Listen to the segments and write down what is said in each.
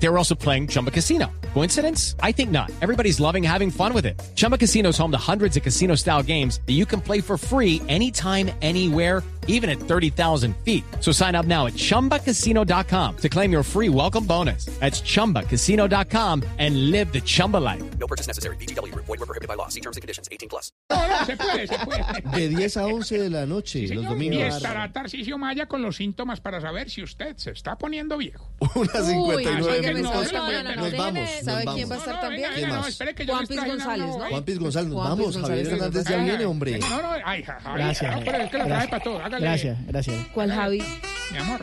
They were also playing Chumba Casino. Coincidence? I think not. Everybody's loving having fun with it. Chumba Casino is home to hundreds of casino style games that you can play for free anytime, anywhere, even at 30,000 feet. So sign up now at chumbacasino.com to claim your free welcome bonus. That's chumbacasino.com and live the Chumba life. No purchase necessary. BGW. Void were prohibited by law. See terms and conditions. 18 plus. No, no, se puede, se puede. De 10 a 11 de la noche, los Señor, y estará Tarcisio Maya con los síntomas para saber si usted se está poniendo viejo. Una así 59 que no, no, no, no, no, Nos vamos. ¿sabe quién va a vamos. estar también? venga, ¿Quién venga, no, más? espere que yo Juan Piz González, ¿no? Juan Piz González, nos vamos. Javier Hernández ya viene, hombre. No, no, ay, Gracias, no, pero es que lo trae para todo. Hágale, Gracias, gracias. ¿Cuál Javi? mi amor.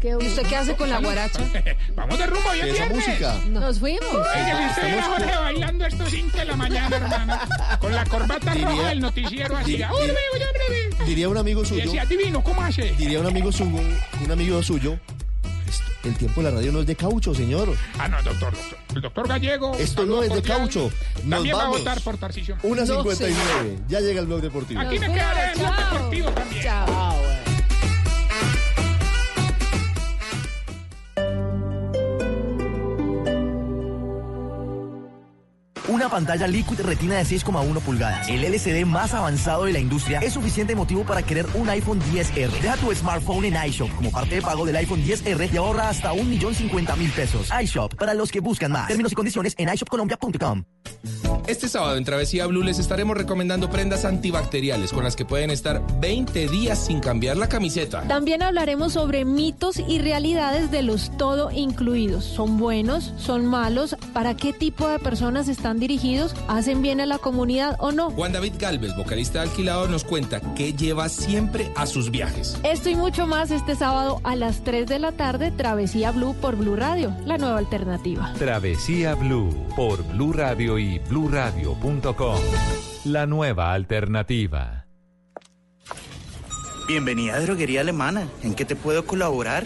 ¿Y usted qué hace con la guaracha? Vamos de rumbo, ya ¿Qué es esa música? Nos fuimos. Oiga, si usted a Jorge bailando estos 5 de la mañana, hermana, con la corbata Diría- roja del noticiero así. Diría- ¡Uy, uy, uy, uy! Diría un amigo Y suyo, decía, divino, ¿cómo hace? diría un amigo suyo, un amigo suyo, el tiempo de la radio no es de caucho, señor. Ah, no, doctor, doctor. El doctor Gallego. Esto no es de cordial. caucho. Nos También va a votar por Tarcisio. Una No, 59. Ya llega el blog deportivo. Aquí me quedaré el chao. deportivo también. Chao. Una pantalla Liquid Retina de 6,1 pulgadas. El LCD más avanzado de la industria es suficiente motivo para querer un iPhone 10R. Deja tu smartphone en iShop como parte de pago del iPhone 10R y ahorra hasta 1.050.000 pesos. iShop para los que buscan más. Términos y condiciones en iShopColombia.com. Este sábado en Travesía Blue les estaremos recomendando prendas antibacteriales con las que pueden estar 20 días sin cambiar la camiseta. También hablaremos sobre mitos y realidades de los todo incluidos. ¿Son buenos? ¿Son malos? ¿Para qué tipo de personas están dirigidos? ¿Hacen bien a la comunidad o no? Juan David Galvez, vocalista de alquilado, nos cuenta qué lleva siempre a sus viajes. Esto y mucho más este sábado a las 3 de la tarde, Travesía Blue por Blue Radio, la nueva alternativa. Travesía Blue por Blue Radio y bluradio.com. La nueva alternativa. Bienvenida a Droguería Alemana. ¿En qué te puedo colaborar?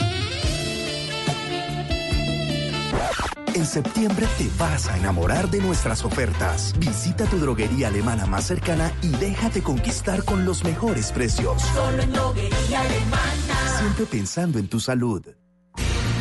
En septiembre te vas a enamorar de nuestras ofertas. Visita tu droguería alemana más cercana y déjate conquistar con los mejores precios. Solo en droguería alemana. Siempre pensando en tu salud.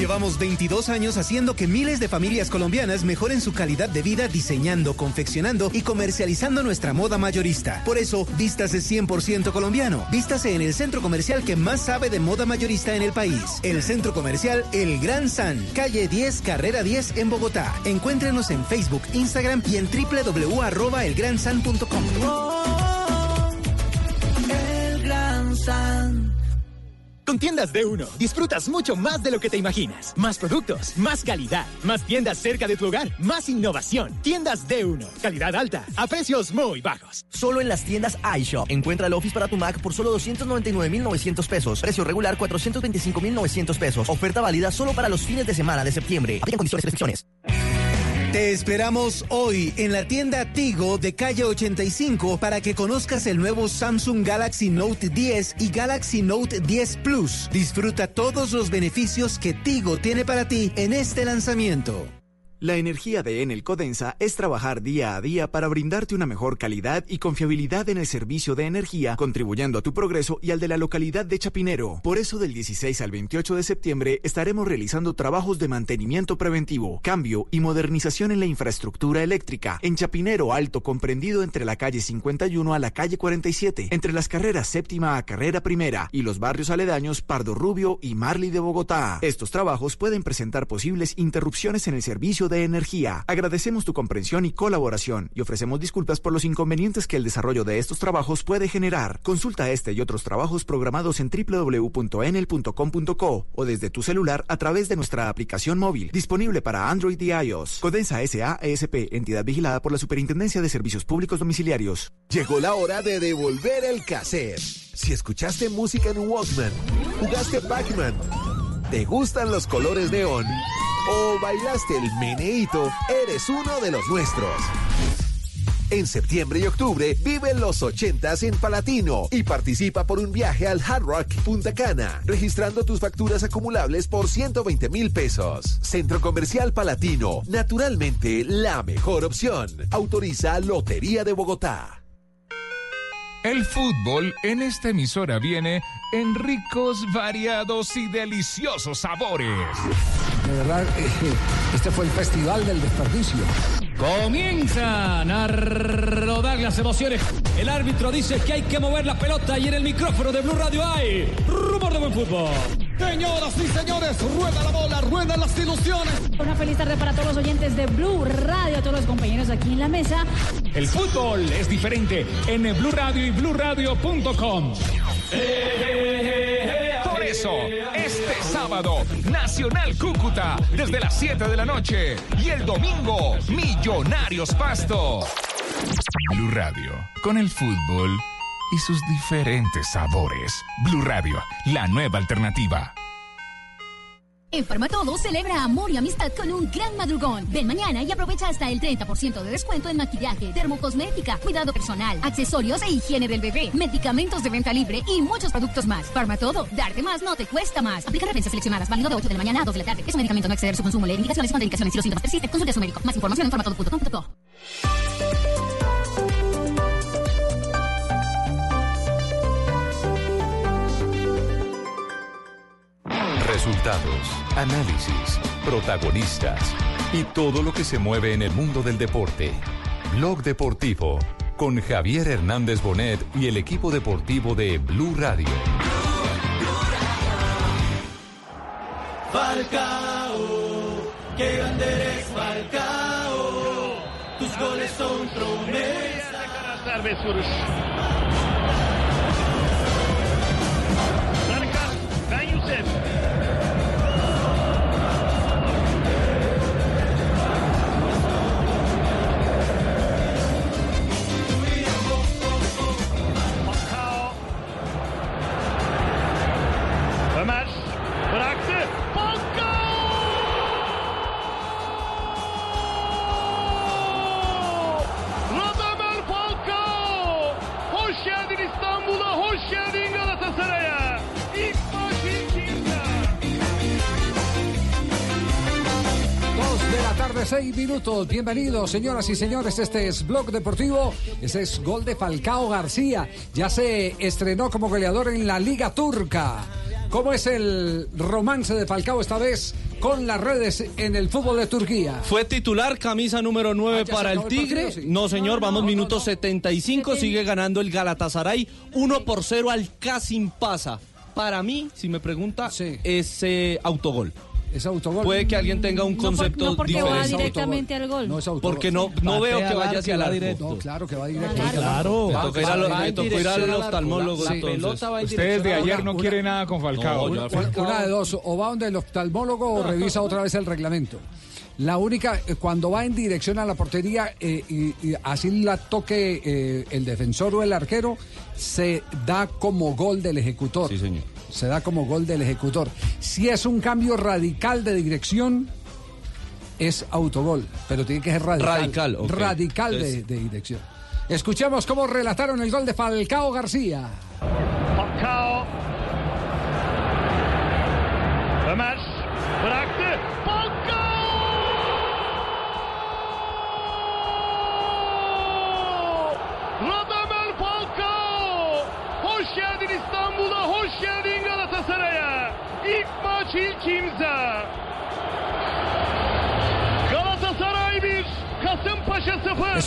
Llevamos 22 años haciendo que miles de familias colombianas mejoren su calidad de vida diseñando, confeccionando y comercializando nuestra moda mayorista. Por eso, vístase 100% colombiano. Vístase en el centro comercial que más sabe de moda mayorista en el país. El centro comercial El Gran San, calle 10, carrera 10 en Bogotá. Encuéntrenos en Facebook, Instagram y en www.elgransan.com. El gran San. Con tiendas de uno, disfrutas mucho más de lo que te imaginas. Más productos, más calidad, más tiendas cerca de tu hogar, más innovación. Tiendas de uno, calidad alta, a precios muy bajos. Solo en las tiendas iShop. Encuentra el Office para tu Mac por solo 299.900 pesos. Precio regular 425.900 pesos. Oferta válida solo para los fines de semana de septiembre. Aplican condiciones y restricciones. Te esperamos hoy en la tienda Tigo de calle 85 para que conozcas el nuevo Samsung Galaxy Note 10 y Galaxy Note 10 Plus. Disfruta todos los beneficios que Tigo tiene para ti en este lanzamiento. La energía de Enel Codensa es trabajar día a día para brindarte una mejor calidad y confiabilidad en el servicio de energía, contribuyendo a tu progreso y al de la localidad de Chapinero. Por eso del 16 al 28 de septiembre estaremos realizando trabajos de mantenimiento preventivo, cambio y modernización en la infraestructura eléctrica en Chapinero Alto, comprendido entre la calle 51 a la calle 47, entre las carreras séptima a carrera primera y los barrios aledaños Pardo Rubio y Marley de Bogotá. Estos trabajos pueden presentar posibles interrupciones en el servicio de energía. Agradecemos tu comprensión y colaboración y ofrecemos disculpas por los inconvenientes que el desarrollo de estos trabajos puede generar. Consulta este y otros trabajos programados en www.enel.com.co o desde tu celular a través de nuestra aplicación móvil, disponible para Android y iOS. Codensa SA ESP, entidad vigilada por la Superintendencia de Servicios Públicos Domiciliarios. Llegó la hora de devolver el cassette. Si escuchaste música en Walkman, jugaste Pac-Man, te gustan los colores neón o bailaste el meneíto, eres uno de los nuestros. En septiembre y octubre vive los 80s en Palatino y participa por un viaje al Hard Rock Punta Cana, registrando tus facturas acumulables por 120 mil pesos. Centro Comercial Palatino, naturalmente la mejor opción. Autoriza Lotería de Bogotá. El fútbol en esta emisora viene en ricos, variados y deliciosos sabores. De verdad, eh, este fue el festival del desperdicio. Comienzan a rodar las emociones. El árbitro dice que hay que mover la pelota y en el micrófono de Blue Radio hay rumor de buen fútbol. Señoras y señores, rueda la bola, ruedan las ilusiones. Una feliz tarde para todos los oyentes de Blue Radio, a todos los compañeros aquí en la mesa. El fútbol es diferente en Blue Radio y BlueRadio.com. Por eso, este sábado, Nacional Cúcuta, desde las 7 de la noche. Y el domingo, Millonarios Pasto. Blue Radio, con el fútbol y sus diferentes sabores. Blue Radio, la nueva alternativa. En Farmatodo celebra amor y amistad con un gran madrugón. Ven mañana y aprovecha hasta el 30% de descuento en maquillaje, termocosmética, cuidado personal, accesorios e higiene del bebé, medicamentos de venta libre y muchos productos más. Farmatodo, darte más no te cuesta más. Aplica referencias seleccionadas, válido de 8 de la mañana a 2 de la tarde. Es un medicamento no exceder su consumo. Leer indicaciones y contraindicaciones si los síntomas persisten. Consulte a su médico. Más información en farmatodo.com.co. Resultados, análisis, protagonistas y todo lo que se mueve en el mundo del deporte. Blog Deportivo con Javier Hernández Bonet y el equipo deportivo de Blue Radio. Falcao, qué grande eres Falcao. Tus goles son promesa. Tarde, seis minutos. Bienvenidos, señoras y señores. Este es Blog Deportivo. Este es gol de Falcao García. Ya se estrenó como goleador en la Liga Turca. ¿Cómo es el romance de Falcao esta vez con las redes en el fútbol de Turquía? Fue titular, camisa número 9 Ah, ¿ya se para el Tigre. partido? Sí. No, señor, No, no, vamos no, minuto no. 75. Sigue ganando el Galatasaray 1 por 0 al Casim Pasa. Para mí, si me pregunta, es eh, autogol. Es autogol. Puede que alguien tenga un No, por- concepto no porque diferente. va directamente al gol. No es autogol. Porque no, no veo que vaya hacia el arco. No, claro que va directo. Claro. Me tocó ir al- me tocó ir al oftalmólogo, Sí. entonces. Ustedes de ayer no quieren nada con Falcao. Una, una de dos, o va donde el oftalmólogo o revisa otra vez el reglamento. La única, eh, cuando va en dirección a la portería eh, y, y así la toque eh, el defensor o el arquero, se da como gol del ejecutor. Sí, señor. Se da como gol del ejecutor. Si es un cambio radical de dirección, es autogol, pero tiene que ser radical. Radical. Radical de, Entonces- de dirección. Escuchemos cómo relataron el gol de Falcao García. Falcao. Ömer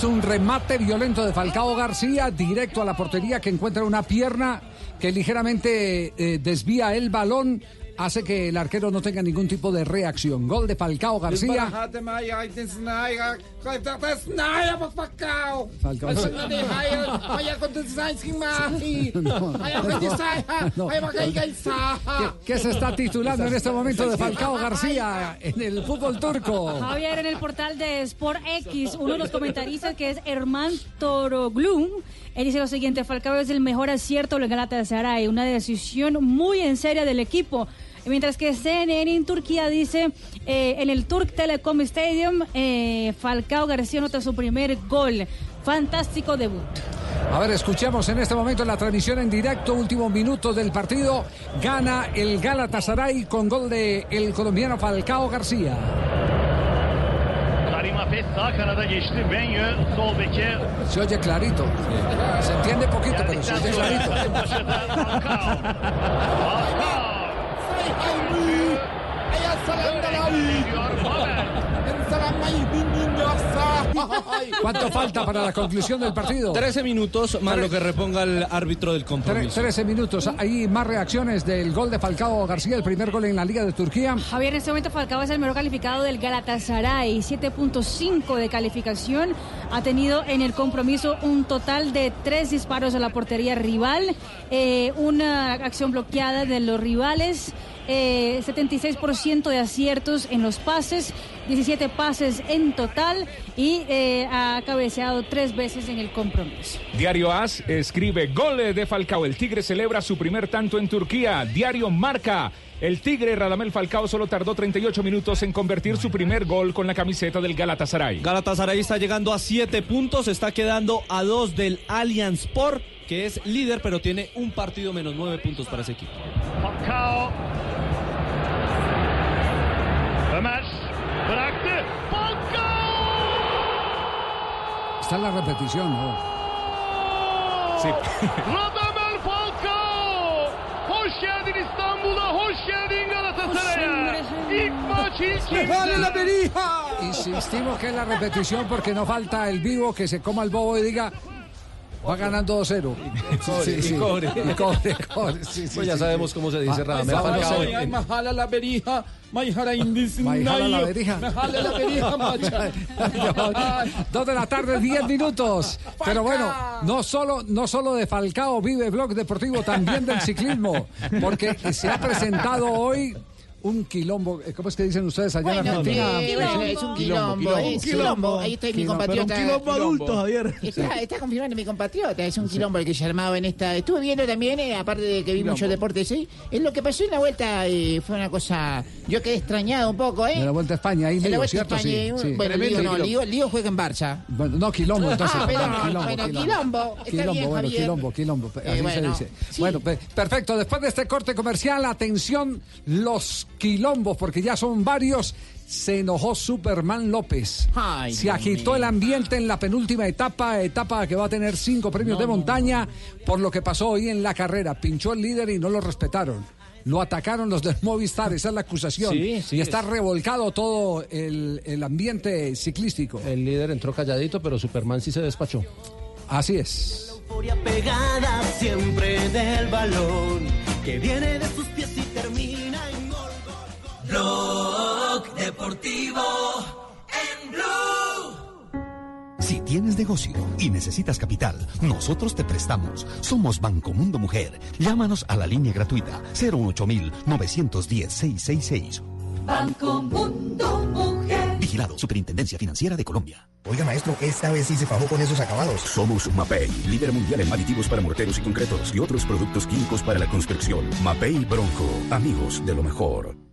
Es un remate violento de Falcao García directo a la portería que encuentra una pierna que ligeramente eh, desvía el balón, hace que el arquero no tenga ningún tipo de reacción. Gol de Falcao García. No. ¿Qué, qué se está titulando en este momento de Falcao García en el fútbol turco? Javier, en el portal de Sport X, uno de los comentaristas que es Herman Toroglu, él dice lo siguiente, Falcao es el mejor acierto del Galatasaray, una decisión muy en seria del equipo. Mientras que CNN en Turquía dice, eh, en el Turk Telecom Stadium, eh, Falcao García nota su primer gol. Fantástico debut. A ver, escuchemos en este momento la transmisión en directo, último minuto del partido. Gana el Galatasaray con gol de el colombiano Falcao García. Afet sağ kanada geçti. Benyo sol beke. Se oye clarito. Se entiende poquito, pero se oye clarito. ¿Cuánto falta para la conclusión del partido? 13 minutos más lo que reponga el árbitro del compromiso. 13 minutos. Hay más reacciones del gol de Falcao García, el primer gol en la Liga de Turquía. Javier, en este momento Falcao es el mejor calificado del Galatasaray, 7.5 de calificación. Ha tenido en el compromiso un total de tres disparos a la portería rival, eh, una acción bloqueada de los rivales, eh, 76% de aciertos en los pases, 17 pases en total y eh, ha cabeceado tres veces en el compromiso. Diario AS escribe gol de Falcao. El Tigre celebra su primer tanto en Turquía. Diario Marca. El Tigre Radamel Falcao solo tardó 38 minutos en convertir su primer gol con la camiseta del Galatasaray. Galatasaray está llegando a 7 puntos, está quedando a 2 del Allianz Sport, que es líder, pero tiene un partido menos 9 puntos para ese equipo. Falcao. Ömer. Falcao! Está la repetición, ¿no? Sí. Radamel Falcao! Hoş geldin İstanbul'a, hoş geldin Galatasaray'a. İlk maç ilk Insistimos que es la repetición porque no falta el vivo que se coma el bobo y diga va ganando 2-0. cobre, y cobre. Y cobre, cobre, sí, sí, Pues ya sí. sabemos cómo se dice Radamel Falcao Majala la berija, majara indis. Maijala la verija. Majala la berija, macha. Dos de la tarde, 10 minutos. Pero bueno, no solo, no solo de Falcao vive Blog Deportivo, también del ciclismo, porque se ha presentado hoy un quilombo. eh, ¿Cómo es que dicen ustedes allá en Bueno, Argentina? eh, es un quilombo, es quilombo. Ahí está mi Quilombo, compatriota. pero un quilombo adulto, Javier. Está, está confirmando mi compatriota, es un quilombo el que se armaba en esta. Estuve viendo también, eh, aparte de que vi muchos deportes, ¿sí? Es lo que pasó en la vuelta, eh, fue una cosa. Yo quedé extrañado un poco, ¿eh? De la Vuelta a España, ahí En la Vuelta a ¿cierto? España, Sí, sí. Bueno, Lío no, Lío, Lío juega en Barça. Bueno, no, quilombo, entonces. Ah, perdón, perdón, bueno, quilombo, está Quilombo, bien, bueno, quilombo, quilombo. Así bueno, se dice. Bueno, pe- perfecto. Después de este corte comercial, atención, los quilombos, porque ya son varios. Se enojó Superman López. Ay, se agitó mío. el ambiente en la penúltima etapa, etapa que va a tener cinco premios de montaña, por lo que pasó hoy en la carrera. Pinchó el líder y no lo respetaron. Lo atacaron los del Movistar, esa es la acusación. Sí, sí, y está es- revolcado todo el, el ambiente ciclístico. El líder entró calladito, pero Superman sí se despachó. Así es. Euforia pegada siempre del balón que viene de sus pies y termina. Blog Deportivo en Blue. Si tienes negocio y necesitas capital, nosotros te prestamos. Somos Banco Mundo Mujer. Llámanos a la línea gratuita 08910-666. Banco Mundo Mujer. Vigilado Superintendencia Financiera de Colombia. Oiga, maestro, esta vez sí se fajó con esos acabados. Somos Mapei, líder mundial en aditivos para morteros y concretos y otros productos químicos para la construcción. Mapei Bronco, amigos de lo mejor.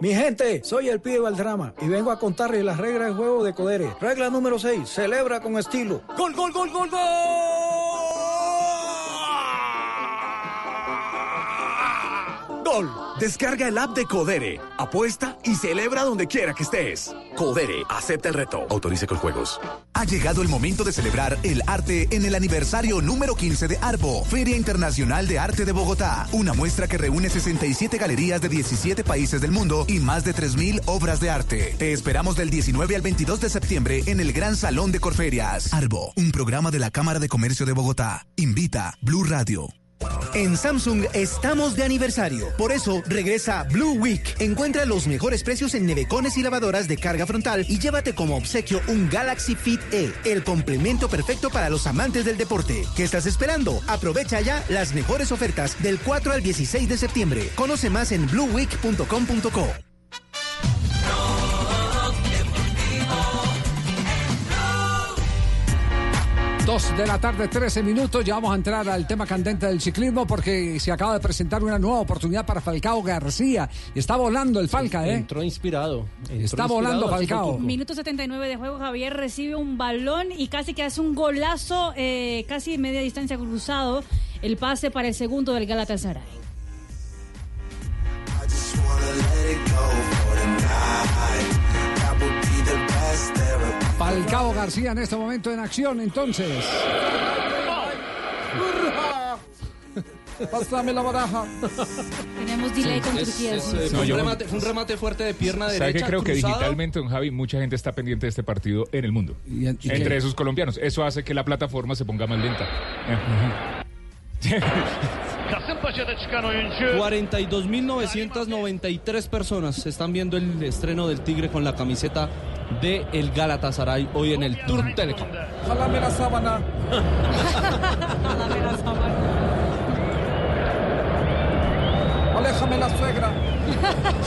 Mi gente, soy el pibe Valdrama y vengo a contarles las reglas del juego de Codere. Regla número 6, celebra con estilo. ¡Gol, gol, gol, gol, gol! Descarga el app de Codere, apuesta y celebra donde quiera que estés. Codere, acepta el reto. Autorice con juegos. Ha llegado el momento de celebrar el arte en el aniversario número 15 de Arbo, Feria Internacional de Arte de Bogotá. Una muestra que reúne 67 galerías de 17 países del mundo y más de 3.000 obras de arte. Te esperamos del 19 al 22 de septiembre en el Gran Salón de Corferias. Arbo, un programa de la Cámara de Comercio de Bogotá. Invita Blue Radio. En Samsung estamos de aniversario. Por eso regresa Blue Week. Encuentra los mejores precios en nevecones y lavadoras de carga frontal y llévate como obsequio un Galaxy Fit E, el complemento perfecto para los amantes del deporte. ¿Qué estás esperando? Aprovecha ya las mejores ofertas del 4 al 16 de septiembre. Conoce más en blueweek.com.co. Dos de la tarde, 13 minutos. Ya vamos a entrar al tema candente del ciclismo porque se acaba de presentar una nueva oportunidad para Falcao García. Está volando el Falca, ¿eh? Entró inspirado. Entró Está volando inspirado Falcao. Minuto 79 de juego, Javier recibe un balón y casi que hace un golazo, eh, casi media distancia cruzado, el pase para el segundo del Galatasaray. Falcao García en este momento en acción, entonces. Pásame la baraja. Tenemos delay con Es- Turquía. es, sí. eh, fue, un remate, un remate fuerte de pierna ¿Sabe derecha. que creo que cruzado. digitalmente, don Javi, mucha gente está pendiente de este partido en el mundo? y Entre qué? esos colombianos. Eso hace que la plataforma se ponga más lenta. 42.993 personas están viendo el estreno del Tigre con la camiseta de el Galatasaray hoy en el Tour Telecom. Jálame la sábana. Aléjame la suegra.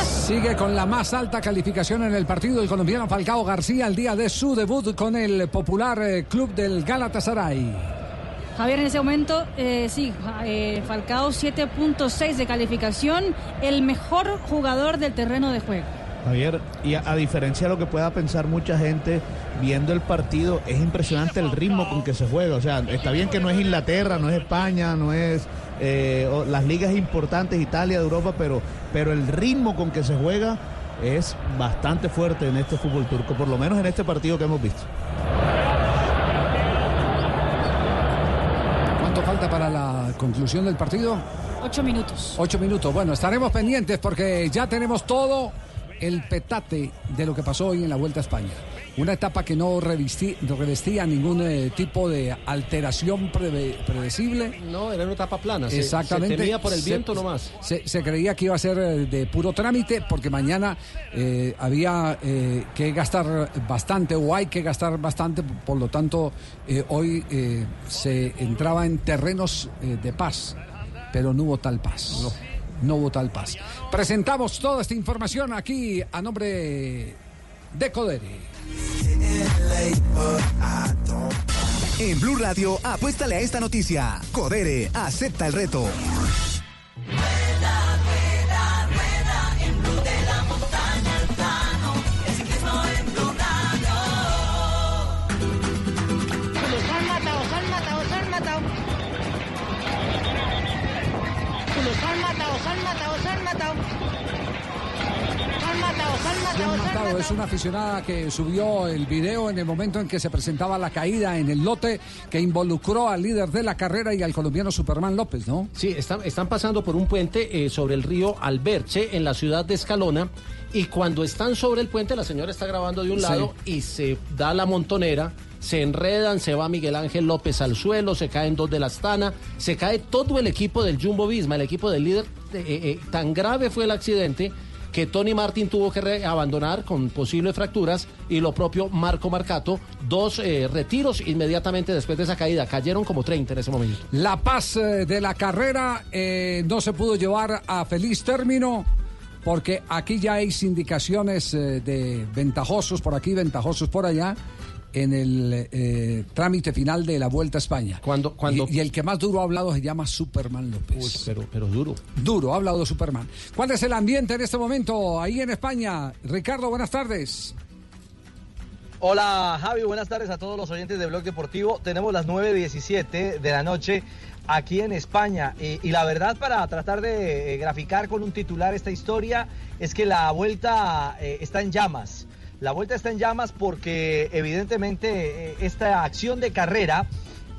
Sigue con la más alta calificación en el partido el colombiano Falcao García el día de su debut con el popular eh, club del Galatasaray. Javier, en ese momento, eh, sí, eh, Falcao 7.6 de calificación, el mejor jugador del terreno de juego. Javier, y a, diferencia de lo que pueda pensar mucha gente viendo el partido, es impresionante el ritmo con que se juega. O sea, está bien que no es Inglaterra, no es España, no es eh, las ligas importantes, Italia, Europa, pero, pero el ritmo con que se juega es bastante fuerte en este fútbol turco, por lo menos en este partido que hemos visto. Falta para la conclusión del partido? Ocho minutos. Ocho minutos. Bueno, estaremos pendientes porque ya tenemos todo el petate de lo que pasó hoy en la Vuelta a España. Una etapa que no, revistí- no revestía ningún eh, tipo de alteración preve- predecible. No, era una etapa plana. Exactamente. Se temía por el Se- viento nomás. Se, se creía que iba a ser eh, de puro trámite porque mañana eh, había eh, que gastar bastante o hay que gastar bastante, por lo tanto hoy se entraba en terrenos de paz, pero no hubo tal paz. No. hubo tal paz. Presentamos toda esta información aquí a nombre de Codere. En Blue Radio, apuéstale a esta noticia. Codere, acepta el reto. Matado. Es una aficionada que subió el video en el momento en que se presentaba la caída en el lote que involucró al líder de la carrera y al colombiano Superman López, ¿no? Sí, están, están pasando por un puente eh, sobre el río Alberche en la ciudad de Escalona y cuando están sobre el puente la señora está grabando de un Sí. lado y se da la montonera, se enredan, se va Miguel Ángel López al suelo, se caen dos de la Astana, se cae todo el equipo del Jumbo Visma, el equipo del líder. eh, eh, tan grave fue el accidente que Tony Martin tuvo que abandonar con posibles fracturas y lo propio Marco Marcato, dos eh, retiros inmediatamente después de esa caída, cayeron como 30 en ese momento. La paz eh, de la carrera eh, no se pudo llevar a feliz término porque aquí ya hay indicaciones de ventajosos por aquí, ventajosos por allá en el eh, trámite final de la Vuelta a España. Cuando, cuando... Y, y el que más duro ha hablado se llama Superman López. pero, pero duro. Duro, ha hablado Superman. ¿Cuál es el ambiente en este momento ahí en España? Ricardo, buenas tardes. Hola Javi, buenas tardes a todos los oyentes de Blog Deportivo. Tenemos las 9.17 de la noche aquí en España y, y la verdad para tratar de eh, graficar con un titular esta historia es que la vuelta eh, está en llamas. La vuelta está en llamas porque evidentemente eh, esta acción de carrera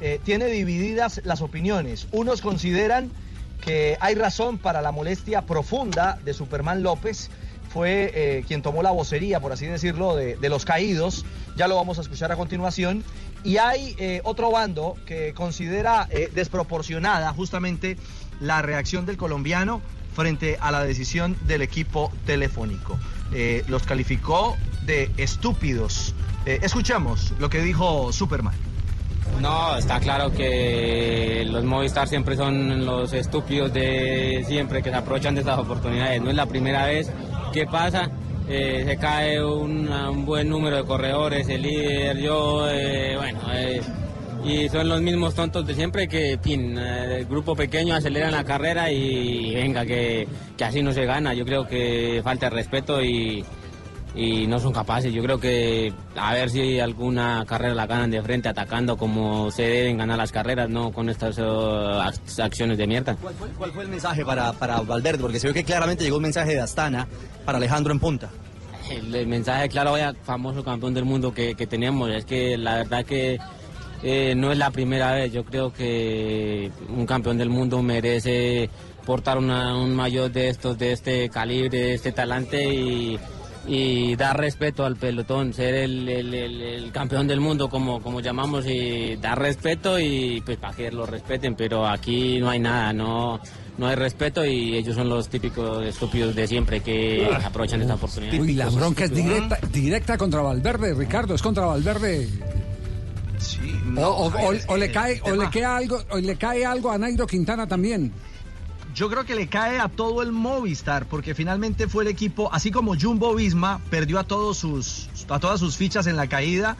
eh, tiene divididas las opiniones. Unos consideran que hay razón para la molestia profunda de Superman López. Fue eh, quien tomó la vocería, por así decirlo, de, los caídos. Ya lo vamos a escuchar a continuación. Y hay otro bando que considera desproporcionada justamente la reacción del colombiano frente a la decisión del equipo telefónico. Los calificó de estúpidos. Eh, escuchamos lo que dijo Superman. No, está claro que los Movistar siempre son los estúpidos de siempre que se aprovechan de estas oportunidades. No es la primera vez que pasa. Eh, se cae un buen número de corredores, el líder, yo, eh, bueno, y son los mismos tontos de siempre que, fin, el grupo pequeño aceleran la carrera y venga, que, que así no se gana. Yo creo que falta respeto y, y no son capaces. Yo creo que a ver si alguna carrera la ganan de frente atacando como se deben ganar las carreras, no con estas ac- acciones de mierda. ¿Cuál fue, cuál fue el mensaje para, para Valverde? Porque se ve que claramente llegó un mensaje de Astana para Alejandro en punta. El, el mensaje claro, vaya, famoso campeón del mundo que, que tenemos, es que la verdad que eh, no es la primera vez. Yo creo que un campeón del mundo merece portar una- un mayor de estos, de este calibre, de este talante y, y dar respeto al pelotón, ser el, el- el- el campeón del mundo como, como llamamos y dar respeto y pues para que lo respeten, pero aquí no hay nada, no, no hay respeto y ellos son los típicos estúpidos de siempre que Ah. aprovechan esta oportunidad. Uy, la bronca es directa, directa contra Valverde, Ricardo, es contra Valverde. o, o- o- o le cae, o le queda algo, o le cae algo a Nairo Quintana también. Yo creo que le cae a todo el Movistar, porque finalmente fue el equipo, así como Jumbo Visma perdió a, todos sus, a todas sus fichas en la caída,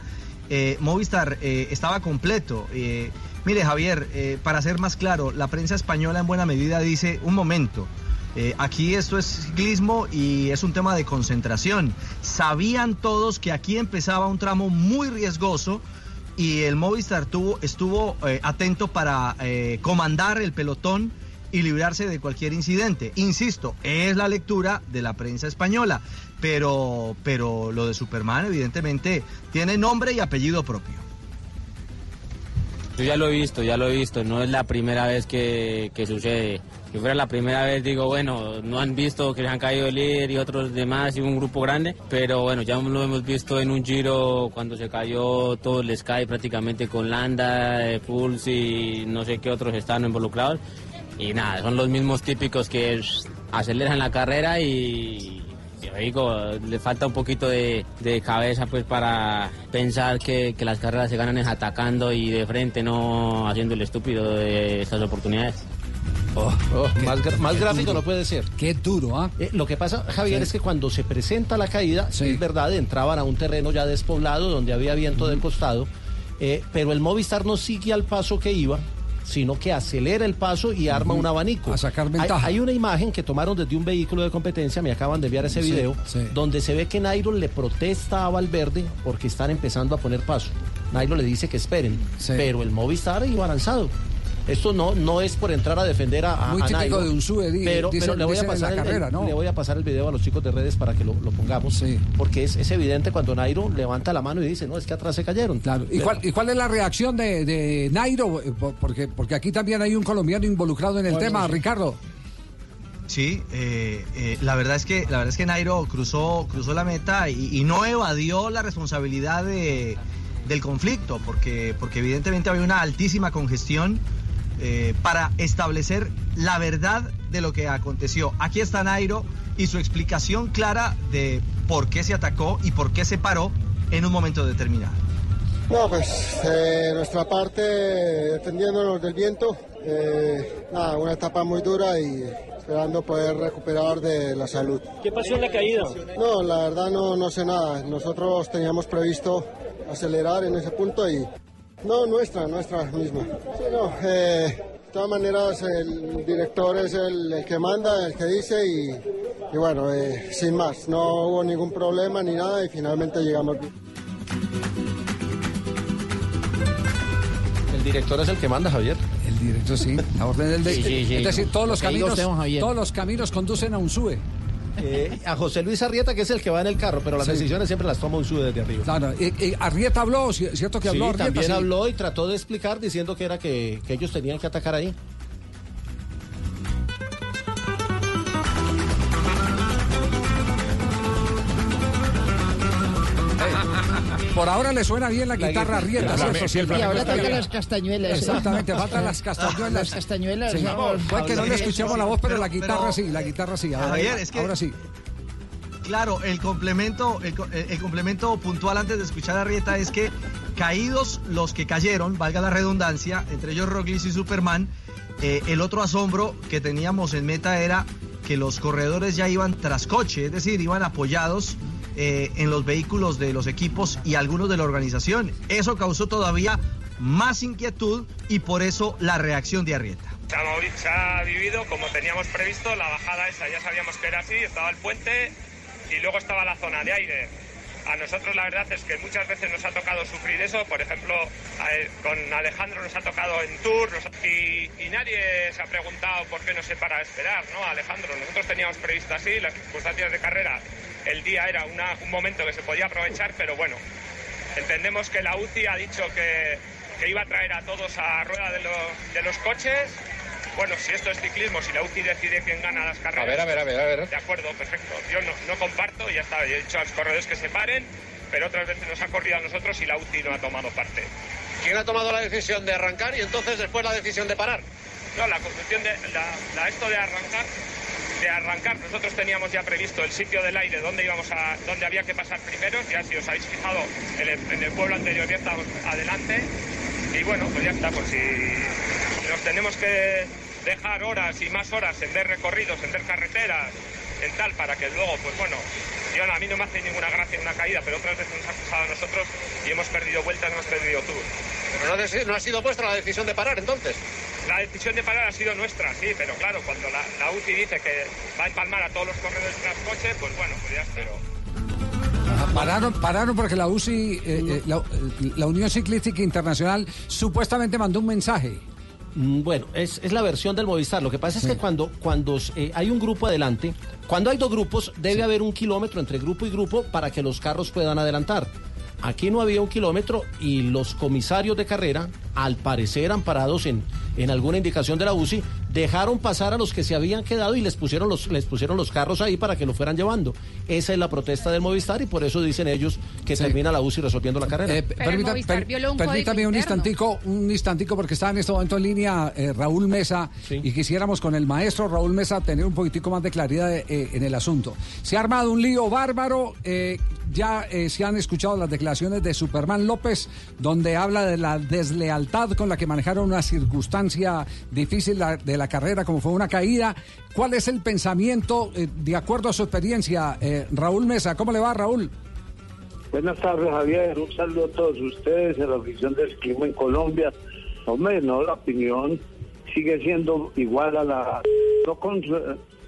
eh, Movistar eh, estaba completo. Eh, mire, Javier, para ser más claro, la prensa española en buena medida dice, un momento, aquí esto es ciclismo y es un tema de concentración. Sabían todos que aquí empezaba un tramo muy riesgoso y el Movistar tuvo, estuvo atento para eh, comandar el pelotón y librarse de cualquier incidente. Insisto, es la lectura de la prensa española, pero, pero lo de Superman evidentemente tiene nombre y apellido propio. Yo ya lo he visto, ya lo he visto, no es la primera vez que, que sucede. Si fuera la primera vez, digo, bueno, no han visto que se han caído el líder y otros demás y un grupo grande, pero bueno, ya lo hemos visto en un giro cuando se cayó todo el Sky prácticamente con Landa, eh, Pulse y no sé qué otros están involucrados. Y nada, son los mismos típicos que aceleran la carrera y, yo digo, le falta un poquito de, de cabeza pues para pensar que, que las carreras se ganan es atacando y de frente, no haciendo el estúpido de estas oportunidades. más, gra- más gráfico no puede ser. Qué duro, ¿ah? lo que pasa, Javier, Sí. es que cuando se presenta la caída, es verdad, entraban a un terreno ya despoblado donde había viento del costado, eh, pero el Movistar no sigue al paso que iba, sino que acelera el paso y arma un abanico. A sacar Hay, ventaja. hay una imagen que tomaron desde un vehículo de competencia, me acaban de enviar ese Sí, video, sí. donde se ve que Nairo le protesta a Valverde porque están empezando a poner paso. Nairo le dice que esperen, pero el Movistar iba lanzado. Esto no, no es por entrar a defender a, a Muy a típico Nairo, de un sube, pero, pero le voy a la pasar el- el- carrera, ¿no? le voy a pasar el video a los chicos de redes para que lo, lo pongamos, porque es, es evidente cuando Nairo levanta la mano y dice, no, es que atrás se cayeron. Claro. ¿Y cuál, y cuál es la reacción de, de Nairo? Eh, por- Porque, porque aquí también hay un colombiano involucrado en el Bueno, tema, sí. Ricardo. Sí, eh, eh, la verdad es que la verdad es que Nairo cruzó cruzó la meta y, y no evadió la responsabilidad de- del conflicto, porque porque evidentemente había una altísima congestión eh, para establecer la verdad de lo que aconteció. Aquí está Nairo y su explicación clara de por qué se atacó y por qué se paró en un momento determinado. No, pues eh, nuestra parte defendiéndonos del viento, eh, nada, una etapa muy dura y esperando poder recuperar de la salud. ¿Qué pasó en la caída? No, la verdad no, no sé nada. Nosotros teníamos previsto acelerar en ese punto y no nuestra, nuestra misma. Sí, no, eh, de todas maneras el director es el, el que manda, el que dice y, y bueno, eh, sin más, no hubo ningún problema ni nada y finalmente llegamos bien. El director es el que manda, Javier. El director, sí. La orden del de- Sí, sí, sí. Es decir, todos los caminos, todos los caminos conducen a un sube. Eh, a José Luis Arrieta, que es el que va en el carro, pero las Sí. decisiones siempre las toma un sube desde arriba. Claro, y- y Arrieta habló, ¿ci- ¿cierto que habló Sí, Arrieta? también Sí. habló y trató de explicar diciendo que era que, que ellos tenían que atacar ahí. Por ahora le suena bien la La guitarra sí. Y ahora toca las castañuelas. Exactamente, faltan las castañuelas. Las castañuelas. Sí. vamos. Fue que no le escuchamos la voz, pero la guitarra sí, la guitarra sí. Ahora, Javier, es que- ahora sí. Claro, el complemento, el, co- el complemento puntual antes de escuchar a Rieta es que caídos los que cayeron, valga la redundancia, entre ellos Roglic y Superman, eh, el otro asombro que teníamos en meta era que los corredores ya iban tras coche, es decir, iban apoyados eh, en los vehículos de los equipos y algunos de la organización. Eso causó todavía más inquietud y por eso la reacción de Arrieta. Se ha, se ha vivido como teníamos previsto, la bajada esa, ya sabíamos que era así, estaba el puente y luego estaba la zona de aire. A nosotros la verdad es que muchas veces nos ha tocado sufrir eso, por ejemplo, con Alejandro nos ha tocado en Tour y, y nadie se ha preguntado por qué no se para a esperar, ¿no? Alejandro, nosotros teníamos previsto así, las circunstancias de carrera, el día era una- un momento que se podía aprovechar, pero bueno, entendemos que la UCI ha dicho que, que iba a traer a todos a rueda de los, de los coches. Bueno, si esto es ciclismo, si la UCI decide quién gana las carreras. A ver, a ver, a ver, a ver. De acuerdo, perfecto. Yo no, no comparto, ya está, he dicho a los corredores que se paren, pero otras veces nos ha corrido a nosotros y la UCI no ha tomado parte. ¿Quién ha tomado la decisión de arrancar y entonces después la decisión de parar? No, la construcción de la, la- esto de arrancar, de arrancar, nosotros teníamos ya previsto el sitio del aire donde íbamos a, donde había que pasar primero, ya si os habéis fijado en el, pueblo anterior ya estábamos adelante. Y bueno, pues ya está, pues si nos tenemos que dejar horas y más horas en ver recorridos, en ver carreteras, en tal, para que luego, pues bueno, yo a mí no me hace ninguna gracia una caída, pero otras veces nos ha pasado a nosotros y hemos perdido vueltas, hemos perdido tour. Pero no, no ha sido vuestra la decisión de parar entonces. La decisión de parar ha sido nuestra, sí, pero claro, cuando la, la UCI dice que va a empalmar a todos los corredores tras coche, pues bueno, pues ya espero. Pararon, pararon porque la UCI, eh, eh, la, la Unión Ciclística Internacional, supuestamente mandó un mensaje. Mm, Bueno, es, es la versión del Movistar. Lo que pasa es que cuando, cuando eh, hay un grupo adelante, cuando hay dos grupos, debe haber un kilómetro entre grupo y grupo para que los carros puedan adelantar. Aquí no había un kilómetro y los comisarios de carrera, al parecer amparados en, en alguna indicación de la UCI, dejaron pasar a los que se habían quedado y les pusieron los, les pusieron los carros ahí para que lo fueran llevando. Esa es la protesta del Movistar y por eso dicen ellos que termina la UCI resolviendo la carrera. Eh, permita- per- permítame un instantico, un instantico porque está en este momento en línea eh, Raúl Mesa y quisiéramos con el maestro Raúl Mesa tener un poquitico más de claridad eh, en el asunto. Se ha armado un lío bárbaro, eh, ya eh, se han escuchado las declaraciones de Superman López donde habla de la deslealtad con la que manejaron una circunstancia difícil la- de la carrera como fue una caída. ¿Cuál es el pensamiento eh, de acuerdo a su experiencia, eh, Raúl Mesa? ¿Cómo le va Raúl? Buenas tardes, Javier. Un saludo a todos ustedes, a la oficina del clima en Colombia. Hombre, no, la opinión sigue siendo igual a la... No con,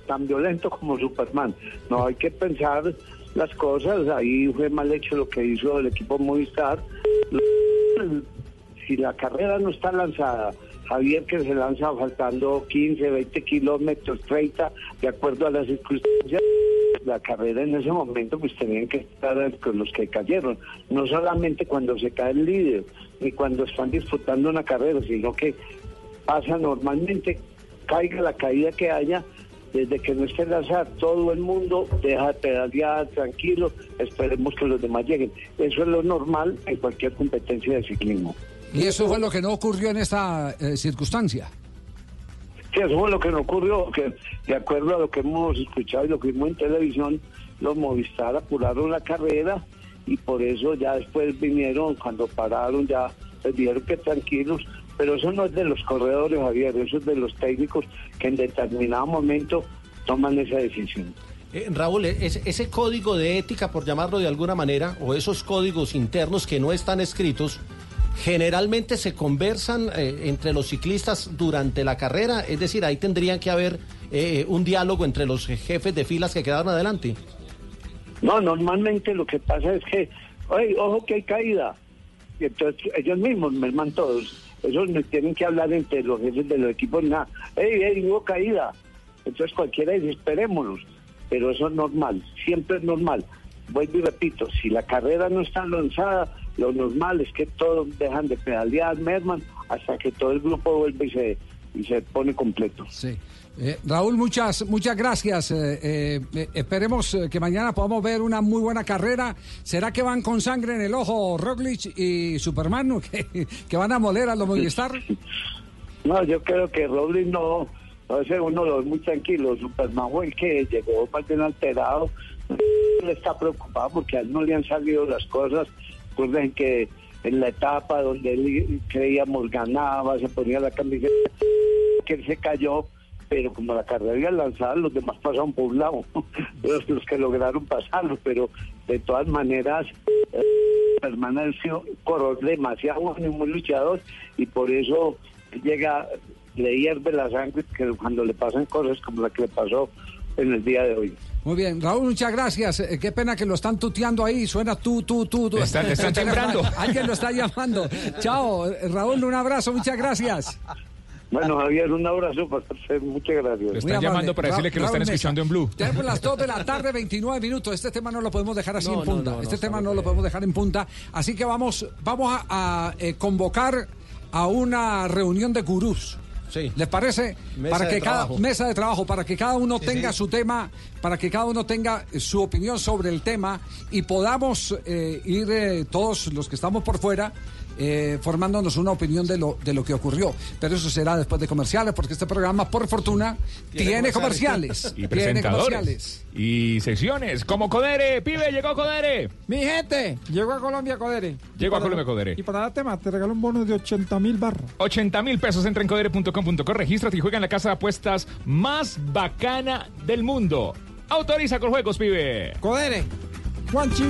tan violento como Superman. No, hay que pensar las cosas. Ahí fue mal hecho lo que hizo el equipo Movistar. Si la carrera no está lanzada, Javier que se lanza faltando 15, 20 kilómetros, 30, de acuerdo a las circunstancias, la carrera en ese momento pues tenían que estar con los que cayeron, no solamente cuando se cae el líder, ni cuando están disputando una carrera, sino que pasa normalmente, caiga la caída que haya, desde que no esté lanzada, todo el mundo deja de pedalear tranquilo, esperemos que los demás lleguen. Eso es lo normal en cualquier competencia de ciclismo. Y eso fue lo que no ocurrió en esta eh, circunstancia. Sí, eso fue lo que no ocurrió, que de acuerdo a lo que hemos escuchado y lo que vimos en televisión, los Movistar apuraron la carrera y por eso ya después vinieron, cuando pararon ya les dijeron que tranquilos, pero eso no es de los corredores, Javier, eso es de los técnicos que en determinado momento toman esa decisión. Eh, Raúl, es- ese código de ética, por llamarlo de alguna manera, o esos códigos internos que no están escritos, generalmente se conversan eh, entre los ciclistas durante la carrera, es decir, ahí tendrían que haber eh, un diálogo entre los jefes de filas que quedaron adelante. No, normalmente lo que pasa es que, oye, ojo que hay caída. Y entonces ellos mismos merman todos. Ellos no tienen que hablar entre los jefes de los equipos, nada. Ey, ey, hubo caída. Entonces cualquiera dice, esperémonos. Pero eso es normal, siempre es normal. Vuelvo y repito, si la carrera no está lanzada, lo normal es que todos dejan de pedalear, merman, hasta que todo el grupo vuelve y se, y se pone completo. Sí. Eh, Raúl, muchas, muchas gracias. Eh, eh, eh, esperemos eh, que mañana podamos ver una muy buena carrera. ¿Será que van con sangre en el ojo Roglic y Superman? ¿o ¿Que, que van a moler a los Movistar? No, yo creo que Robles no, a veces uno lo ve muy tranquilo. Superman fue el que llegó más bien alterado. Él está preocupado porque a él no le han salido las cosas. Recuerden que en la etapa donde él creíamos ganaba, se ponía la camiseta, que él se cayó, pero como la carrera lanzada, los demás pasaron por lado, los, que lograron pasarlo, pero de todas maneras, eh, un corredor demasiado y muy luchador, y por eso llega, le hierve la sangre que cuando le pasan cosas como la que le pasó en el día de hoy. Muy bien, Raúl, muchas gracias. Eh, qué pena que lo están tuteando ahí. Suena tú, tú, tú. tú. Están- están. Alguien lo está llamando. Chao, eh, Raúl, un abrazo, muchas gracias. Bueno, Javier, un abrazo para usted, muchas gracias. Lo están llamando para decirle que lo están escuchando en Blue. Tenemos las 2 de la tarde, 29 minutos. Este tema no lo podemos dejar así No, en punta. no, no, este tema no lo podemos dejar en punta. Así que vamos, vamos a, a, eh, convocar a una reunión de gurús. ¿Les parece? Mesa para que cada trabajo. mesa de trabajo, para que cada uno Sí, tenga sí. su tema, para que cada uno tenga su opinión sobre el tema y podamos eh, ir eh, todos los que estamos por fuera eh, formándonos una opinión de lo, de lo que ocurrió. Pero eso será después de comerciales, porque este programa, por fortuna, tiene, comerciales. Y tiene comerciales. presentadores. Y secciones como Codere. Pibe, llegó Codere. Mi gente, llegó a Colombia Codere. Llegó a Colombia Codere. Y para darte más, te regalo un bono de 80 mil barras. 80 mil pesos. Entra en codere.com.co, regístrate y juega en la casa de apuestas más bacana del mundo. Autoriza con juegos, pibe. Codere. Juanchi.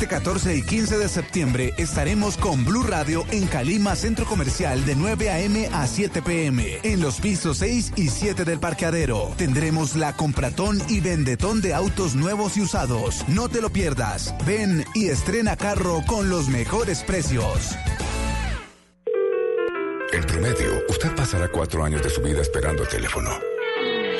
Este 14 y 15 de septiembre estaremos con Blue Radio en Calima Centro Comercial de 9 a.m. a 7 p.m. en los pisos 6 y 7 del parqueadero. Tendremos la compratón y vendetón de autos nuevos y usados. No te lo pierdas. Ven y estrena carro con los mejores precios. En promedio, usted pasará cuatro años de su vida esperando el teléfono.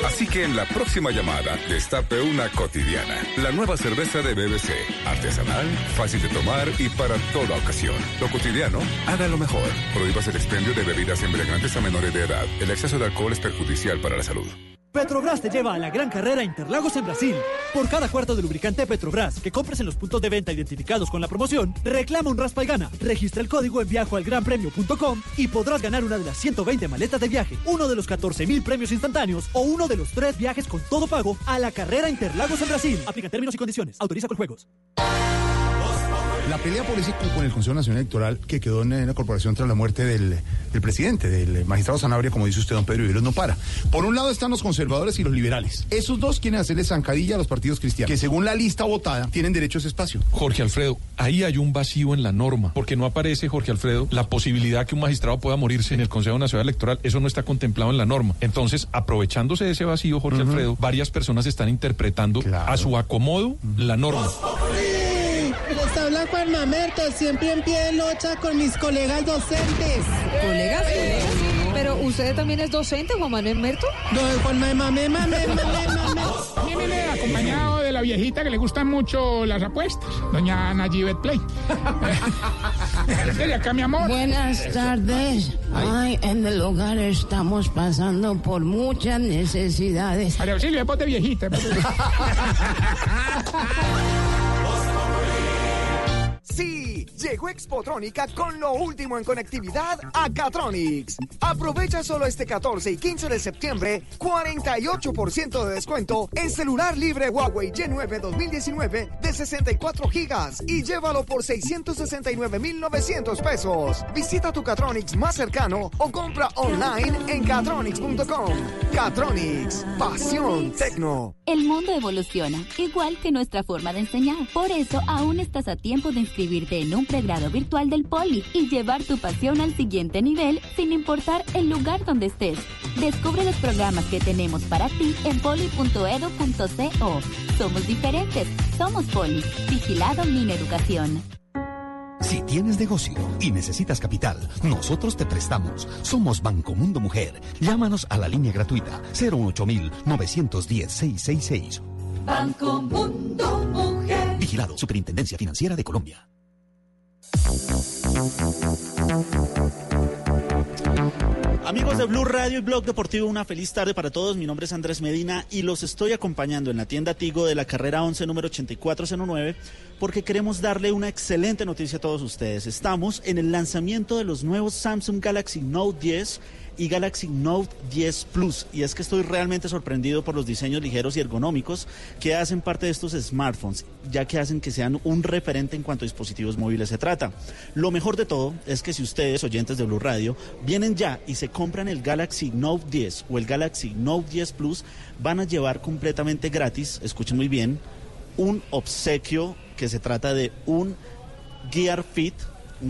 Así que en la próxima llamada, destape una cotidiana. La nueva cerveza de BBC. Artesanal, fácil de tomar y para toda ocasión. Lo cotidiano, haga lo mejor. Prohíbas el expendio de bebidas embriagantes a menores de edad. El exceso de alcohol es perjudicial para la salud. Petrobras te lleva a la gran carrera Interlagos en Brasil. Por cada cuarto de lubricante Petrobras que compres en los puntos de venta identificados con la promoción, reclama un raspa y gana. Registra el código en viajoalgranpremio.com y podrás ganar una de las 120 maletas de viaje, uno de los 14 mil premios instantáneos o uno de los tres viajes con todo pago a la carrera Interlagos en Brasil. Aplica términos y condiciones. Autoriza con juegos. La pelea política con el Consejo Nacional Electoral que quedó en la corporación tras la muerte del, del presidente, del magistrado Sanabria, como dice usted, don Pedro Viveros, no para. Por un lado están los conservadores y los liberales. Esos dos quieren hacerle zancadilla a los partidos cristianos, que según la lista votada tienen derecho a ese espacio. Jorge Alfredo, ahí hay un vacío en la norma, porque no aparece, Jorge Alfredo, la posibilidad que un magistrado pueda morirse en el Consejo Nacional Electoral. Eso no está contemplado en la norma. Entonces, aprovechándose de ese vacío, Jorge Alfredo, varias personas están interpretando a su acomodo la norma. Les habla Juan Mamerto, siempre en pie de lucha con mis colegas docentes. ¿Colegas? Pero usted también es docente, Juan Manuel Merto. No, Juan Mame, mame, mame, mame, mame. Viene acompañado de la viejita que le gustan mucho las apuestas, doña Nayibet Play. Desde acá, mi amor. Buenas tardes. Ay, en el hogar estamos pasando por muchas necesidades. María Auxilio, ponte viejita. Sí, llegó Expotrónica con lo último en conectividad a Catronics. Aprovecha solo este 14 y 15 de septiembre 48% de descuento en celular libre Huawei Y9 2019 de 64 gigas y llévalo por 669,900 pesos. Visita tu Catronics más cercano o compra online en catronics.com. Catronics, pasión tecno. El mundo evoluciona, igual que nuestra forma de enseñar. Por eso aún estás a tiempo de inscribirte en en un pregrado virtual del Poli y llevar tu pasión al siguiente nivel sin importar el lugar donde estés. Descubre los programas que tenemos para ti en poli.edu.co. Somos diferentes, somos Poli. Vigilado Mi Educación. Si tienes negocio y necesitas capital, nosotros te prestamos. Somos Banco Mundo Mujer. Llámanos a la línea gratuita 018 910 666 Banco Mundo Mujer. Vigilado Superintendencia Financiera de Colombia. Amigos de Blue Radio y Blog Deportivo, una feliz tarde para todos. Mi nombre es Andrés Medina y los estoy acompañando en la tienda Tigo de la carrera 11 número 8409 porque queremos darle una excelente noticia a todos ustedes. Estamos en el lanzamiento de los nuevos Samsung Galaxy Note 10 y Galaxy Note 10 Plus. Y es que estoy realmente sorprendido por los diseños ligeros y ergonómicos que hacen parte de estos smartphones, ya que hacen que sean un referente en cuanto a dispositivos móviles se trata. Lo mejor de todo es que si ustedes, oyentes de Blue Radio, vienen ya y se compran el Galaxy Note 10 o el Galaxy Note 10 Plus, van a llevar completamente gratis, escuchen muy bien, un obsequio que se trata de un Gear Fit,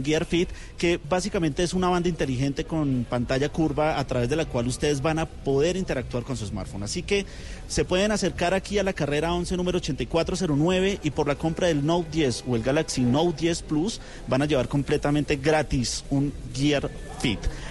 Gear Fit que básicamente es una banda inteligente con pantalla curva a través de la cual ustedes van a poder interactuar con su smartphone. Así que se pueden acercar aquí a la carrera 11 número 8409 y por la compra del Note 10 o el Galaxy Note 10 Plus van a llevar completamente gratis un Gear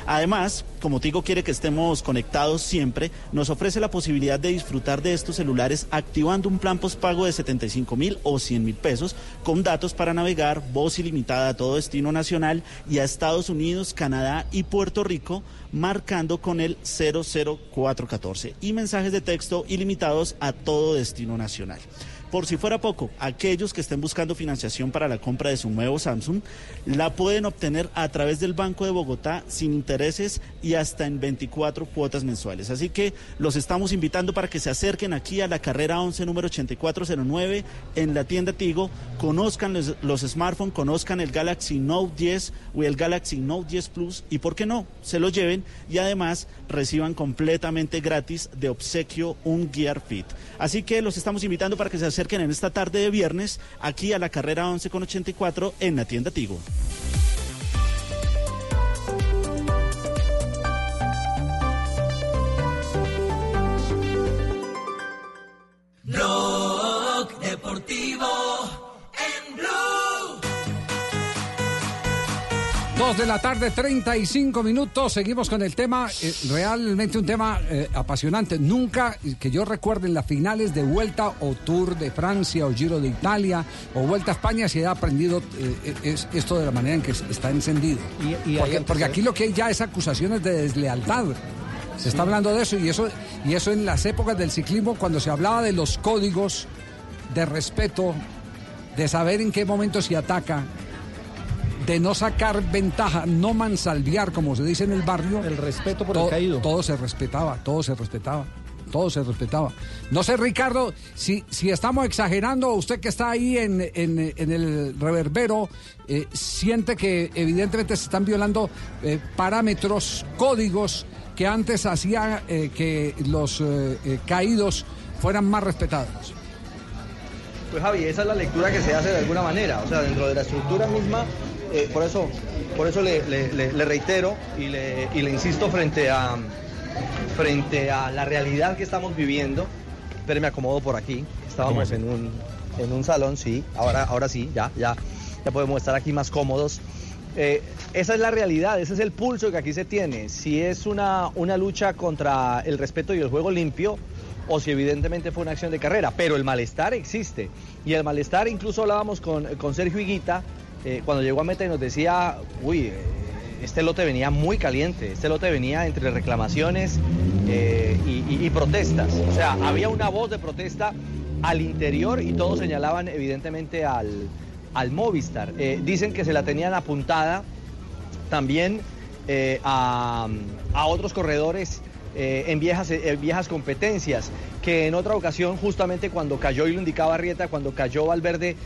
Además, como Tigo quiere que estemos conectados siempre, nos ofrece la posibilidad de disfrutar de estos celulares activando un plan postpago de 75 mil o 100 mil pesos con datos para navegar, voz ilimitada a todo destino nacional y a Estados Unidos, Canadá y Puerto Rico, marcando con el 00414 y mensajes de texto ilimitados a todo destino nacional. Por si fuera poco, aquellos que estén buscando financiación para la compra de su nuevo Samsung la pueden obtener a través del Banco de Bogotá sin intereses y hasta en 24 cuotas mensuales. Así que los estamos invitando para que se acerquen aquí a la carrera 11 número 8409 en la tienda Tigo, conozcan los, los smartphones, conozcan el Galaxy Note 10 o el Galaxy Note 10 Plus y por qué no, se lo lleven y además reciban completamente gratis de obsequio un Gear Fit. Así que los estamos invitando para que se acerquen en esta tarde de viernes aquí a la carrera 11 con 84 en la tienda Tigo. Blog Deportivo Dos de la tarde, 35 minutos. Seguimos con el tema, eh, realmente un tema eh, apasionante. Nunca que yo recuerde en las finales de Vuelta o Tour de Francia o Giro de Italia o Vuelta a España se ha aprendido eh, es- esto de la manera en que es- está encendido. y porque, hay- porque aquí lo que hay ya es acusaciones de deslealtad. Se está hablando de eso y eso y eso en las épocas del ciclismo cuando se hablaba de los códigos de respeto, de saber en qué momento se ataca, de no sacar ventaja, no mansalviar, como se dice en el barrio. El respeto por el caído. Todo se respetaba, todo se respetaba. Todo se respetaba. No sé, Ricardo, si, si estamos exagerando, usted que está ahí en, en- en el reverbero, eh, siente que evidentemente se están violando eh, parámetros, códigos que antes hacían eh, que los eh, eh, caídos fueran más respetados. Pues Javi, esa es la lectura que se hace de alguna manera, o sea, dentro de la estructura misma, eh, por eso, por eso le, le- le- le reitero y le, y le insisto frente a, frente a la realidad que estamos viviendo. Pero me acomodo por aquí. Estábamos en un, en un salón, sí. Ahora, ahora sí, ya, ya, ya podemos estar aquí más cómodos. Eh, esa es la realidad, ese es el pulso que aquí se tiene. Si es una, una lucha contra el respeto y el juego limpio, o si evidentemente fue una acción de carrera, pero el malestar existe. Y el malestar, incluso hablábamos con, con Sergio Higuita, eh, cuando llegó a meta y nos decía, uy, eh, este lote venía muy caliente, este lote venía entre reclamaciones eh, y, protestas. O sea, había una voz de protesta al interior y todos señalaban evidentemente al, al Movistar. Dicen que se la tenían apuntada también a, a otros corredores en, viejas, en viejas competencias, que en otra ocasión, justamente cuando cayó, y lo indicaba Arrieta, cuando cayó Valverde,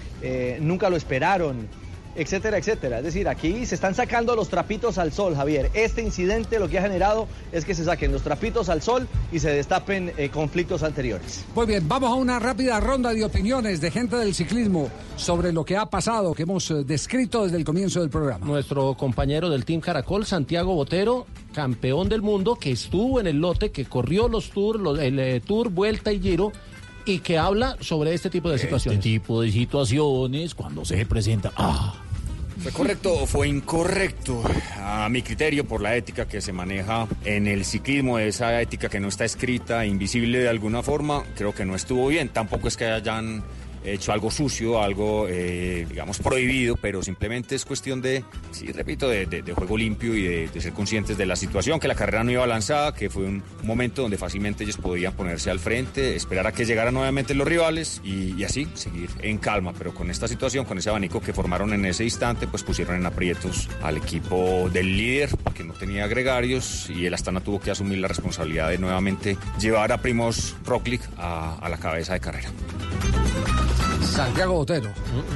nunca lo esperaron. Etcétera, etcétera. Es decir, aquí se están sacando los trapitos al sol, Javier. Este incidente lo que ha generado es que se saquen los trapitos al sol y se destapen eh, conflictos anteriores. Muy bien, vamos a una rápida ronda de opiniones de gente del ciclismo sobre lo que ha pasado, que hemos eh, descrito desde el comienzo del programa. Nuestro compañero del Team Caracol, Santiago Botero, campeón del mundo, que estuvo en el lote, que corrió los tours, los- el eh, Tour, Vuelta y Giro, y que habla sobre este tipo de situaciones. Este tipo de situaciones, cuando se presenta. ¡Ah! ¿Fue correcto o fue incorrecto? A mi criterio, por la ética que se maneja en el ciclismo, esa ética que no está escrita, invisible de alguna forma, creo que no estuvo bien. Tampoco es que hayan hecho algo sucio, algo, eh, digamos, prohibido, pero simplemente es cuestión de, sí, repito, de, juego limpio y de, ser conscientes de la situación, que la carrera no iba lanzada, que fue un momento donde fácilmente ellos podían ponerse al frente, esperar a que llegaran nuevamente los rivales y, así seguir en calma, pero con esta situación, con ese abanico que formaron en ese instante, pues pusieron en aprietos al equipo del líder, porque no tenía agregarios y el Astana tuvo que asumir la responsabilidad de nuevamente llevar a Primos Roglic a, a la cabeza de carrera. Santiago Botero.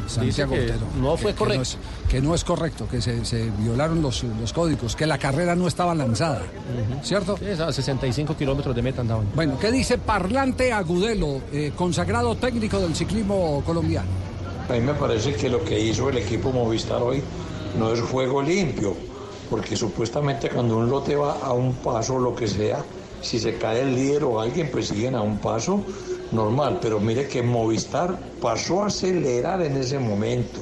Santiago que Botero. no fue Que- correcto. Que no es, que no es correcto, que se, se violaron los, los códigos, que la carrera no estaba lanzada. ¿Cierto? Sí, a 65 kilómetros de meta andaban. Bueno, ¿qué dice Parlante Agudelo, eh, consagrado técnico del ciclismo colombiano? A mí me parece que lo que hizo el equipo Movistar hoy no es juego limpio, porque supuestamente cuando un lote va a un paso o lo que sea, si se cae el líder o alguien, pues siguen a un paso normal. Pero mire que Movistar pasó a acelerar en ese momento.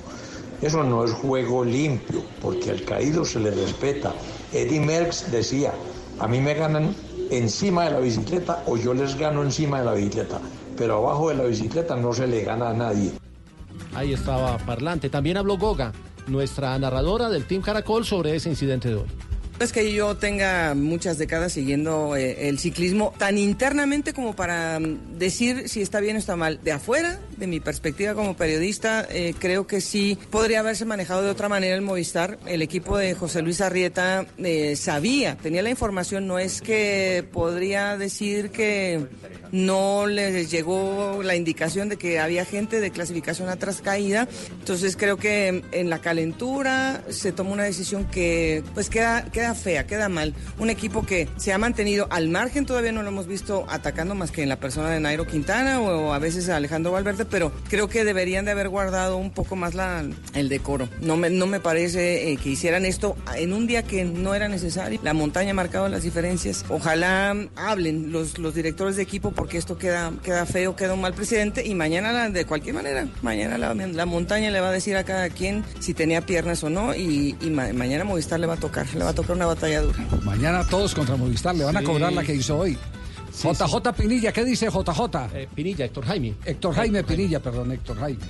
Eso no es juego limpio, porque al caído se le respeta. Eddie Merckx decía, a mí me ganan encima de la bicicleta o yo les gano encima de la bicicleta, pero abajo de la bicicleta no se le gana a nadie. Ahí estaba Parlante. También habló Goga, nuestra narradora del Team Caracol, sobre ese incidente de hoy. Es que yo tenga muchas décadas siguiendo eh, el ciclismo tan internamente como para mm, decir si está bien o está mal. De afuera, de mi perspectiva como periodista, eh, creo que sí podría haberse manejado de otra manera el Movistar. El equipo de José Luis Arrieta eh, sabía, tenía la información. No es que podría decir que no les llegó la indicación de que había gente de clasificación atrás caída. Entonces creo que en la calentura se tomó una decisión que pues queda, queda fea, queda mal. Un equipo que se ha mantenido al margen, todavía no lo hemos visto atacando más que en la persona de Nairo Quintana o, a veces a Alejandro Valverde, pero creo que deberían de haber guardado un poco más la, el decoro. No me, no me parece eh, que hicieran esto en un día que no era necesario. La montaña ha marcado las diferencias. Ojalá hablen los, los directores de equipo porque esto queda, queda feo, queda un mal presidente y mañana la- de cualquier manera, mañana la, la montaña le va a decir a cada quien si tenía piernas o no y, y ma- mañana Movistar le va a tocar, le va a tocar una batalla dura. Mañana todos contra Movistar, le van a cobrar la que hizo hoy. JJ Pinilla, ¿qué dice JJ? Eh, Pinilla, Héctor Jaime. Héctor Jaime Pinilla, perdón, Héctor Jaime.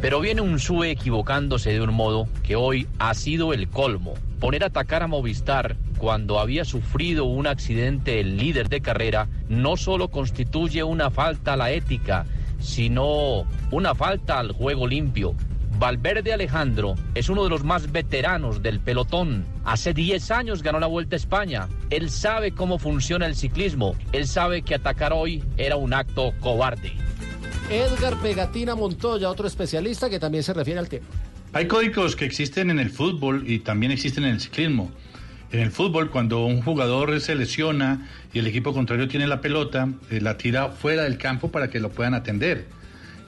Pero viene un SUE equivocándose de un modo que hoy ha sido el colmo. Poner a atacar a Movistar cuando había sufrido un accidente el líder de carrera no solo constituye una falta a la ética, sino una falta al juego limpio. Valverde Alejandro es uno de los más veteranos del pelotón. Hace 10 años ganó la Vuelta a España. Él sabe cómo funciona el ciclismo. Él sabe que atacar hoy era un acto cobarde. Edgar Pegatina Montoya, otro especialista que también se refiere al tema. Hay códigos que existen en el fútbol y también existen en el ciclismo. En el fútbol, cuando un jugador se lesiona y el equipo contrario tiene la pelota, eh, la tira fuera del campo para que lo puedan atender.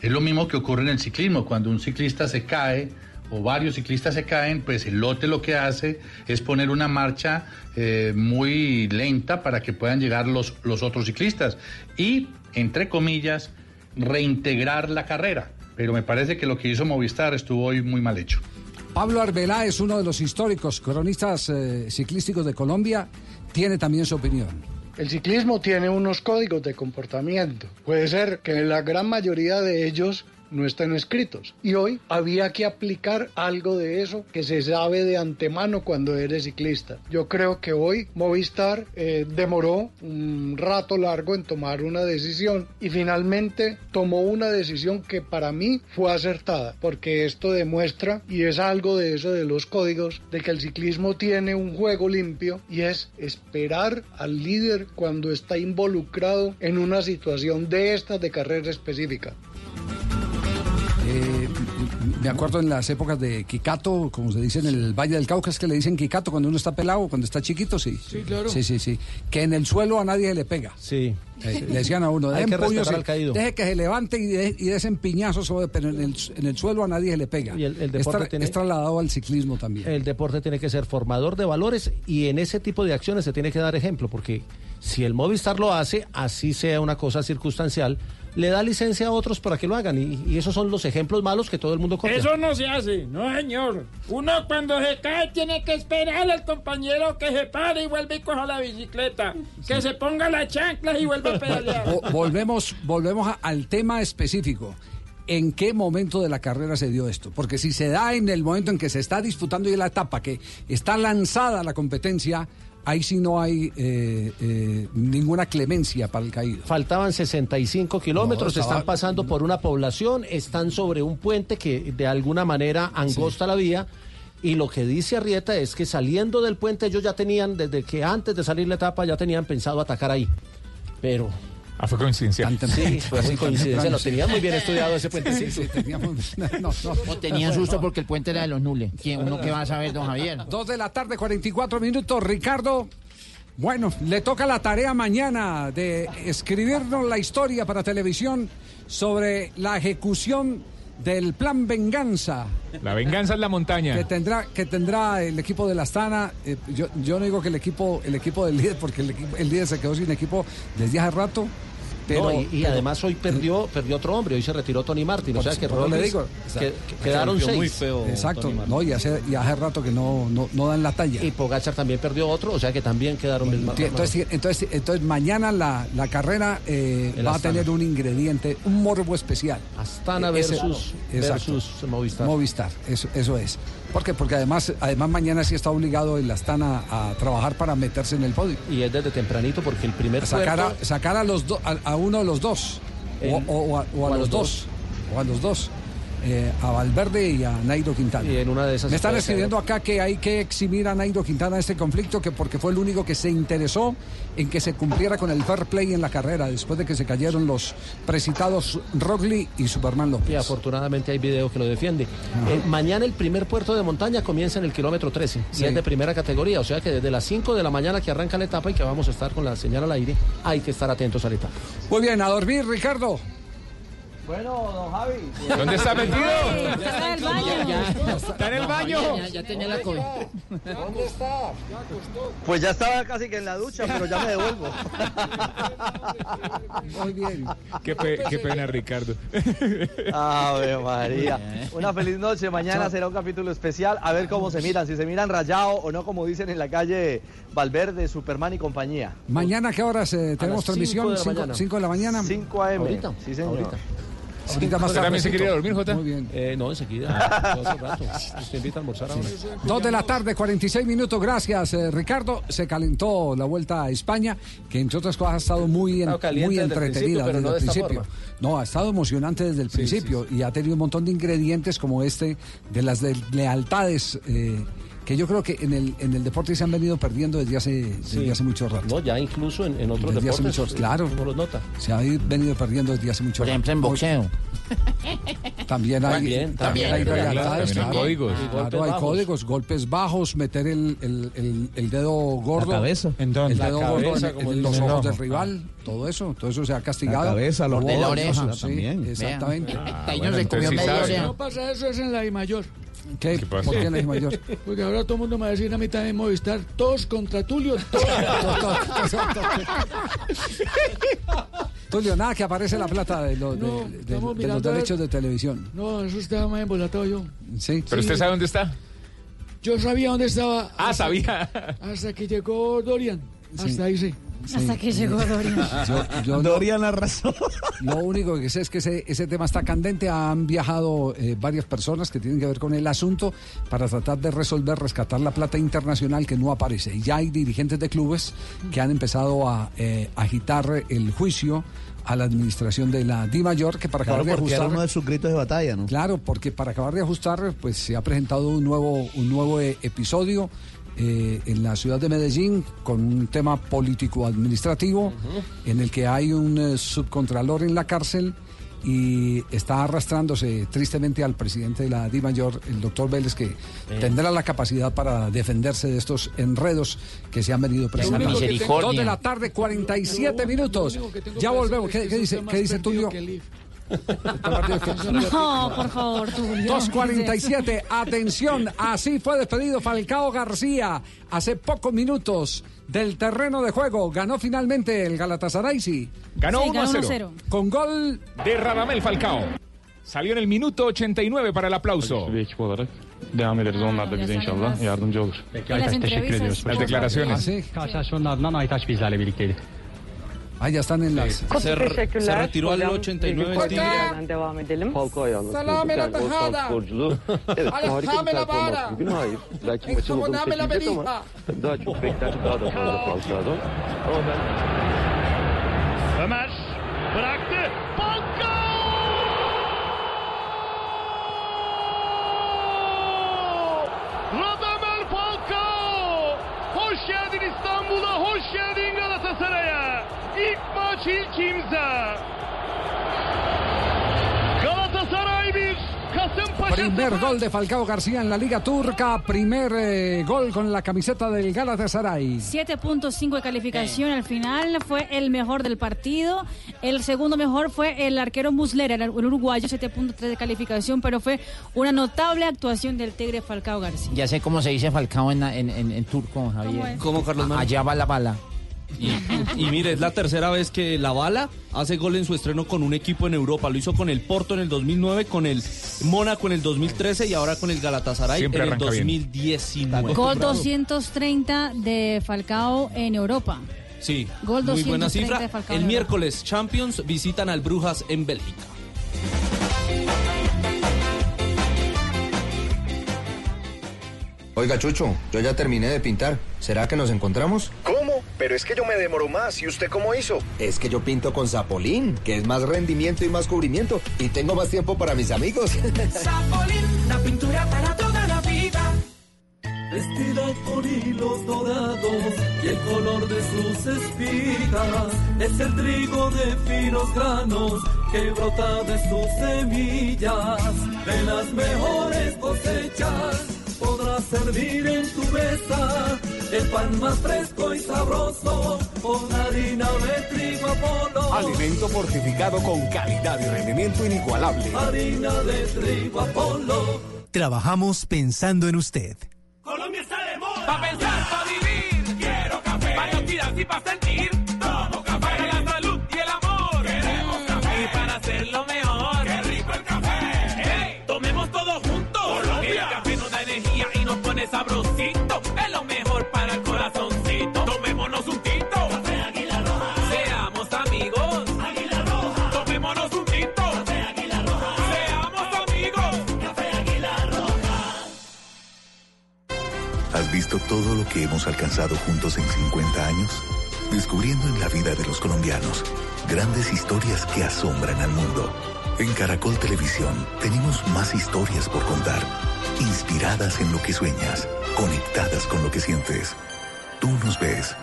Es lo mismo que ocurre en el ciclismo. Cuando un ciclista se cae o varios ciclistas se caen, pues el lote lo que hace es poner una marcha eh, muy lenta para que puedan llegar los, los otros ciclistas y, entre comillas, reintegrar la carrera. Pero me parece que lo que hizo Movistar estuvo hoy muy mal hecho. Pablo Arbelá es uno de los históricos cronistas eh, ciclísticos de Colombia, tiene también su opinión. El ciclismo tiene unos códigos de comportamiento. Puede ser que la gran mayoría de ellos no estén escritos. Y hoy había que aplicar algo de eso que se sabe de antemano cuando eres ciclista. Yo creo que hoy Movistar eh, demoró un rato largo en tomar una decisión y finalmente tomó una decisión que para mí fue acertada, porque esto demuestra, y es algo de eso de los códigos, de que el ciclismo tiene un juego limpio y es esperar al líder cuando está involucrado en una situación de estas de carrera específica. Me acuerdo en las épocas de Kikato, como se dice en el Valle del Cauca, es que le dicen Kikato cuando uno está pelado, cuando está chiquito, sí. Sí, claro. Sí, sí, sí. Que en el suelo a nadie le pega. Sí. Eh, le decían a uno, Hay "Den que puños respetar y- al caído". deje que se levante y, de, y desen piñazos, sobre- pero en el, en el suelo a nadie se le pega. Y el- el es, deporte tra- tiene- es trasladado al ciclismo también. El deporte tiene que ser formador de valores y en ese tipo de acciones se tiene que dar ejemplo, porque si el Movistar lo hace, así sea una cosa circunstancial, le da licencia a otros para que lo hagan. Y, y esos son los ejemplos malos que todo el mundo copia. Eso no se hace, no señor. Uno cuando se cae tiene que esperar al compañero que se pare y vuelve y coja la bicicleta. Que se ponga las chanclas y vuelva a pedalear. Vo- volvemos volvemos a- al tema específico. ¿En qué momento de la carrera se dio esto? Porque si se da en el momento en que se está disputando ya la etapa, que está lanzada la competencia, ahí sí no hay eh, eh, ninguna clemencia para el caído. Faltaban 65 kilómetros, No, estaba- están pasando por una población, están sobre un puente que de alguna manera angosta la vía. Y lo que dice Arrieta es que saliendo del puente ellos ya tenían, desde que antes de salir la etapa, ya tenían pensado atacar ahí. Pero... Ah, fue coincidencia. Sí, fue muy coincidencia, lo tenían muy bien estudiado ese puentecito. Sí, teníamos- no, no. O tenían susto porque el puente era de los nules. ¿Quién, uno que va a saber, don Javier? Dos de la tarde, 44 minutos. Ricardo, bueno, le toca la tarea mañana de escribirnos la historia para televisión sobre la ejecución del plan Venganza. La venganza es la montaña. Que tendrá, que tendrá el equipo de la Astana. Eh, yo, yo no digo que el equipo, el equipo del líder, porque el, el líder se quedó sin equipo desde hace rato. Pero, No, y, y pero- además hoy perdió, perdió otro hombre, hoy se retiró Tony Martin. O sea que Por eso le Robles, digo, que- que quedaron seis. Exacto, no, y hace, y hace rato que no, no, no dan la talla. Y Pogachar también perdió otro, o sea que también quedaron misma- Entonces, entonces, entonces mañana la, la carrera eh, va a tener un ingrediente, un morbo especial. Astana versus, Exacto. versus Movistar. Movistar, eso, eso es. ¿Por qué? Porque además, además mañana sí está obligado el Astana a trabajar para meterse en el podio. Y es desde tempranito porque el primer sacar a, sacar a los do- a, a uno de los dos o, El- o- o a, o a los dos o a los dos eh, a Valverde y a Nairo Quintana. Y en una de esas Me están escribiendo acá que hay que eximir a Nairo Quintana de este conflicto, que porque fue el único que se interesó en que se cumpliera con el fair play en la carrera, después de que se cayeron los precitados Rogli y Superman López. Y afortunadamente hay video que lo defiende. Eh, mañana el primer puerto de montaña comienza en el kilómetro 13 Sí. y es de primera categoría, o sea que desde las 5 de la mañana que arranca la etapa y que vamos a estar con la señal al aire, hay que estar atentos a la etapa. Muy bien, a dormir, Ricardo. Bueno, don Javi. ¿Dónde está metido? Está en el baño. Está en el baño. Ya, ya tenía la COVID. ¿Dónde está? Pues ya estaba casi que en la ducha, pero ya me devuelvo. Muy bien. Qué, pe- qué pena, Ricardo. Ave María. Una feliz noche. Mañana será un capítulo especial. A ver cómo se miran. Si se miran rayado o no, como dicen en la calle Valverde, Superman y compañía. Mañana, ¿qué horas eh, tenemos transmisión? cinco de la mañana. cinco de la mañana. 5 AM. Ahorita. Sí, señor. Ahorita. Ahorita más ¿Usted también se quería dormir, Jota? Muy bien. Eh, no, enseguida. todo hace rato. Usted invita a almorzar ahora. Dos de la tarde, 46 minutos. Gracias, eh, Ricardo. Se calentó la vuelta a España, que entre otras cosas ha estado muy, en- Estado caliente muy desde el entretenida principio, pero desde no el principio. No, ha estado emocionante desde el principio y ha tenido un montón de ingredientes como este de las de lealtades eh, que yo creo que en el, en el deporte se han venido perdiendo desde hace, desde Sí. hace mucho rato. No, ya incluso en, en otros Desde hace deportes. mucho- claro. Uno los nota. Se ha venido perdiendo desde hace mucho Por rato. ejemplo, en boxeo. También hay, También, también hay también, lealtades, también hay claro. códigos. Claro, hay bajos. códigos, golpes bajos, meter el, el, el- el dedo gordo. cabeza. El ¿En dónde? dedo La gordo cabeza, en, como en los ojos del rival, todo eso, todo eso se ha castigado. La cabeza, los de la oreja. sí, También. Exactamente. Tañón bueno, se comió oreja. No pasa eso, es en la I mayor. ¿Qué? ¿Qué pasa? ¿Por qué la I mayor? Porque ahora todo el mundo me va a decir a mí también Movistar, todos contra Tulio, todos. Tulio, nada que aparece la plata de, los- No, de- de derechos de televisión. No, eso estaba más embolatado yo. Sí. ¿Pero usted sabe dónde está? Yo sabía dónde estaba. Ah, hasta- sabía. Hasta que llegó Dorian. Hasta ahí sí. Hasta que llegó Dorian. Yo, yo no- Dorian la razón. Lo único que sé es que ese, ese tema está candente. Han viajado eh, varias personas que tienen que ver con el asunto para tratar de resolver, rescatar la plata internacional que no aparece. Y ya hay dirigentes de clubes que han empezado a eh, agitar el juicio a la administración de la Di Mayor, que para Claro, acabar de porque era ajustar. uno de sus gritos de batalla, ¿no? Claro, porque para acabar de ajustar, pues se ha presentado un nuevo, un nuevo eh, episodio eh, en la ciudad de Medellín con un tema político-administrativo en el que hay un eh, subcontralor en la cárcel y está arrastrándose tristemente al presidente de la DIMAYOR, el doctor Vélez, que tendrá la capacidad para defenderse de estos enredos que se han venido presentando. Dos de la tarde, 47 minutos. Ya volvemos. ¿Qué, qué dice, qué dice Tulio? No, por favor, Tulio. 2.47, atención, así fue despedido Falcao García hace pocos minutos del terreno de juego. Ganó finalmente el Galatasaray, sí. Ganó Sí, 1 a ganó 0. 1-0. Con gol de Radamel Falcao. Salió en el minuto 89 para el aplauso. Devam ederiz. Onlar da bize inşallah yardımcı olur. Peki, Aytaç, teşekkür ediyoruz. Las declaraciones. Ardından Aytaç bizlerle birlikteydi. Ah, ya están en las. Se, se retiró al 89 Stigler. devam edelim. Falcao ayağına. Salame la tajada. sporculuğu. Evet Alejame la vara. Bugün hayır. Belki maçın olduğunu Exomoname la seçecek ama verija. daha çok beklenti daha da fazla Falcao'dan. Ama ben Ömer bıraktı. Falcao! Radamel Falcao! Hoş geldin İstanbul'a, hoş geldin Galatasaray'a. İlk maç ilk imza. Galatasaray 1, Kasımpaşa Primer gol de Falcao García en la Liga Turca, primer eh, gol con la camiseta del Galatasaray. 7.5 de calificación al final, fue el mejor del partido. El segundo mejor fue el arquero Muslera, el uruguayo, 7.3 de calificación, pero fue una notable actuación del Tigre Falcao García. Ya sé cómo se dice Falcao en, en, en- en turco, Javier. ¿Cómo, Carlos? Allá va la bala. Y, y mire, es la tercera vez que la bala hace gol en su estreno con un equipo en Europa. Lo hizo con el Porto en el 2009, con el Mónaco en el 2013 y ahora con el Galatasaray Siempre en el arranca bien. 2019. Gol 230 de Falcao en Europa. Sí, Gol muy buena 230 cifra. de Falcao El miércoles Champions visitan al Brujas en Bélgica. Oiga, Chucho, yo ya terminé de pintar. ¿Será que nos encontramos? ¿Cómo? Pero es que yo me demoro más. ¿Y usted cómo hizo? Es que yo pinto con Zapolín, que es más rendimiento y más cubrimiento. Y tengo más tiempo para mis amigos. Zapolín, la pintura para toda la vida. Vestida con hilos dorados y el color de sus espigas es el trigo de finos granos que brota de sus semillas. De las mejores cosechas podrás servir en tu mesa el pan más fresco y sabroso con harina de trigo Apolo. Alimento fortificado con calidad y rendimiento inigualable. Harina de trigo Apolo. Trabajamos pensando en usted. Colombia está de moda. Pa' pensar, pa' vivir. Quiero café. Para y pa' sentir. Todo lo que hemos alcanzado juntos en 50 años? Descubriendo en la vida de los colombianos grandes historias que asombran al mundo. En Caracol Televisión tenemos más historias por contar, inspiradas en lo que sueñas, conectadas con lo que sientes. Tú nos ves,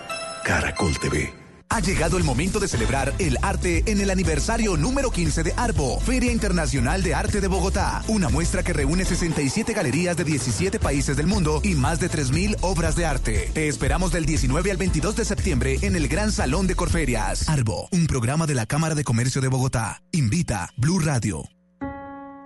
Caracol TV. Ha llegado el momento de celebrar el arte en el aniversario número 15 de ARBO, Feria Internacional de Arte de Bogotá. Una muestra que reúne 67 galerías de 17 países del mundo y más de 3.000 obras de arte. Te esperamos del 19 al 22 de septiembre en el Gran Salón de Corferias. ARBO, un programa de la Cámara de Comercio de Bogotá. Invita Blue Radio.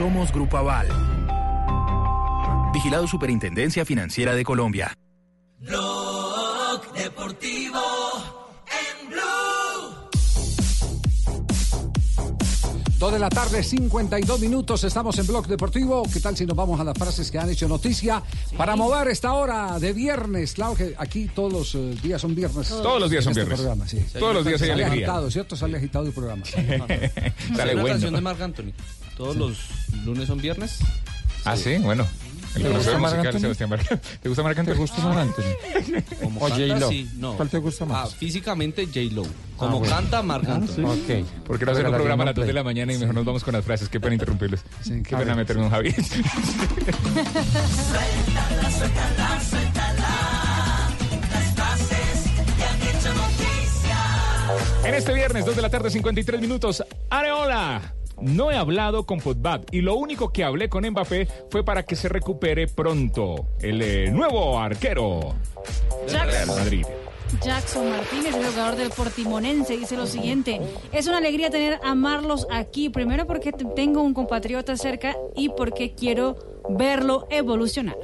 Somos Grupo Aval. Vigilado Superintendencia Financiera de Colombia. Blog Deportivo en Blue. Dos de la tarde, 52 minutos. Estamos en Blog Deportivo. ¿Qué tal si nos vamos a las frases que han hecho noticia para mover esta hora de viernes? Claro que aquí todos los eh, días son viernes. Todos los días son este viernes. programa, sí. Todos los días hay Sale alegría. agitado, ¿cierto? Sale agitado el programa. Sale Sale bueno. canción de Marc Anthony. Todos los lunes son viernes. Ah, sí, bueno. El ¿Te gusta profesor Marc musical Anthony? Sebastián Marc- ¿Te gusta Marc Anthony? ¿Te gusta Marc Anthony? Como O canta, J-Lo. sí, no. ¿Cuál te gusta más? Ah, físicamente J-Lo. Como bueno. canta Marc Anthony. Ok. Porque no hacer un programa a las 2 de la mañana y mejor nos vamos con las frases. Qué pena interrumpirles. Qué pena meterme un Javi. Suéltala, suéltala, suéltala. Las frases que han hecho noticia. En este viernes, 2 de la tarde, 53 minutos. Areola. No he hablado con Pogba y lo único que hablé con Mbappé fue para que se recupere pronto. El eh, nuevo arquero Jackson. Real Madrid. Jackson Martínez, el jugador del Portimonense, dice lo siguiente: Es una alegría tener a Marlos aquí. Primero porque te- tengo un compatriota cerca y porque quiero verlo evolucionar.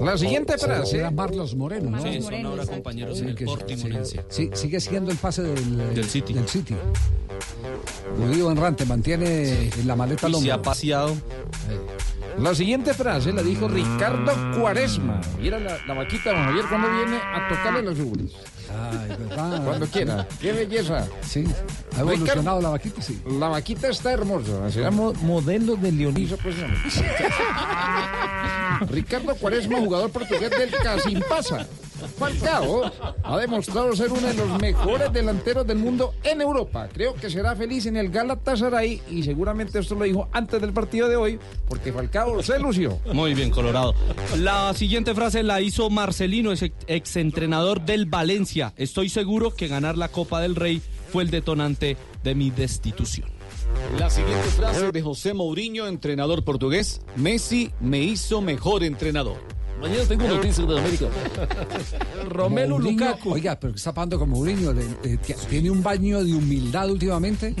La siguiente frase- Era Marlos Moreno, ¿no? Sí, son ahora compañeros Sí, en el Portimonense. Sí, sigue siendo el pase del, Del City. Del City. Judío Enrante mantiene en la maleta al Y se ha paseado. La siguiente frase la dijo Ricardo Cuaresma. Mira la, la vaquita, don Javier, cuando viene a tocarle los. Ay, ¿verdad? Cuando quiera. ¡Qué belleza! Sí, ha evolucionado la vaquita, sí. La vaquita está hermosa. Se llama modelo de Leoniso, pues. Ricardo Cuaresma, jugador portugués del Casimpasa. Falcao ha demostrado ser uno de los mejores delanteros del mundo en Europa. Creo que será feliz en el Galatasaray y seguramente esto lo dijo antes del partido de hoy porque Falcao se lució. Muy bien, Colorado. La siguiente frase la hizo Marcelino, ex exentrenador del Valencia. Estoy seguro que ganar la Copa del Rey fue el detonante de mi destitución. La siguiente frase de José Mourinho, entrenador portugués. Messi me hizo mejor entrenador. Mañana tengo noticias de América. Romelu Lukaku. Oiga, pero ¿qué está pasando con Mourinho? ¿Le- le- ¿Tiene un baño de humildad últimamente?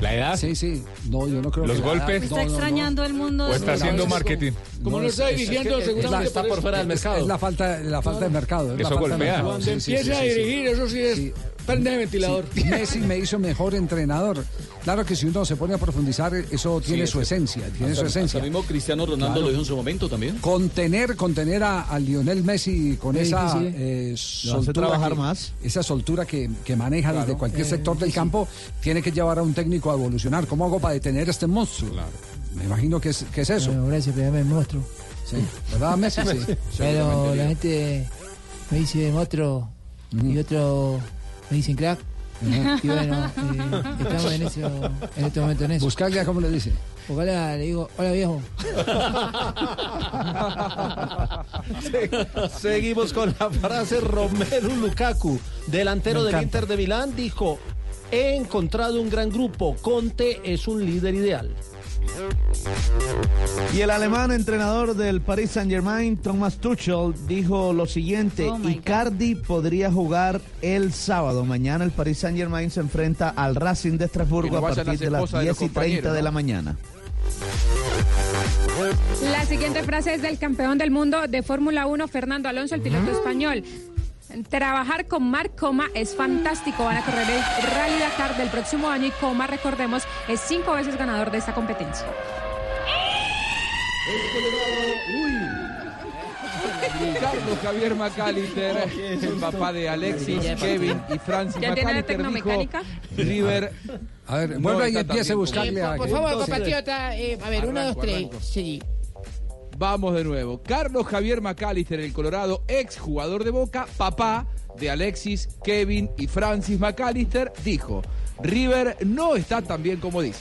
¿La edad? Sí, sí. No, yo no creo ¿Los que golpes? no, Está no, no. extrañando el mundo. ¿O está haciendo marketing? Como no está es- es dirigiendo, que- seguramente es la- por fuera del es- mercado. Es la falta, la falta de mercado. es la Eso falta de golpea. mercado. Cuando Sí, empieza sí, a sí, dirigir, eso sí es. Ventilador. Sí, Messi me hizo mejor entrenador. Claro que si uno se pone a profundizar, eso tiene Sí, su esencia, tiene su esencia. hasta mismo Cristiano Ronaldo Claro. lo dijo en su momento también. Contener, contener a, a Lionel Messi con Es esa eh, soltura, trabajar que, más. esa soltura que, que maneja desde cualquier sector del campo, tiene que llevar a un técnico a evolucionar. ¿Cómo hago para detener a este monstruo? Me imagino que es, que es eso. Bueno, gracias, pero me monstruo. Sí. ¿Verdad, Messi? Sí. Pero la gente me dice monstruo y otro me dicen crack. Y bueno, eh, estamos en, eso, en este momento en eso. Buscaglia, ¿cómo le dice? Ojalá le digo, hola viejo. Seguimos con la frase Romelu Lukaku, delantero del. Inter de Milán, dijo, he encontrado un gran grupo, Conte es un líder ideal. Y el alemán entrenador del Paris Saint Germain, Thomas Tuchel, dijo lo siguiente: Oh. Icardi podría jugar el sábado. Mañana el Paris Saint Germain se enfrenta al Racing de Estrasburgo no a partir de las esposas de los 10 y 30 compañeros, de la mañana. La siguiente frase es del campeón del mundo de Fórmula 1, Fernando Alonso, el piloto español. Trabajar con Marc Coma es fantástico. Van a correr el Rally Dakar del próximo año y Coma, recordemos, es cinco veces ganador de esta competencia. Ricardo Javier McAllister, el papá de Alexis, Kevin y Francis ¿Ya tiene la dijo tecnomecánica? River. A ver, no vuelva y empiece a buscarle a... Por favor, compatriota, eh, a ver, uno, dos, tres. Sí. Vamos de nuevo. Carlos Javier McAllister, el Colorado, ex jugador de Boca, papá de Alexis, Kevin y Francis McAllister, dijo: River no está tan bien como dice.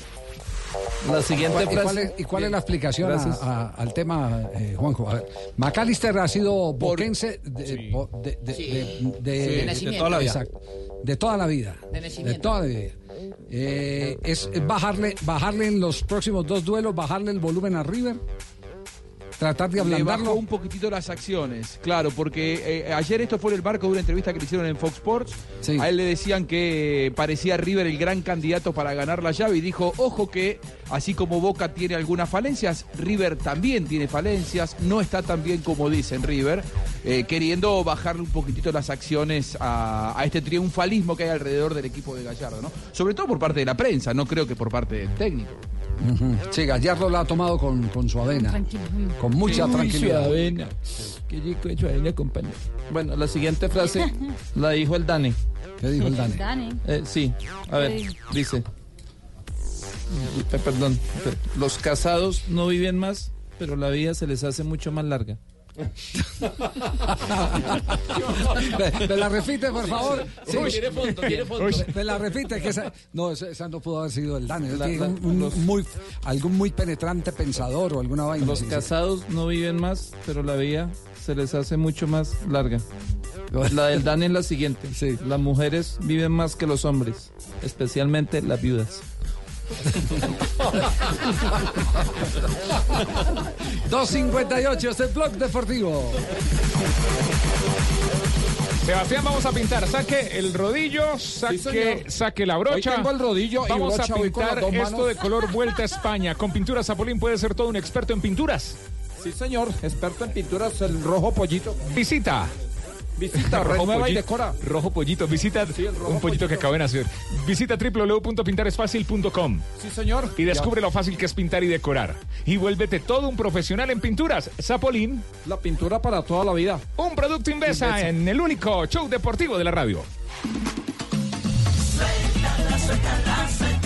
La ¿Y siguiente cuál, y cuál es, y cuál es la explicación a- Gracias. a- al tema, eh, Juanjo? A ver, McAllister ha sido boquense de, Sí, toda la vida. Exacto. De toda la vida. De nacimiento. toda la vida. Eh, es es bajarle, bajarle en los próximos dos duelos, bajarle el volumen a River. Tratar de Le ablandarlo. bajó un poquitito las acciones, claro, porque eh, ayer esto fue en el marco de una entrevista que le hicieron en Fox Sports. A él le decían que parecía River el gran candidato para ganar la llave y dijo, ojo que así como Boca tiene algunas falencias, River también tiene falencias, no está tan bien como dicen River, eh, queriendo bajarle un poquitito las acciones a, a este triunfalismo que hay alrededor del equipo de Gallardo, ¿no? Sobre todo por parte de la prensa, no creo que por parte del técnico. Ujú. Sí, Gallardo la ha tomado con, con su avena. Con mucha Uy, tranquilidad. su avena. Qué rico es su avena, compañero. Bueno, la siguiente frase la dijo el Dani. ¿Qué dijo el Dani? Dani. Eh, sí, a ver, dice. Eh, Perdón, pe- los casados no viven más, pero la vida se les hace mucho más larga. ¿Me, me la repite, por favor? Uy, tiene fondo, tiene fondo. Uy, Me la repite, que esa, no, esa, no pudo haber sido el Dani. La- Tiene la- un- un los- muy, algún muy penetrante pensador o alguna vaina. Los así, sí. casados no viven más, pero la vida se les hace mucho más larga. La del Dani es la siguiente. Las mujeres viven más que los hombres, especialmente las viudas. 258, este blog deportivo. Sebastián, vamos a pintar. Saque el rodillo, saque, la brocha. Hoy tengo el rodillo y Vamos brocha, a pintar esto de color Vuelta a España. Con pinturas Zapolín puede ser todo un experto en pinturas. Sí, señor, experto en pinturas, el rojo pollito. Visita. Visita, renueva y decora. Rojo pollito, visita rojo un pollito que acaba de nacer. Visita www.pintaresfacil.com Sí, señor. y descubre lo fácil que es pintar y decorar. Y vuélvete todo un profesional en pinturas. Zapolín. La pintura para toda la vida. Un producto Invesa, Invesa. en el único show deportivo de la radio. Suéltala, suéltala, suéltala.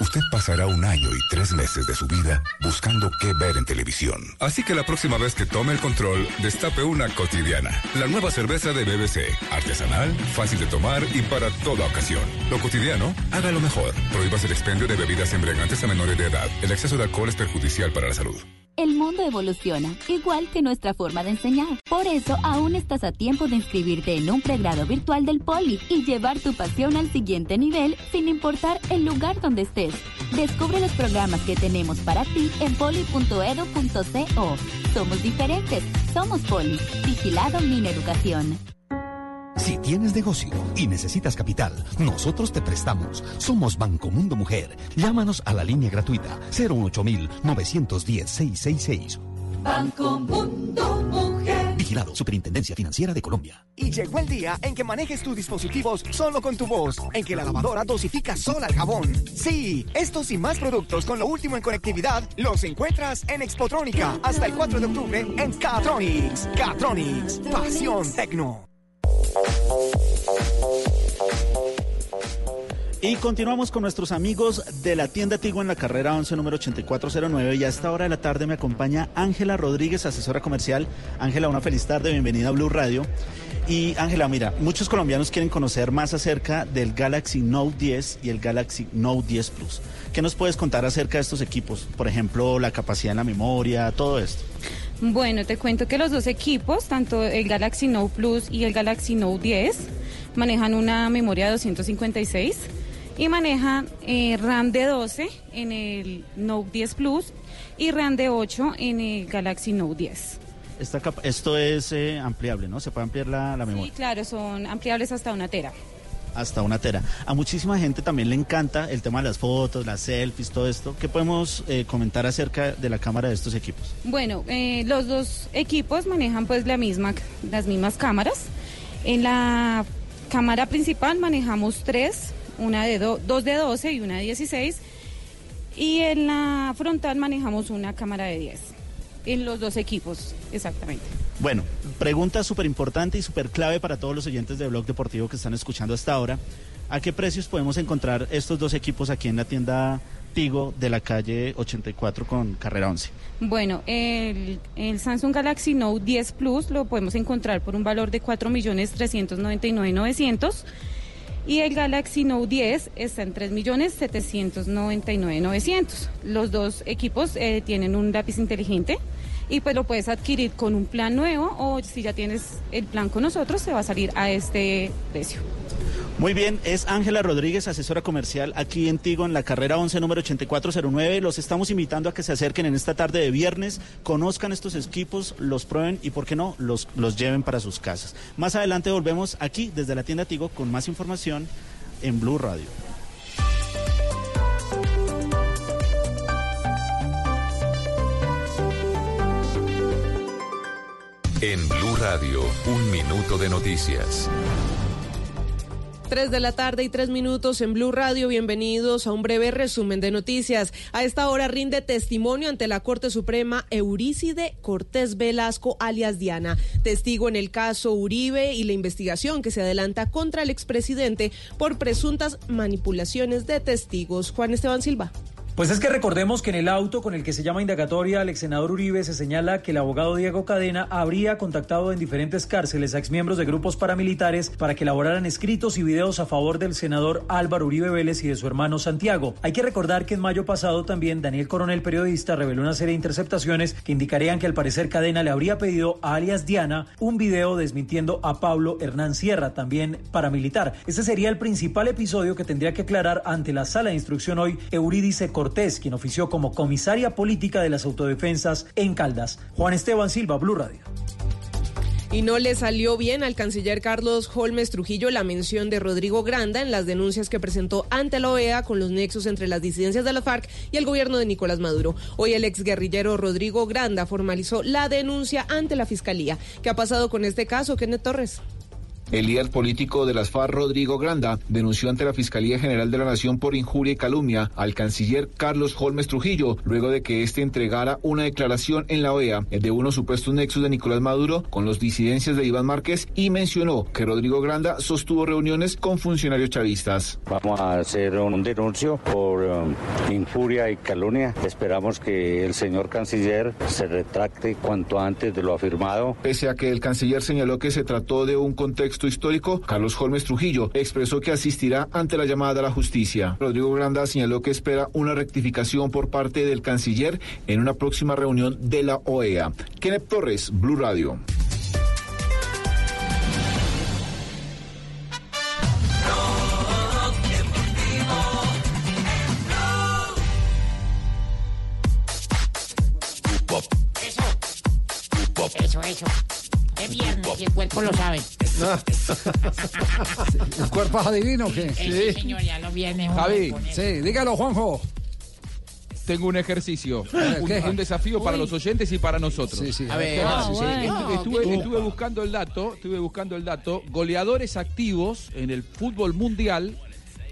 Usted pasará un año y tres meses de su vida buscando qué ver en televisión. Así que la próxima vez que tome el control, destape una cotidiana. La nueva cerveza de BBC. Artesanal, fácil de tomar y para toda ocasión. Lo cotidiano, hágalo mejor. Prohíbas el expendio de bebidas embriagantes a menores de edad. El exceso de alcohol es perjudicial para la salud. El mundo evoluciona, igual que nuestra forma de enseñar. Por eso, aún estás a tiempo de inscribirte en un pregrado virtual del Poli y llevar tu pasión al siguiente nivel sin importar el lugar donde estés. Descubre los programas que tenemos para ti en poli.edu.co. Somos diferentes, somos Poli. Vigilado Mineducación. Si tienes negocio y necesitas capital, nosotros te prestamos. Somos Banco Mundo Mujer. Llámanos a la línea gratuita 018 910 666. Banco Mundo Mujer. Vigilado Superintendencia Financiera de Colombia. Y llegó el día en que manejes tus dispositivos solo con tu voz, en que la lavadora dosifica sola el jabón. Sí, estos y más productos con lo último en conectividad los encuentras en Expotrónica hasta el 4 de octubre en Catronics. Catronics, pasión tecno. Y continuamos con nuestros amigos de la tienda Tigo en la carrera 11, número 8409. Y a esta hora de la tarde me acompaña Ángela Rodríguez, asesora comercial. Ángela, una feliz tarde, bienvenida a Blue Radio. Y Ángela, mira, muchos colombianos quieren conocer más acerca del Galaxy Note 10 y el Galaxy Note 10 Plus. ¿Qué nos puedes contar acerca de estos equipos? Por ejemplo, la capacidad en la memoria, todo esto. Bueno, te cuento que los dos equipos, tanto el Galaxy Note Plus y el Galaxy Note 10, manejan una memoria de 256 y manejan eh, RAM de 12 en el Note 10 Plus y RAM de 8 en el Galaxy Note 10. Esta capa- esto es eh, ampliable, ¿no? Se puede ampliar la, la Sí, memoria. claro, son ampliables hasta una tera. Hasta una tera. A muchísima gente también le encanta el tema de las fotos, las selfies, todo esto. ¿Qué podemos eh, comentar acerca de la cámara de estos equipos? Bueno, eh, los dos equipos manejan pues la misma, las mismas cámaras. En la cámara principal manejamos tres, una de do- dos de 12 y una de 16. Y en la frontal manejamos una cámara de 10. En los dos equipos, exactamente. Bueno, pregunta súper importante y súper clave para todos los oyentes de Blog Deportivo que están escuchando hasta ahora. ¿A qué precios podemos encontrar estos dos equipos aquí en la tienda Tigo de la calle 84 con carrera 11? Bueno, el, Samsung Galaxy Note 10 Plus lo podemos encontrar por un valor de 4.399.900 y el Galaxy Note 10 está en 3.799.900. Los dos equipos eh, tienen un lápiz inteligente y pues lo puedes adquirir con un plan nuevo o si ya tienes el plan con nosotros te va a salir a este precio. Muy bien, es Ángela Rodríguez, asesora comercial aquí en Tigo, en la carrera 11, número 8409. Los estamos invitando a que se acerquen en esta tarde de viernes, conozcan estos equipos, los prueben y, ¿por qué no?, los, los lleven para sus casas. Más adelante volvemos aquí desde la tienda Tigo con más información en Blue Radio. En Blue Radio, un minuto de noticias. 3 de la tarde y 3 minutos en Blue Radio. Bienvenidos a un breve resumen de noticias. A esta hora rinde testimonio ante la Corte Suprema Eurícide Cortés Velasco, alias Diana, testigo en el caso Uribe y la investigación que se adelanta contra el expresidente por presuntas manipulaciones de testigos. Juan Esteban Silva. Pues es que recordemos que en el auto con el que se llama indagatoria al ex senador Uribe se señala que el abogado Diego Cadena habría contactado en diferentes cárceles a exmiembros de grupos paramilitares para que elaboraran escritos y videos a favor del senador Álvaro Uribe Vélez y de su hermano Santiago. Hay que recordar que en mayo pasado también Daniel Coronel, periodista, reveló una serie de interceptaciones que indicarían que al parecer Cadena le habría pedido a alias Diana un video desmintiendo a Pablo Hernán Sierra, también paramilitar. Este sería el principal episodio que tendría que aclarar ante la sala de instrucción hoy Eurídice Cortés, quien ofició como comisaria política de las autodefensas en Caldas. Juan Esteban Silva, Blue Radio. Y no le salió bien al canciller Carlos Holmes Trujillo la mención de Rodrigo Granda en las denuncias que presentó ante la OEA con los nexos entre las disidencias de la FARC y el gobierno de Nicolás Maduro. Hoy el exguerrillero Rodrigo Granda formalizó la denuncia ante la Fiscalía. ¿Qué ha pasado con este caso, Kenneth Torres? El líder político de las FARC, Rodrigo Granda, denunció ante la Fiscalía General de la Nación por injuria y calumnia al canciller Carlos Holmes Trujillo, luego de que éste entregara una declaración en la OEA de unos supuestos nexos de Nicolás Maduro con los disidencias de Iván Márquez y mencionó que Rodrigo Granda sostuvo reuniones con funcionarios chavistas. Vamos a hacer un denuncio por um, injuria y calumnia. Esperamos que el señor canciller se retracte cuanto antes de lo afirmado. Pese a que el canciller señaló que se trató de un contexto histórico, Carlos Holmes Trujillo expresó que asistirá ante la llamada a la justicia. Rodrigo Granda señaló que espera una rectificación por parte del canciller en una próxima reunión de la OEA. Kenneth Torres, Blue Radio. Es viernes y el cuerpo lo sabe. ¿El cuerpo es adivino o qué? Sí, señor, ya lo viene. Javi. Sí, dígalo, Juanjo. Tengo un ejercicio, un, un desafío para Uy. los oyentes y para nosotros. Sí, sí. A ver, Ah, sí, estuve buscando el dato, estuve buscando el dato. Goleadores activos en el fútbol mundial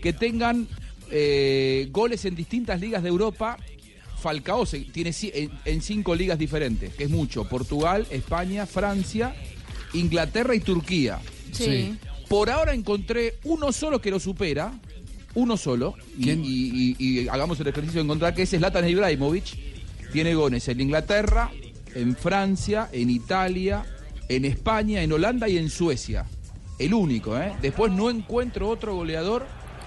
que tengan eh, goles en distintas ligas de Europa. Falcao se- tiene en, en cinco ligas diferentes, que es mucho. Portugal, España, Francia, Inglaterra y Turquía. Sí. Por ahora encontré uno solo que lo supera. Uno solo. Y, y- y- y hagamos el ejercicio de encontrar que ese es Zlatan Ibrahimovic. Tiene goles en Inglaterra, en Francia, en Italia, en España, en Holanda y en Suecia. El único, ¿eh? Después no encuentro otro goleador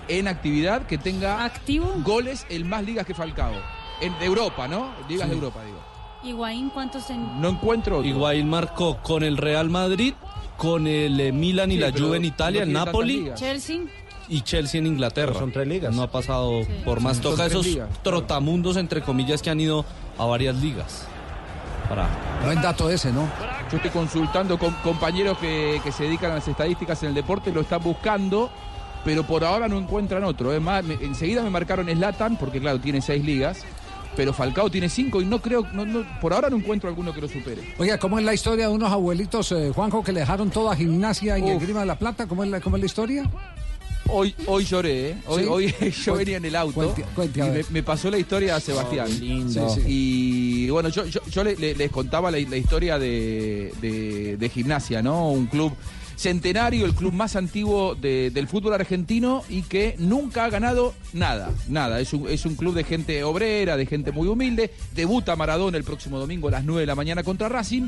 en actividad que tenga ¿Activo? goles en más ligas que Falcao. En, de Europa, ¿no? Ligas de Europa, digo. Higuaín, ¿cuántos en...? No encuentro otro. Higuaín marcó con el Real Madrid, con el eh, Milan y Sí, la Juve en no Italia, el tiene tantas Napoli. Chelsea. y Chelsea en Inglaterra. Son tres ligas. No ha pasado por más. Son Toca esos ligas. trotamundos, entre comillas, que han ido a varias ligas. Para Buen dato ese, ¿no? Yo estoy consultando con compañeros que, que se dedican a las estadísticas en el deporte, lo están buscando, pero por ahora no encuentran otro. Es más, me- enseguida me marcaron Slatan, porque claro, tiene seis ligas, pero Falcao tiene cinco y no creo, no, no- por ahora no encuentro alguno que lo supere. Oiga, ¿cómo es la historia de unos abuelitos, eh, Juanjo, que le dejaron toda gimnasia y Uf. esgrima de la plata? ¿Cómo es la, cómo es la historia? Hoy, hoy lloré, ¿eh? Hoy, ¿Sí? hoy yo Cuente- venía en el auto cuente- cuente, a y me, pasó la historia a Sebastián. lindo. Sí, sí. Y bueno, yo, yo, yo le- le- les contaba la, la historia de, de- de gimnasia, ¿no? Un club centenario, el club más antiguo de- del fútbol argentino y que nunca ha ganado nada, nada. Es un, es un club de gente obrera, de gente muy humilde. Debuta Maradona el próximo domingo a las 9 de la mañana contra Racing.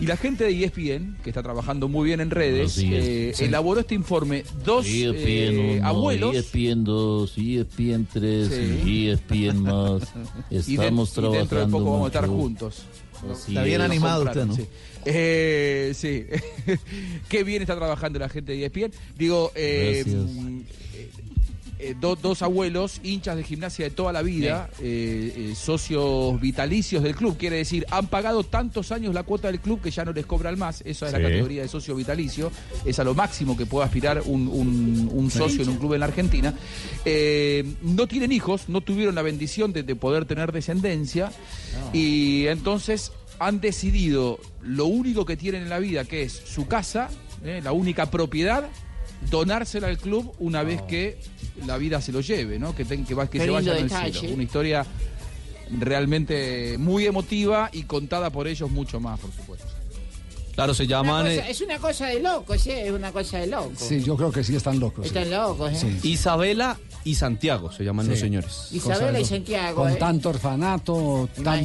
Y la gente de ESPN, que está trabajando muy bien en redes, eh, Sí. elaboró este informe. Dos ESPN eh, 1, abuelos. ESPN 2, ESPN 3, Sí. ESPN más. y, de- Estamos y trabajando. dentro de poco vamos a estar juntos. Está bien animado usted, ¿no? Sí. Eh, sí. Qué bien está trabajando la gente de ESPN. Digo, eh, eh, do- dos abuelos, hinchas de gimnasia de toda la vida, socios vitalicios del club. Quiere decir, han pagado tantos años la cuota del club que ya no les cobran más. Esa es la categoría de socio vitalicio. Es a lo máximo que puede aspirar un, un- un socio en un club en la Argentina. No tienen hijos, no tuvieron la bendición de, de poder tener descendencia. Y entonces han decidido lo único que tienen en la vida, que es su casa, eh, la única propiedad, donársela al club una vez que la vida se lo lleve, ¿no? Que, ten- que, va- que se vaya al detalle. cielo. Una historia realmente muy emotiva y contada por ellos mucho más, por supuesto. Claro, se Una llaman cosa- eh, es una cosa de locos, sí, es una cosa de locos. Sí, yo creo que sí están locos. sí. Están locos, ¿eh? Sí. Isabela y Santiago, se llaman Sí. los señores. Isabela y Santiago, Con ¿eh? tanto orfanato, tan-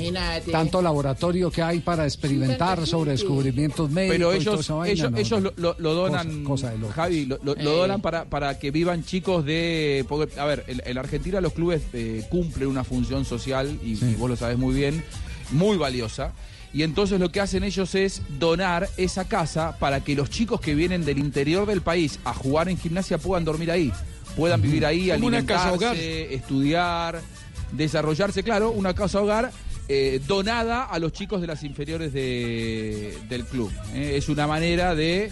tanto laboratorio que hay para experimentar sobre descubrimientos médicos. Pero y toda ellos, esa vaina, ellos, no, ellos no. lo, donan, Cosa- cosa. Javi, lo, lo- lo donan para, para que vivan chicos de... porque, a ver, en, en la Argentina los clubes eh, cumplen una función social, y, y vos lo sabés muy bien, muy valiosa. Y entonces lo que hacen ellos es donar esa casa para que los chicos que vienen del interior del país a jugar en gimnasia puedan dormir ahí, puedan vivir ahí, Como una casa alimentarse, estudiar, desarrollarse, claro, una casa hogar eh, donada a los chicos de las inferiores de- del club. ¿eh? Es una manera de,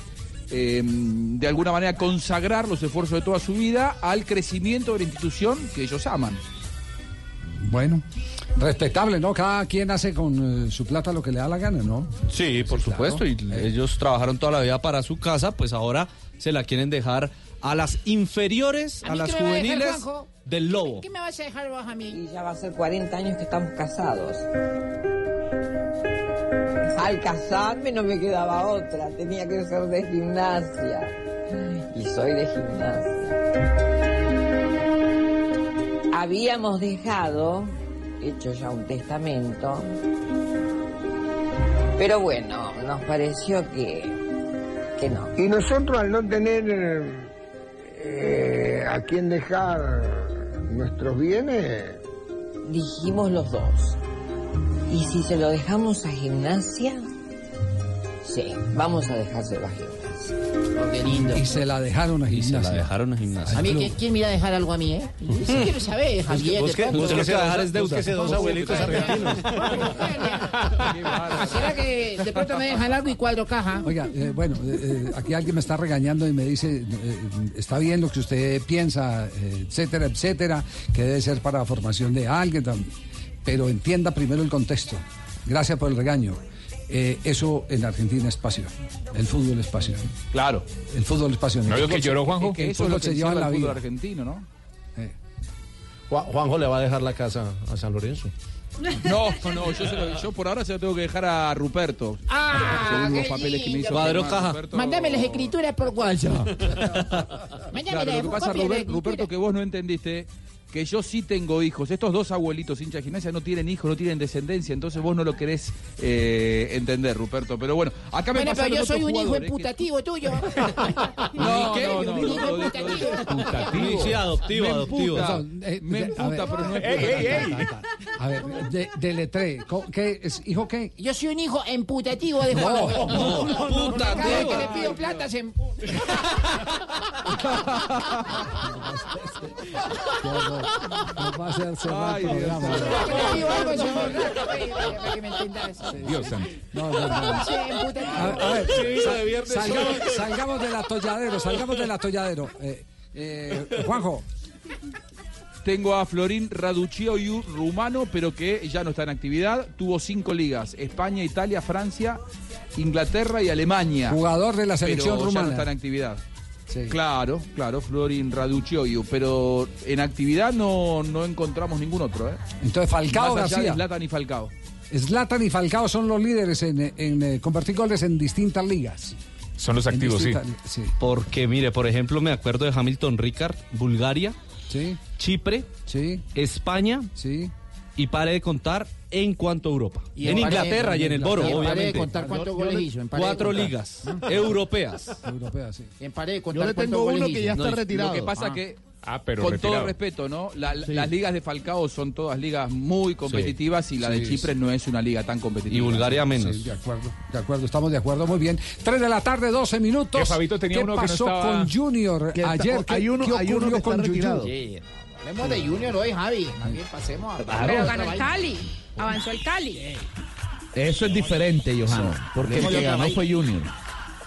eh, de alguna manera, consagrar los esfuerzos de toda su vida al crecimiento de la institución que ellos aman. Bueno, respetable, ¿no? Cada quien hace con eh, su plata lo que le da la gana, ¿no? Sí, por supuesto. Y ellos trabajaron toda la vida para su casa, pues ahora se la quieren dejar a las inferiores, ¿A las dejar, juveniles Juanjo? del Lobo. ¿Qué me vas a dejar vos a mí? Y ya va a ser 40 años que estamos casados. Al casarme no me quedaba otra, tenía que ser de gimnasia. Y soy de gimnasia. Habíamos dejado, hecho ya un testamento, pero bueno, nos pareció que, que no. Y nosotros al no tener eh, a quién dejar nuestros bienes, Dijimos los dos. ¿Y si se lo dejamos a gimnasia? Sí, vamos a dejárselo a gimnasia. Oh, qué lindo. Y se la dejaron a Y se gimnasia. la dejaron a gimnasia. A mí, ¿quién, quién me iba a dejar algo a mí, eh? Sí, quiero saber, Javier. de pronto. Usted lo que va a dejar es deuda. dos abuelitos argentinos. ¿Será que de pronto me dejan algo y cuadro caja? Oiga, eh, bueno, eh, eh, aquí alguien me está regañando y me dice, eh, está bien lo que usted piensa, eh, etcétera, etcétera, que debe ser para la formación de alguien, tam- pero entienda primero el contexto. Gracias por el regaño. Eh, eso en Argentina es pasión. El fútbol es pasión. Claro. El fútbol es pasión. ¿No vio que lloró, Juanjo? Que eso es lo que se lleva en la vida. argentino, ¿no? Juan- Juanjo le va a dejar la casa a San Lorenzo. No, no, yo, se lo- yo por ahora se lo tengo que dejar a Ruperto. Ah, según los papeles que me hizo. Cuadro caja. Ruperto. Mándame las escrituras por WhatsApp. Claro, lo que pasa, Robert- Ruperto, que vos no entendiste que yo sí tengo hijos. Estos dos abuelitos hinchas de gimnasia no tienen hijos, no tienen descendencia, entonces vos no lo querés eh, entender, Ruperto. Pero bueno, acá me Bueno, pero pasaron yo soy un hijo jugadores que- imputativo tuyo. No, ¿Qué? no, no, Un no, de- imputativo. Imputativo. Sí, adoptivo, Me adoptivo. emputa, No, eh, me emputa, pero no es Ey, ey, ey. A ver, de, deletré. ¿Qué es? ¿Hijo qué? Yo soy un hijo imputativo de Juan. no, no, no, Cada vez no. que le pido plata se. Nos va a hacer cerrar el Ay, Dios programa. Dios santo. No, no, no. Sí, imputativo. A ver, a ver, sal- salgamos, salgamos del atolladero, salgamos del atolladero. Eh, eh, Juanjo, Tengo a Florín Raducioiu, rumano, pero que ya no está en actividad. Tuvo cinco ligas: España, Italia, Francia, Inglaterra y Alemania. jugador de la selección pero ya no está en rumana. actividad. Sí. Claro, claro, Florin Raducioiu, pero en actividad no, no encontramos ningún otro, ¿eh? Entonces, Falcao Más allá de García. Zlatan y Falcao. Zlatan y Falcao son los líderes en, en, eh, convertir goles en distintas ligas. Son los En activos, sí. Porque, mire, por ejemplo, me acuerdo de Hamilton Ricard, Bulgaria, Sí, Chipre, sí, España sí. Y pare de contar en cuanto a Europa. Y en en pare- Inglaterra y en el Boro, Y en pared de obviamente. contar cuántos goles hizo. en de Cuatro ligas europeas. Europea, sí. En pared de yo contar le cuántos tengo goles uno que ya No, está y- retirado. Lo que pasa Ah. que Ah, pero Con retirado. todo respeto, ¿no? La- Sí. Las ligas de Falcao son todas ligas muy competitivas y la de Sí, Chipre sí. no es una liga tan competitiva. Sí, de acuerdo, de acuerdo, estamos de acuerdo, muy bien. 3 de la tarde, 12 minutos. Que Fabito tenía ¿Qué uno que no pasó estaba- con Junior ayer? ¿Qué, hay uno- qué hay uno que está con retirado. Junior? Sí, hablemos de Junior hoy, Javi. Bien pasemos a... Pero ganó el Cali. Avanzó el Cali. Eso es diferente, Johanna. Porque el que ganó fue Junior.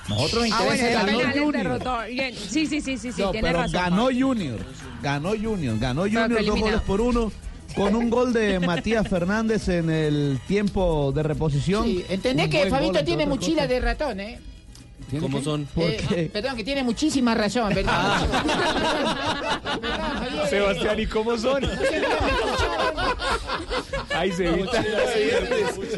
Nosotros Ah, bueno, ganó Junior. Bien, Sí, sí, sí, sí, sí, No, tiene pero razón. ganó Junior. Ganó Junior. Ganó Junior dos goles por uno. Con un gol de Matías Fernández en el tiempo de reposición. Sí, entendés que Fabito tiene mochila cosas. de ratón, ¿eh? ¿Cómo son? ¿Por Eh, qué? Perdón, que tiene muchísima razón, ¿verdad? Sebastián, ¿y cómo son? Ay, se,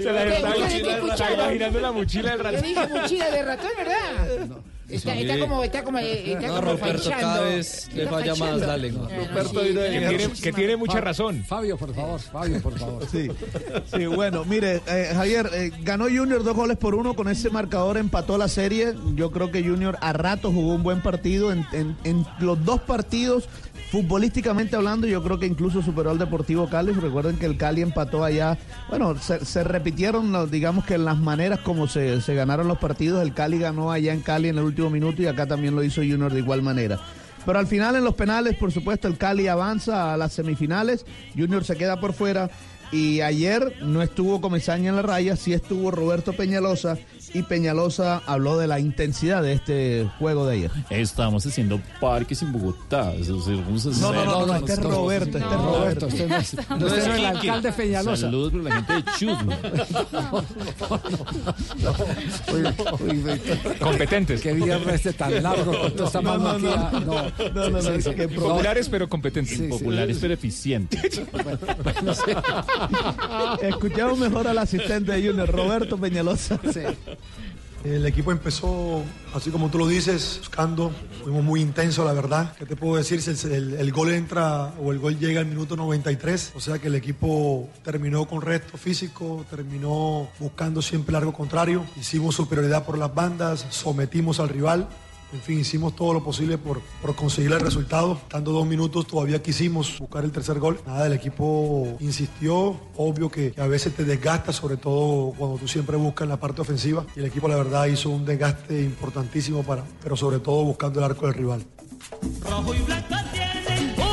se la está, imaginando la mochila del Yo ratón. dije mochila de ratón, ¿verdad? Está, está como, está como, eh, está No, como Roberto, fallando. cada vez le Está falla más la lengua. Eh, Roberto sí, de tiene Que tiene mucha razón. Fabio, por favor, Fabio, por favor. Sí, sí, bueno, mire, eh, Javier, eh, ganó Junior dos goles por uno, con ese marcador empató la serie. Yo creo que Junior a rato jugó un buen partido. En, en- en los dos partidos, futbolísticamente hablando, yo creo que incluso superó al Deportivo Cali. Recuerden que el Cali empató allá. Bueno, se, repitieron, digamos que las maneras como se, se ganaron los partidos. El Cali ganó allá en Cali en el último minuto y acá también lo hizo Junior de igual manera. Pero al final en los penales, por supuesto, el Cali avanza a las semifinales, Junior se queda por fuera y ayer no estuvo Comesaña en la raya, sí estuvo Roberto Peñalosa y Peñalosa habló de la intensidad de este juego de ayer. Estamos haciendo parques en Bogotá. No, no, no, no, este es Roberto, este es Roberto. Usted no es, no es el alcalde Peñalosa. Saludos para la gente de Chusma. Competentes. Qué viernes este tan largo con toda esta No, no, mano aquí. no. ah, No, No, no, Sí, no, sí, qué sí. Populares pero competentes. Sí, sí. Populares pero eficientes. Escuchamos mejor al asistente de Junior, Roberto Peñalosa. El equipo empezó, así como tú lo dices, buscando, fuimos muy intensos, la verdad. ¿Qué te puedo decir? El- el gol entra o el gol llega al minuto 93, o sea que el equipo terminó con resto físico, terminó buscando siempre largo contrario, hicimos superioridad por las bandas, sometimos al rival. En fin, hicimos todo lo posible por, por conseguir el resultado. Estando dos minutos todavía quisimos buscar el tercer gol. Nada, el equipo insistió. Obvio que, a veces te desgasta, sobre todo cuando tú siempre buscas en la parte ofensiva. Y el equipo, la verdad, hizo un desgaste importantísimo para, pero sobre todo buscando el arco del rival.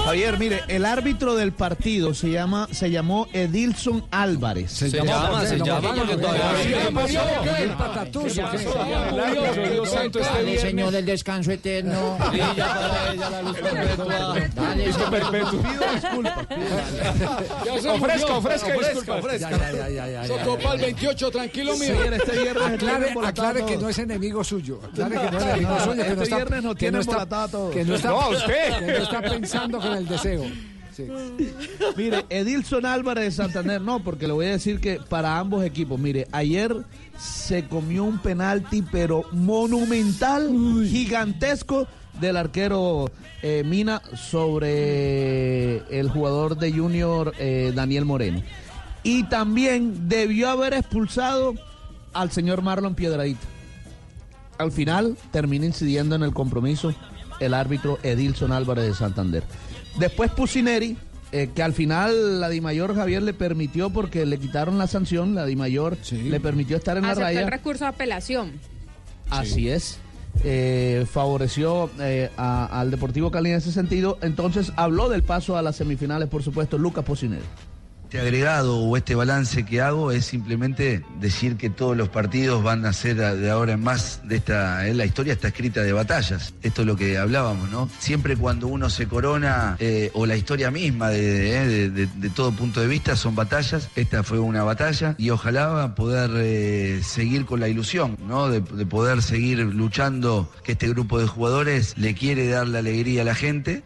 Javier, mire, el árbitro del partido se llama, se llamó Edilson Álvarez. Se llama, se llama, porque todavía Dale, señor del descanso eterno. Ofrezca, ofrezca, ya, ya. Sotopal 28, tranquilo, mío. este viernes aclare, que todo. no es enemigo suyo. Aclare que no es enemigo suyo. Este viernes tiene no está, embolatado a todos. que no está, usted. que no está pensando con el deseo. Sí. Mire, Edilson Álvarez de Santander, no, porque le voy a decir que para ambos equipos, mire, ayer se comió un penalti, pero monumental, gigantesco, del arquero eh, Mina sobre el jugador de Junior eh, Daniel Moreno. Y también debió haber expulsado al señor Marlon Piedradita. Al final termina incidiendo en el compromiso el árbitro Edilson Álvarez de Santander. Después Pusineri, eh, que al final la Dimayor Javier le permitió porque le quitaron la sanción, la Dimayor le permitió estar en la Aceptó el raya. recurso de apelación. Así es. Eh, favoreció eh, a- al Deportivo Cali en ese sentido. Entonces habló del paso a las semifinales, por supuesto, Lucas Pusineri. Este agregado o este balance que hago es simplemente decir que todos los partidos van a ser de ahora en más de esta, la historia está escrita de batallas. Esto es lo que hablábamos, ¿no? Siempre cuando uno se corona, eh, o la historia misma de, eh, de- de- todo punto de vista son batallas. Esta fue una batalla y ojalá poder eh, seguir con la ilusión, ¿no? De, de poder seguir luchando, que este grupo de jugadores le quiere dar la alegría a la gente.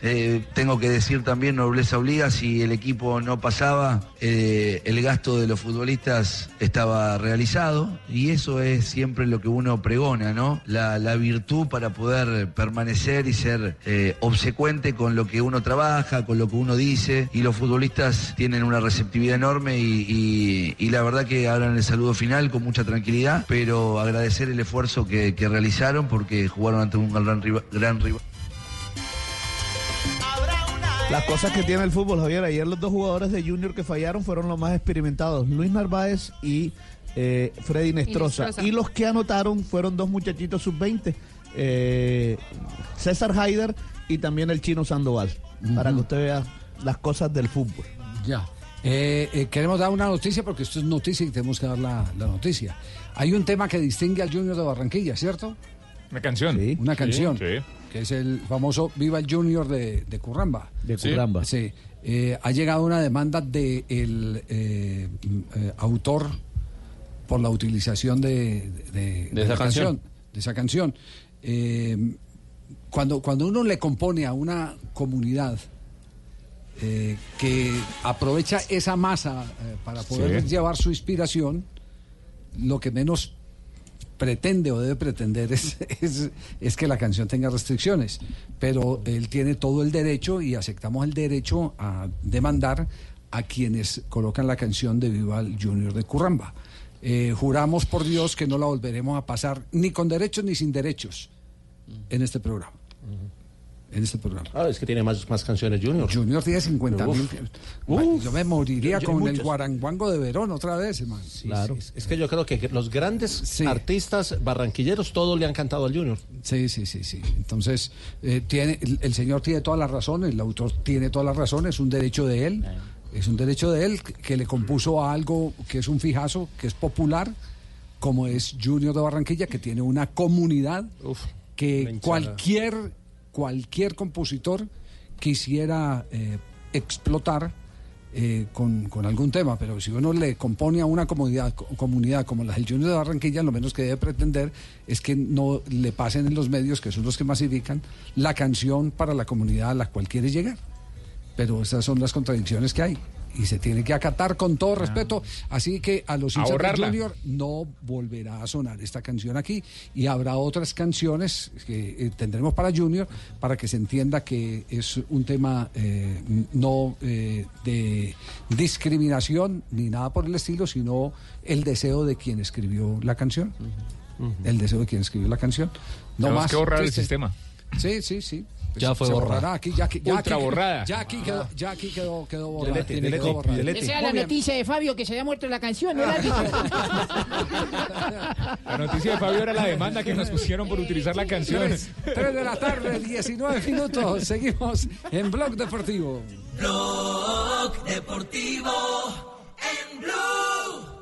Tengo que decir también, nobleza obliga, si el equipo no pasaba, eh, el gasto de los futbolistas estaba realizado y eso es siempre lo que uno pregona, ¿no? La, virtud para poder permanecer y ser eh, obsecuente con lo que uno trabaja, con lo que uno dice y los futbolistas tienen una receptividad enorme y, la verdad que hagan el saludo final con mucha tranquilidad, pero agradecer el esfuerzo que, realizaron porque jugaron ante un. Gran rival. Las cosas que tiene el fútbol, Javier. Ayer los dos jugadores de Junior que fallaron fueron los más experimentados, Luis Narváez y eh, Freddy Nestroza. Y los que anotaron fueron dos muchachitos sub-20, eh, César Haider y también el chino Sandoval, para que usted vea las cosas del fútbol. Ya. Eh, eh, queremos dar una noticia porque esto es noticia y tenemos que dar la, la noticia. Hay un tema que distingue al Junior de Barranquilla, ¿cierto? Una canción. Una Sí, canción. sí. Que es el famoso Viva el Junior de, de Curramba. De. Curramba. Sí. Eh, ha llegado una demanda del de eh, eh, autor por la utilización de, de- de esa la canción. De esa canción. Eh, cuando, cuando uno le compone a una comunidad eh, que aprovecha esa masa eh, para poder Sí. llevar su inspiración, lo que menos pretende o debe pretender es, es, es que la canción tenga restricciones. Pero él tiene todo el derecho y aceptamos el derecho a demandar a quienes colocan la canción de Viva el Junior de Curramba. Eh, juramos por Dios que no la volveremos a pasar ni con derechos ni sin derechos en este programa. En este programa. Ah, es que tiene más, más canciones Junior. Junior tiene 50 mil. Uf. Yo me moriría Yo- yo- con el guaranguango de Verón otra vez, hermano. claro. Es, es que yo creo que los grandes artistas barranquilleros todos le han cantado al Junior. Sí, sí, sí, sí. Entonces, eh, tiene, el, el señor tiene todas las razones, el autor tiene todas las razones, es un derecho de él, es un derecho de él que, le compuso a algo que es un fijazo, que es popular, como es Junior de Barranquilla, que tiene una comunidad que cualquier, cualquier compositor quisiera eh, explotar eh, con, con algún tema, pero si uno le compone a una comunidad, co- comunidad como la del Junior de Barranquilla, lo menos que debe pretender es que no le pasen en los medios, que son los que masifican, la canción para la comunidad a la cual quiere llegar. Pero esas son las contradicciones que hay. Y se tiene que acatar con todo respeto. Así que a los hinchas del. Junior no volverá a sonar esta canción aquí. Y habrá otras canciones que eh, tendremos para Junior para que se entienda que es un tema eh, no eh, de discriminación ni nada por el estilo, sino el deseo de quien escribió la canción. El deseo de quien escribió la canción. No Tenemos más. que borrar el sistema. Sí, sí, sí. Ya fue borrada. aquí, ya, aquí- ya Ultra aquí- borrada. Ya aquí quedó, ya aquí quedó, quedó borrada. Delete, delete, borrada. delete. Esa Muy la noticia de Fabio, que se había muerto la canción, ¿no? La noticia de Fabio era la demanda que nos pusieron por utilizar la canción. 3 de la tarde, 19 minutos. Seguimos en Blog Deportivo. Blog Deportivo en Blue.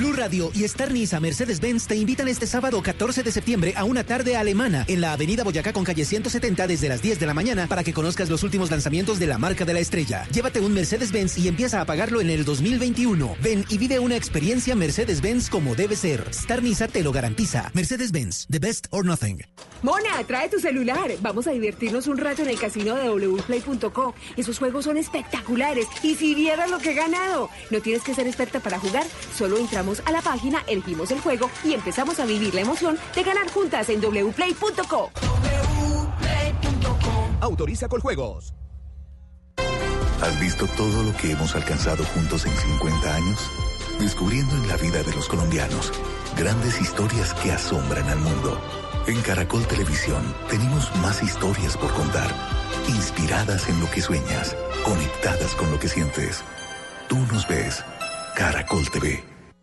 Blue Radio y Star Niza Mercedes-Benz te invitan este sábado 14 de septiembre a una tarde alemana en la Avenida Boyacá con calle 170 desde las 10 de la mañana para que conozcas los últimos lanzamientos de la marca de la estrella. Llévate un Mercedes-Benz y empieza a pagarlo en el 2021. Ven y vive una experiencia Mercedes-Benz como debe ser. Star Niza te lo garantiza. Mercedes-Benz, the best or nothing. Mona, trae tu celular. Vamos a divertirnos un rato en el casino de wplay.co. Esos juegos son espectaculares. Y si vieras lo que he ganado. No tienes que ser experta para jugar. Solo entramos a la página, elegimos el juego y empezamos a vivir la emoción de ganar juntas en wplay.co. Autoriza con juegos. ¿Has visto todo lo que hemos alcanzado juntos en 50 años? Descubriendo en la vida de los colombianos grandes historias que asombran al mundo. En Caracol Televisión tenemos más historias por contar, inspiradas en lo que sueñas, conectadas con lo que sientes. Tú nos ves, Caracol TV.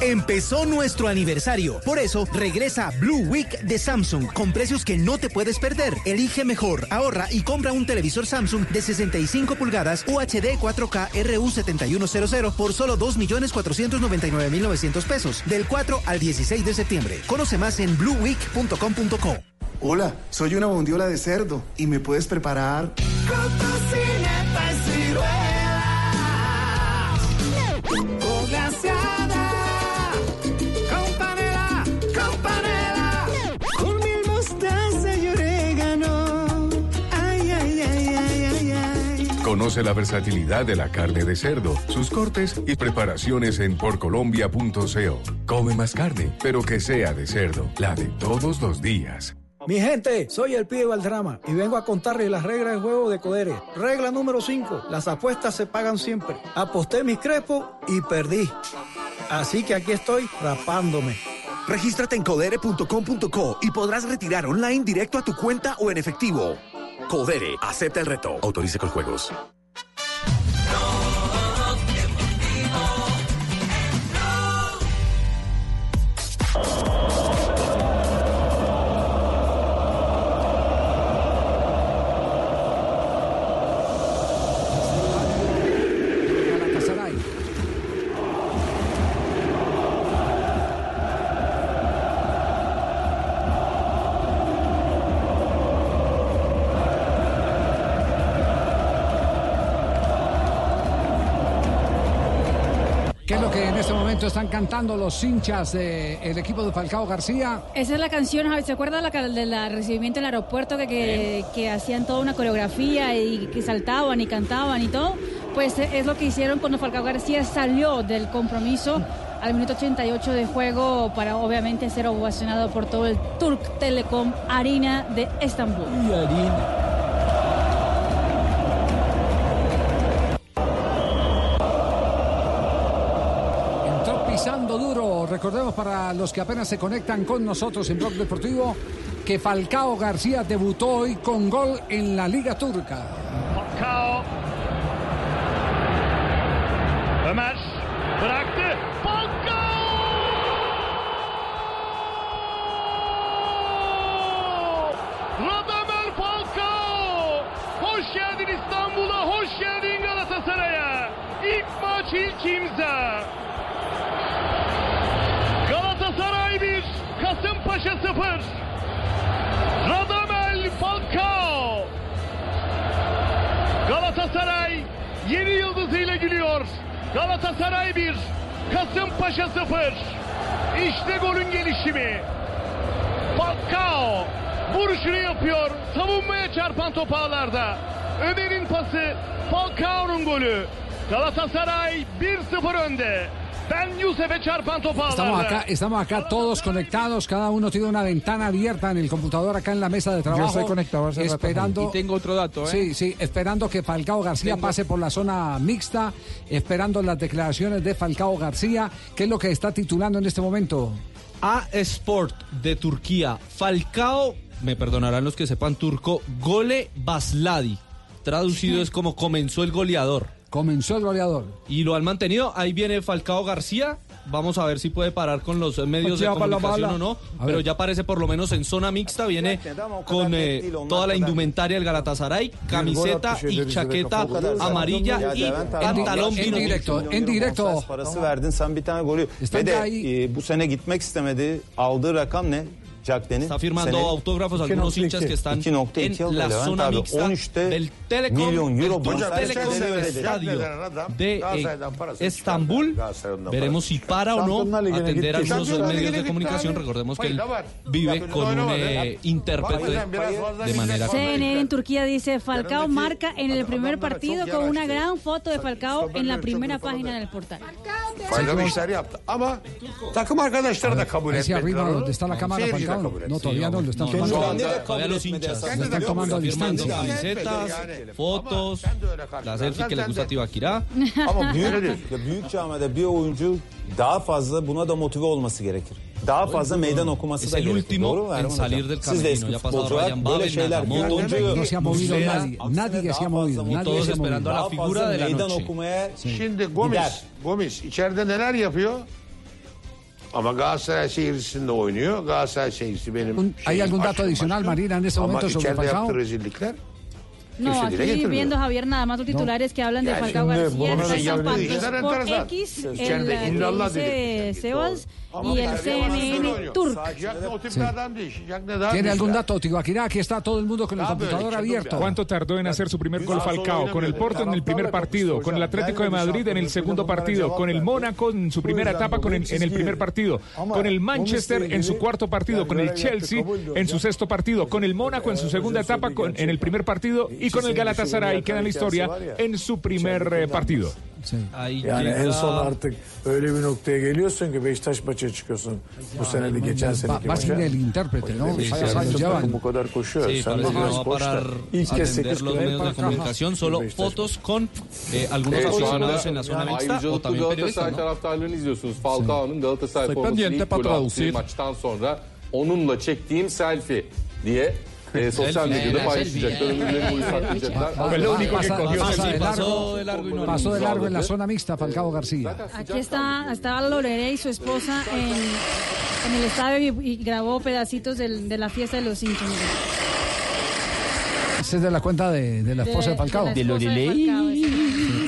Empezó nuestro aniversario. Por eso regresa Blue Week de Samsung con precios que no te puedes perder. Elige mejor, ahorra y compra un televisor Samsung de 65 pulgadas UHD 4K RU7100 por solo 2.499.900 pesos del 4 al 16 de septiembre. Conoce más en blueweek.com.co. Hola, soy una bondiola de cerdo y me puedes preparar. Conoce la versatilidad de la carne de cerdo, sus cortes y preparaciones en porcolombia.co. Come más carne, pero que sea de cerdo, la de todos los días. Mi gente, soy el pibe Valdrama y vengo a contarles las reglas del juego de Codere. Regla número 5, las apuestas se pagan siempre. Aposté mis crepos y perdí. Así que aquí estoy rapándome. Regístrate en codere.com.co y podrás retirar online directo a tu cuenta o en efectivo. Codere, acepta el reto. Autorice con juegos. Que en este momento están cantando los hinchas del equipo de Falcao García? Esa es la canción, Javi. ¿Se acuerda la del la recibimiento en el aeropuerto que, que, que hacían toda una coreografía y que saltaban y cantaban y todo? Pues eh, es lo que hicieron cuando Falcao García salió del compromiso al minuto 88 de juego para obviamente ser ovacionado por todo el Turk Telecom Arena de Estambul. Entró Recordemos para los que apenas se conectan con nosotros en Blog Deportivo que Falcao García debutó hoy con gol en la Liga Turca. Falcao. Kasımpaşa 0. İşte golün gelişimi. Falcao vuruşunu yapıyor. Savunmaya çarpan top ağlarda. Ömer'in pası Falcao'nun golü. Galatasaray 1-0 önde. Estamos acá, estamos acá todos conectados, cada uno tiene una ventana abierta en el computador acá en la mesa de trabajo. estoy conectado hace rato. esperando. Y tengo otro dato, ¿eh? Sí, sí, esperando que Falcao García Tengo- pase por la zona mixta, esperando las declaraciones de Falcao García, que es lo que está titulando en este momento. A Sport de Turquía. Falcao, me perdonarán los que sepan turco, Gole Basladi. Traducido es como comenzó el goleador. Comenzó el goleador. Y lo han mantenido. Ahí viene Falcao García. Vamos a ver si puede parar con los medios de comunicación o no. Pero ya aparece por lo menos en zona mixta. Viene con eh, toda la indumentaria del Galatasaray, camiseta y chaqueta amarilla y pantalón En vino directo, en directo. parası verdin sen bir tane golü. Ve de bu sene gitmek istemedi. Aldığı rakam ne? Está firmando autógrafos algunos hinchas que están 2.2 en la Levent zona abi, mixta 13'te del Telecom, milyon del euro ödedi. Estadio de Galatasaray'dan parası Estambul. Galatasaray'dan Veremos si para o no Şampiyonlar Ligi'ne atender gitti. algunos Şampiyonlar medios Ligi'ne de gitti comunicación. abi. Recordemos que él var. vive con un eh, intérprete de manera CNN en Turquía dice Falcao marca en el primer partido con una gran foto de Falcao en la primera página del portal. Faydalı işler yaptı. Ama takım arkadaşları da kabul Ahí sí etmediler. arriba onu. donde está la cámara Seyirci de Falcao. No, todavía no, lo están No, tomando. todavía- todavía los hinchas Lo están tomando a distancia. camisetas, fotos, la selfie que le gusta a Tibaquirá. Ama büyük, ya büyük camiada bir oyuncu daha fazla buna da motive olması gerekir. Daha fazla meydan okuması Es da el gerekir. último Doğru mu Erman Hocam? Siz de eski böyle şeyler. No se ha movido nadie, nadie se ha movido, Y nadie todos se ha esperando movido. a la figura de la meydan noche. okumaya Şimdi Gomis. Gomis içeride neler yapıyor? Ama Galatasaray oynuyor. Galatasaray benim ¿Hay algún dato adicional. Marina, en este Ama momento sobre içeride Falcao? yaptığı rezillikler No, getirmiyor. viendo Javier nada más los titulares que hablan de Falcao García, enteresan. X, el dice. Sebas y el CNN Turk. ¿Tiene algún dato, Tibaquirá? Aquí está todo el mundo con el computador abierto. ¿Cuánto tardó en hacer su primer gol Falcao? Con el Porto en el primer partido, con el Atlético de Madrid en el segundo partido, con el Mónaco en su primera etapa con el- en el primer partido, con el Manchester en su cuarto partido, con el Chelsea en su sexto partido, con el Mónaco en su segunda etapa con- en el primer partido y y con el Galatasaray queda en la historia en su primer eh, partido. Yani en son artık öyle bir noktaya geliyorsun ki Beşiktaş maça çıkıyorsun. Bu sene de geçen Va, seneki va sin maça. el intérprete, ¿no? Beşiktaş Varios años takım llevan. bu kadar koşuyor. Sí, Sen parece que de no va a boşta. parar İlk a kez atender 8 los medios de comunicación, solo fotos con eh, algunos Evet, aficionados en la zona mixta o ayrıcalıklı también periodistas, Galatasaray ¿no? taraftarlarını izliyorsunuz. Falcao'nun Galatasaray Soy formasıyla pendiente ilk para golü attığı traducir. maçtan sonra onunla çektiğim selfie diye e, sosyal medyada Eh, paylaşacaklar. boyu saklayacaklar. Pasa- Ama- pasa- pasa de largo, de largo y no pasó de largo en la zona mixta Falcao García. Aquí está, estaba Lorelé y su esposa en, en el estadio y, y grabó pedacitos del- de la fiesta de los hinchas. Esa es de la cuenta de, de la esposa de, esposa Falcao, sí. Y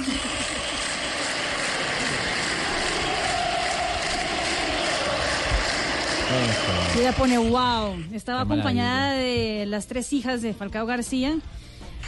ella pone wow. Estaba Qué acompañada de las tres hijas de Falcao García.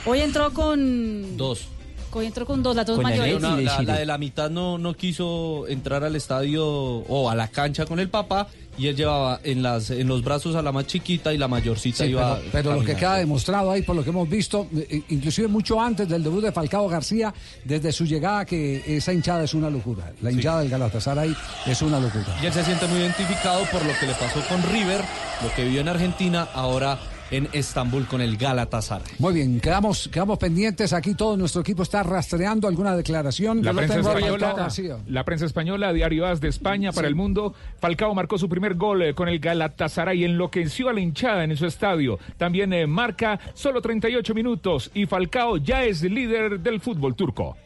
Hoy entró con. Dos. Hoy entró con dos, las dos Con mayores. la- la de la mitad no, no quiso entrar al estadio o a la cancha con el papá y él llevaba en las en los brazos a la más chiquita y la mayorcita Sí, iba pero, pero lo que queda demostrado ahí, por lo que hemos visto, eh, inclusive mucho antes del debut de Falcao García, desde su llegada, que esa hinchada es una locura. La hinchada del Galatasaray es una locura. Y él se siente muy identificado por lo que le pasó con River, lo que vivió en Argentina, ahora en Estambul con el Galatasaray. Muy bien, quedamos, quedamos pendientes. Aquí todo nuestro equipo está rastreando alguna declaración. La prensa, española, la prensa española, Diario As de España para el mundo. Falcao marcó su primer gol eh, con el Galatasaray, enloqueció a la hinchada en su estadio. También eh, marca solo 38 minutos y Falcao ya es líder del fútbol turco.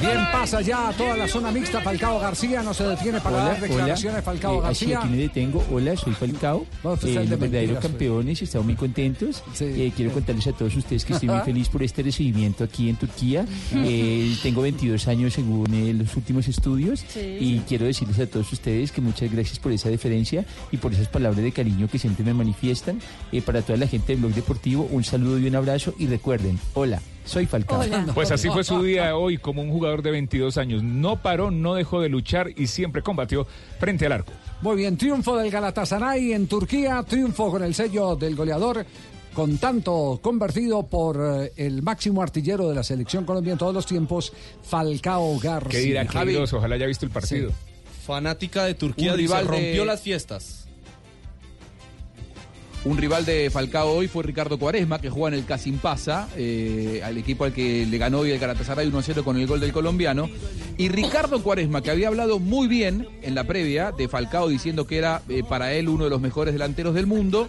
Bien, pasa ya a toda la zona mixta. Falcao García no se detiene para dar declaraciones. Falcao Eh, así, García. aquí me detengo. Hola, soy Falcao. No, Eh, los verdaderos campeones, estamos muy contentos. Eh, quiero contarles a todos ustedes que estoy muy feliz por este recibimiento aquí en Turquía. Eh, tengo 22 años según eh, los últimos estudios Sí. y quiero decirles a todos ustedes que muchas gracias por esa deferencia y por esas palabras de cariño que siempre me manifiestan. Eh, para toda la gente del Blog Deportivo, un saludo y un abrazo y recuerden, hola, soy Falcao. Pues así fue su día hoy como un jugador de 22 años. No paró, no dejó de luchar y siempre combatió frente al arco. Muy bien, triunfo del Galatasaray en Turquía, triunfo con el sello del goleador, con tanto convertido por eh, el máximo artillero de la selección colombiana en todos los tiempos, Falcao García. ¿Qué dirá Queiroz? Ojalá haya visto el partido. Fanática de Turquía de- rompió las fiestas. Un rival de Falcao hoy fue Ricardo Cuaresma, que juega en el Casimpasa, eh, al equipo al que le ganó hoy el Galatasaray 1-0 con el gol del colombiano. Y Ricardo Cuaresma, que había hablado muy bien en la previa de Falcao, diciendo que era eh, para él uno de los mejores delanteros del mundo,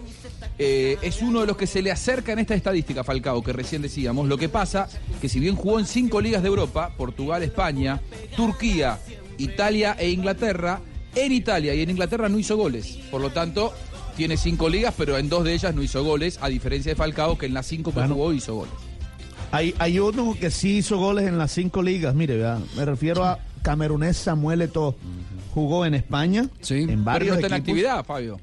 eh, es uno de los que se le acerca en esta estadística, Falcao, que recién decíamos. Lo que pasa que si bien jugó en cinco ligas de Europa, Portugal, España, Turquía, Italia e Inglaterra, en Italia y en Inglaterra no hizo goles. Por lo tanto, tiene cinco ligas, pero en dos de ellas no hizo goles, a diferencia de Falcao, que en las cinco que Bueno. jugó hizo goles. Hay, hay uno que sí hizo goles en las cinco ligas. Mire, me refiero a camerunés Samuel Eto'o. Jugó en España, en Pero varios no está en equipos. actividad, Fabio.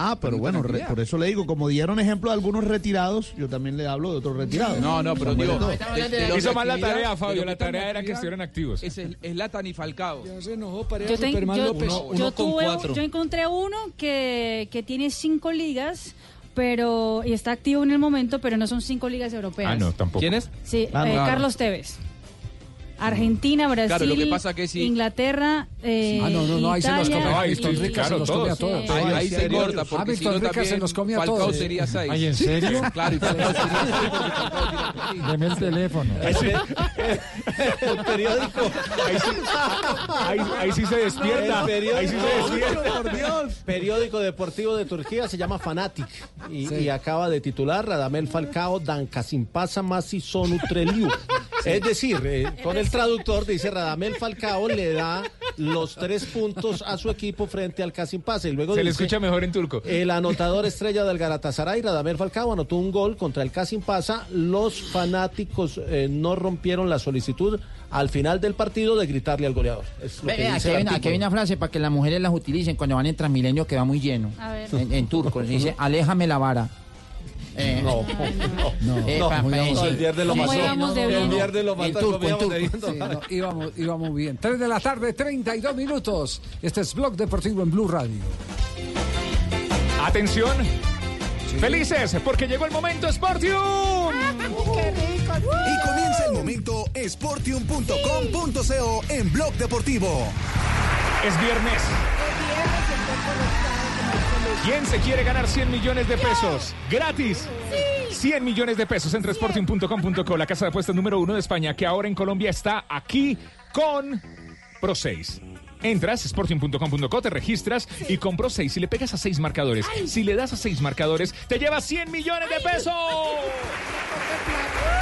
Ah, pero Pero no bueno, re- por eso le digo, como dieron ejemplo de algunos retirados, yo también le hablo de otros retirados. No, no, pero digo, los Hizo mal la tarea, Fabio. La tarea era que estuvieran activos. Es el Latan y Falcao. se enojó para Yo, ten- Superman yo- López. yo tuve- yo encontré uno que, que tiene cinco ligas, pero y está activo en el momento, pero no son cinco ligas europeas. Ah, no, tampoco. ¿Quién es? Sí, Ah, eh, no. Carlos Tevez. Argentina, Brasil, Claro, lo que pasa que si- Inglaterra, eh, Ah, no, no, no, ahí se Italia, comió. No, ahí Hamilton Rica se los comía a todos. Ahí, ahí se corta, porque si Hamilton no Rica se los comía a Falcao todos. sería seis. Ay, ¿en serio? Claro, y Falcao sería Falcao. Deme el teléfono. El periódico. Ahí sí, ahí, ahí sí se despierta. Ahí sí se despierta. por Dios. Periódico deportivo de Turquía se llama Fanatic y, y acaba de titular Radamel Falcao Dan Kasimpasa Masi Sonu Es decir, eh, con el traductor dice Radamel Falcao le da los tres puntos a su equipo frente al Casim Pase. Y luego Se le escucha mejor en turco. El anotador estrella del Galatasaray, Radamel Falcao, anotó un gol contra el Casim Pasa. Los fanáticos eh, no rompieron la solicitud al final del partido de gritarle al goleador. Es lo Ve, que ve, dice aquí, hay una, aquí artículo. hay una frase para que las mujeres las utilicen cuando van en Transmilenio que va muy lleno. A ver. En, en turco. Dice, aléjame la vara. Eh, No, no, eh, no, pa- vamos. sí. El viernes lo ¿Cómo pasó. El viernes lo pasó, no, íbamos, íbamos bien. 3 de la tarde, 32 minutos. Este es Blog Deportivo en Blue Radio. Atención. Felices porque llegó el momento Sportium. Y comienza el momento sportium.com.co en Blog Deportivo. Es viernes. ¿Quién se quiere ganar 100 millones de pesos? Gratis. 100 millones de pesos entre sporting.com.co, la casa de apuestas número uno de España, que ahora en Colombia está aquí con Pro 6. Entras, sporting.com.co, te registras y con Pro 6, si le pegas a 6 marcadores, si le das a 6 marcadores, te llevas 100 millones de pesos.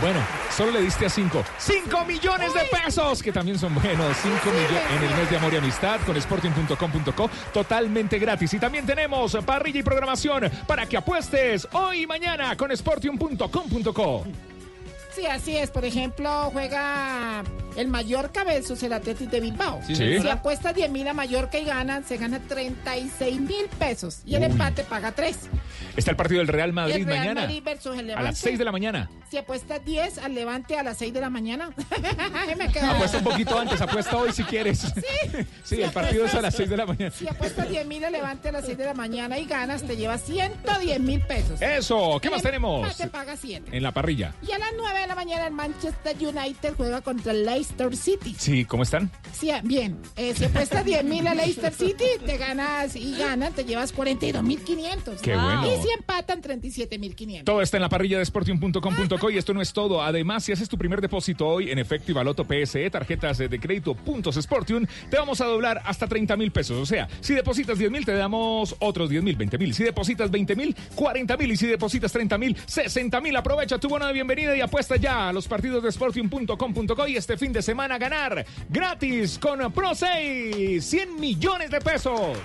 Bueno, solo le diste a 5. 5 millones de pesos, que también son buenos. 5 millones en el mes de amor y amistad con sporting.com.co, totalmente gratis. Y también tenemos parrilla y programación para que apuestes hoy y mañana con sporting.com.co. Sí, así es. Por ejemplo, juega el Mallorca versus el Atlético de Bilbao. Sí, señora. Si apuesta 10 mil a Mallorca y ganan, se gana 36 mil pesos. Y el empate paga 3. Está el partido del Real Madrid el Real mañana Madrid versus el a Levante. las 6 de la mañana. Si apuesta 10 al Levante a las 6 de la mañana. Me quedo- Apuesta un poquito antes, apuesta hoy si quieres. Sí, el partido es a las 6 de la mañana. Si apuestas 10 mil al Levante a las 6 de la mañana y ganas, te llevas 110 mil pesos. Eso, ¿qué El más tenemos? empate paga 7. En la parrilla. Y a las 9 de la mañana el Manchester United juega contra el Leicester City. Sí, ¿cómo están? Sí, bien. Eh, si apuestas 10 mil a Leicester City, te ganas y ganan, te llevas 42 mil 500. Qué bueno. Y si empatan, 37 mil 500. Todo está en la parrilla de sporting.com.co y esto no es todo. Además, si haces tu primer depósito hoy en efecto y baloto PSE, tarjetas de crédito puntos Sportium, te vamos a doblar hasta 30 mil pesos. O sea, si depositas 10 mil, te damos otros 10 mil, 20 mil. Si depositas 20 mil, 40 mil. Y si depositas 30 mil, 60 mil. Aprovecha tu bono de bienvenida y apuesta ya a los partidos de sportium.com.co y este fin de semana ganar gratis con Pro 6 100 millones de pesos.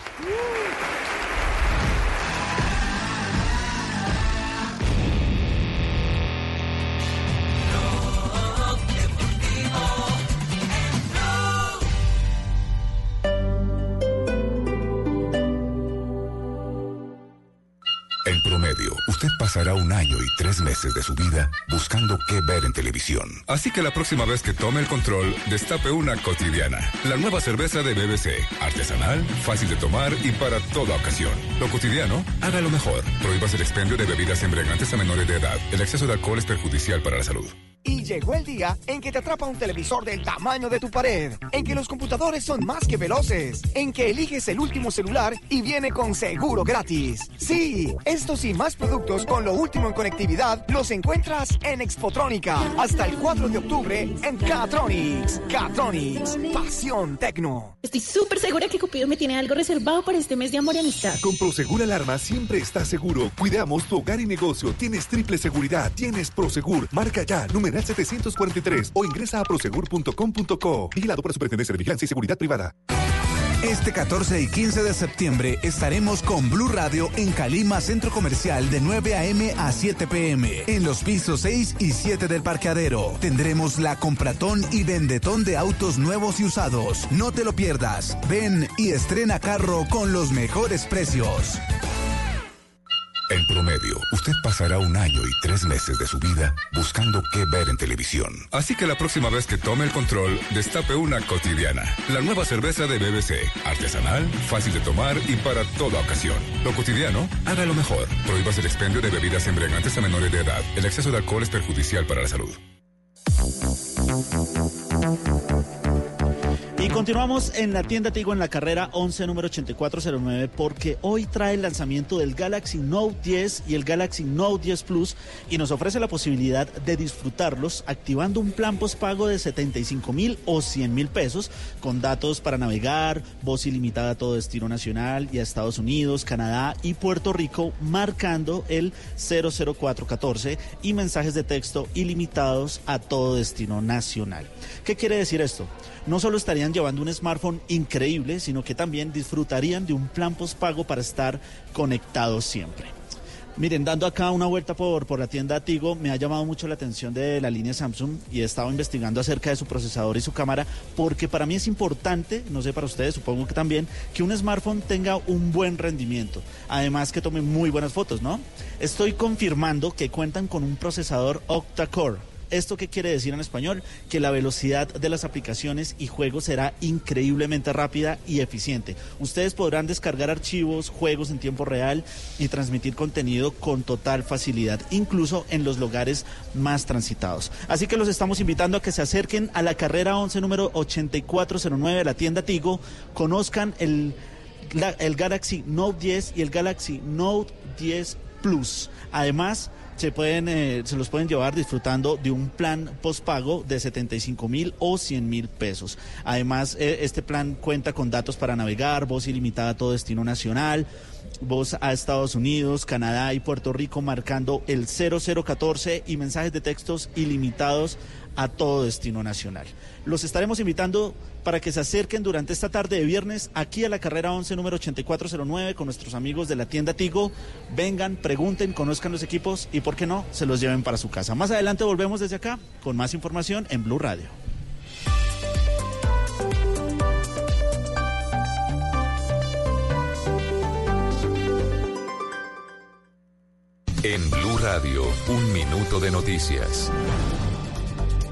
Promedio, usted pasará un año y tres meses de su vida buscando qué ver en televisión. Así que la próxima vez que tome el control, destape una cotidiana. La nueva cerveza de BBC. Artesanal, fácil de tomar y para toda ocasión. Lo cotidiano, hágalo mejor. Prohíbas el expendio de bebidas embriagantes a menores de edad. El exceso de alcohol es perjudicial para la salud. Y llegó el día en que te atrapa un televisor del tamaño de tu pared, en que los computadores son más que veloces, en que eliges el último celular y viene con seguro gratis. Sí, estos y más productos con lo último en conectividad los encuentras en Expotrónica hasta el 4 de octubre en Catronics. Catronics, pasión tecno. Estoy súper segura que Cupido me tiene algo reservado para este mes de amor y amistad. Con Prosegur Alarma siempre estás seguro. Cuidamos tu hogar y negocio. Tienes triple seguridad. Tienes Prosegur. Marca ya, numeral 743 o ingresa a prosegur.com.co. Vigilado por la Superintendencia de Vigilancia y Seguridad Privada. Este 14 y 15 de septiembre estaremos con Blue Radio en Calima Centro Comercial de 9 a.m. a 7 p.m. en los pisos 6 y 7 del parqueadero. Tendremos la compratón y vendetón de autos nuevos y usados. No te lo pierdas. Ven y estrena carro con los mejores precios. En promedio, usted pasará un año y tres meses de su vida buscando qué ver en televisión. Así que la próxima vez que tome el control, destape una cotidiana. La nueva cerveza de BBC. Artesanal, fácil de tomar y para toda ocasión. Lo cotidiano, hágalo mejor. Prohíbas el expendio de bebidas embriagantes a menores de edad. El exceso de alcohol es perjudicial para la salud. Continuamos en la tienda Tigo en la carrera 11 número 8409 porque hoy trae el lanzamiento del Galaxy Note 10 y el Galaxy Note 10 Plus y nos ofrece la posibilidad de disfrutarlos activando un plan postpago de 75 mil o 100 mil pesos con datos para navegar, voz ilimitada a todo destino nacional y a Estados Unidos, Canadá y Puerto Rico marcando el 00414 y mensajes de texto ilimitados a todo destino nacional. ¿Qué quiere decir esto? No solo estarían llevando un smartphone increíble, sino que también disfrutarían de un plan postpago para estar conectados siempre. Miren, dando acá una vuelta por, por la tienda Tigo, me ha llamado mucho la atención de la línea Samsung y he estado investigando acerca de su procesador y su cámara, porque para mí es importante, no sé para ustedes, supongo que también, que un smartphone tenga un buen rendimiento. Además que tome muy buenas fotos, ¿no? Estoy confirmando que cuentan con un procesador octa-core. ¿Esto qué quiere decir en español? Que la velocidad de las aplicaciones y juegos será increíblemente rápida y eficiente. Ustedes podrán descargar archivos, juegos en tiempo real y transmitir contenido con total facilidad, incluso en los lugares más transitados. Así que los estamos invitando a que se acerquen a la carrera 11 número 8409 de la tienda Tigo, conozcan el, el Galaxy Note 10 y el Galaxy Note 10 Plus. Además, se pueden eh, se los pueden llevar disfrutando de un plan postpago de 75 mil o 100 mil pesos. Además, eh, este plan cuenta con datos para navegar, voz ilimitada a todo destino nacional, voz a Estados Unidos, Canadá y Puerto Rico marcando el 0014 y mensajes de textos ilimitados a todo destino nacional. Los estaremos invitando para que se acerquen durante esta tarde de viernes aquí a la carrera 11 número 8409 con nuestros amigos de la tienda Tigo. Vengan, pregunten, conozcan los equipos y por qué no, se los lleven para su casa. Más adelante volvemos desde acá con más información en Blue Radio. En Blue Radio, un minuto de noticias.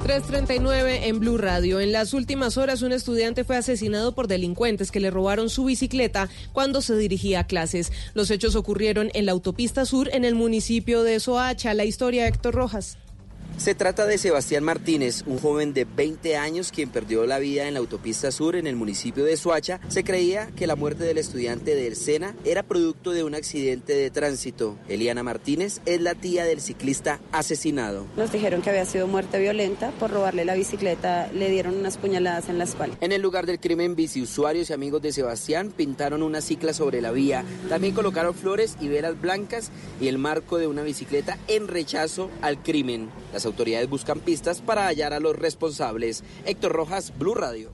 339 en Blue Radio. En las últimas horas, un estudiante fue asesinado por delincuentes que le robaron su bicicleta cuando se dirigía a clases. Los hechos ocurrieron en la autopista sur en el municipio de Soacha. La historia Héctor Rojas. Se trata de Sebastián Martínez, un joven de 20 años quien perdió la vida en la autopista sur en el municipio de Suacha. Se creía que la muerte del estudiante del SENA era producto de un accidente de tránsito. Eliana Martínez es la tía del ciclista asesinado. Nos dijeron que había sido muerte violenta por robarle la bicicleta, le dieron unas puñaladas en la espalda. En el lugar del crimen, biciusuarios y amigos de Sebastián pintaron una cicla sobre la vía. También colocaron flores y velas blancas y el marco de una bicicleta en rechazo al crimen. Las autoridades buscan pistas para hallar a los responsables. Héctor Rojas, Blue Radio.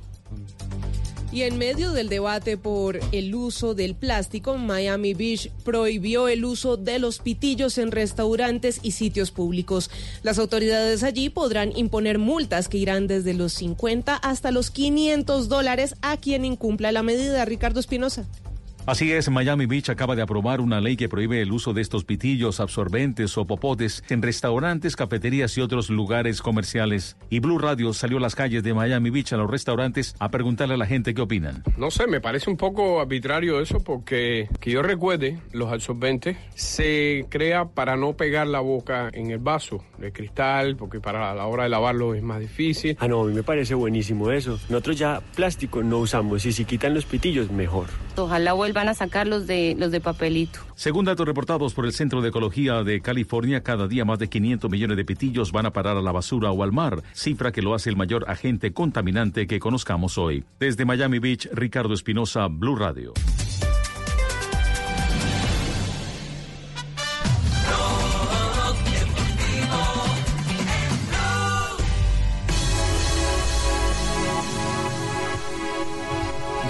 Y en medio del debate por el uso del plástico, Miami Beach prohibió el uso de los pitillos en restaurantes y sitios públicos. Las autoridades allí podrán imponer multas que irán desde los 50 hasta los 500 dólares a quien incumpla la medida. Ricardo Espinosa. Así es, Miami Beach acaba de aprobar una ley que prohíbe el uso de estos pitillos, absorbentes o popotes en restaurantes, cafeterías y otros lugares comerciales. Y Blue Radio salió a las calles de Miami Beach a los restaurantes a preguntarle a la gente qué opinan. No sé, me parece un poco arbitrario eso porque que yo recuerde, los absorbentes se crea para no pegar la boca en el vaso de cristal, porque para la hora de lavarlo es más difícil. Ah, no, a mí me parece buenísimo eso. Nosotros ya plástico no usamos y si quitan los pitillos, mejor. Ojalá vuelvan a sacar los de, los de papelito. Según datos reportados por el Centro de Ecología de California, cada día más de 500 millones de pitillos van a parar a la basura o al mar, cifra que lo hace el mayor agente contaminante que conozcamos hoy. Desde Miami Beach, Ricardo Espinosa, Blue Radio.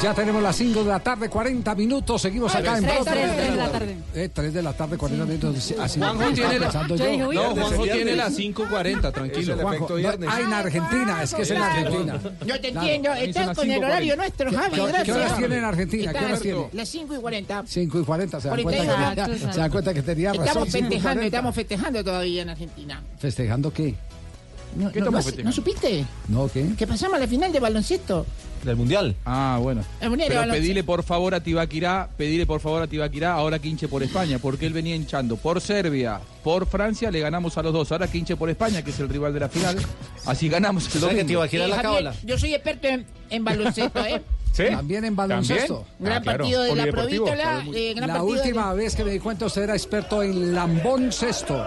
Ya tenemos las 5 de la tarde, 40 minutos. Seguimos acá en Tres, Blog tres, Deportivo. tres de la tarde. Eh, 3 de la tarde, 40 minutos. Así Juanjo tiene la- Yo No, Juanjo tiene las 5:40, tranquilo. Juanjo, no, ah, en Argentina, es que es en. Argentina. Yo te entiendo, estás con el 5:40. horario nuestro, ¿Qué- Javi, qué- gracias. ¿Qué horas tiene en Argentina? ¿Qué horas tiene? Las 5 y 40. 5 y 40, se dan cuenta, que, se dan cuenta que tenía razón. Estamos 5 y festejando, 40. estamos festejando todavía en Argentina. ¿Festejando qué? No, ¿Qué no, no- supiste? No, ¿qué? Que pasamos a la final de baloncesto. ¿Del Mundial? Ah, bueno. El Mundial Pero pedile por favor a Tibaquirá, pedile por favor a Tibaquirá, ahora que hinche por España, porque él venía hinchando por Serbia, por Francia, le ganamos a los dos. Ahora que hinche por España, que es el rival de la final, así ganamos el domingo. Eh, Javier, Yo soy experto en, en baloncesto, ¿eh? ¿Sí? También en baloncesto. Gran partido de la Provítola. eh, gran La de- última vez que me di cuenta usted era experto en lambón cesto.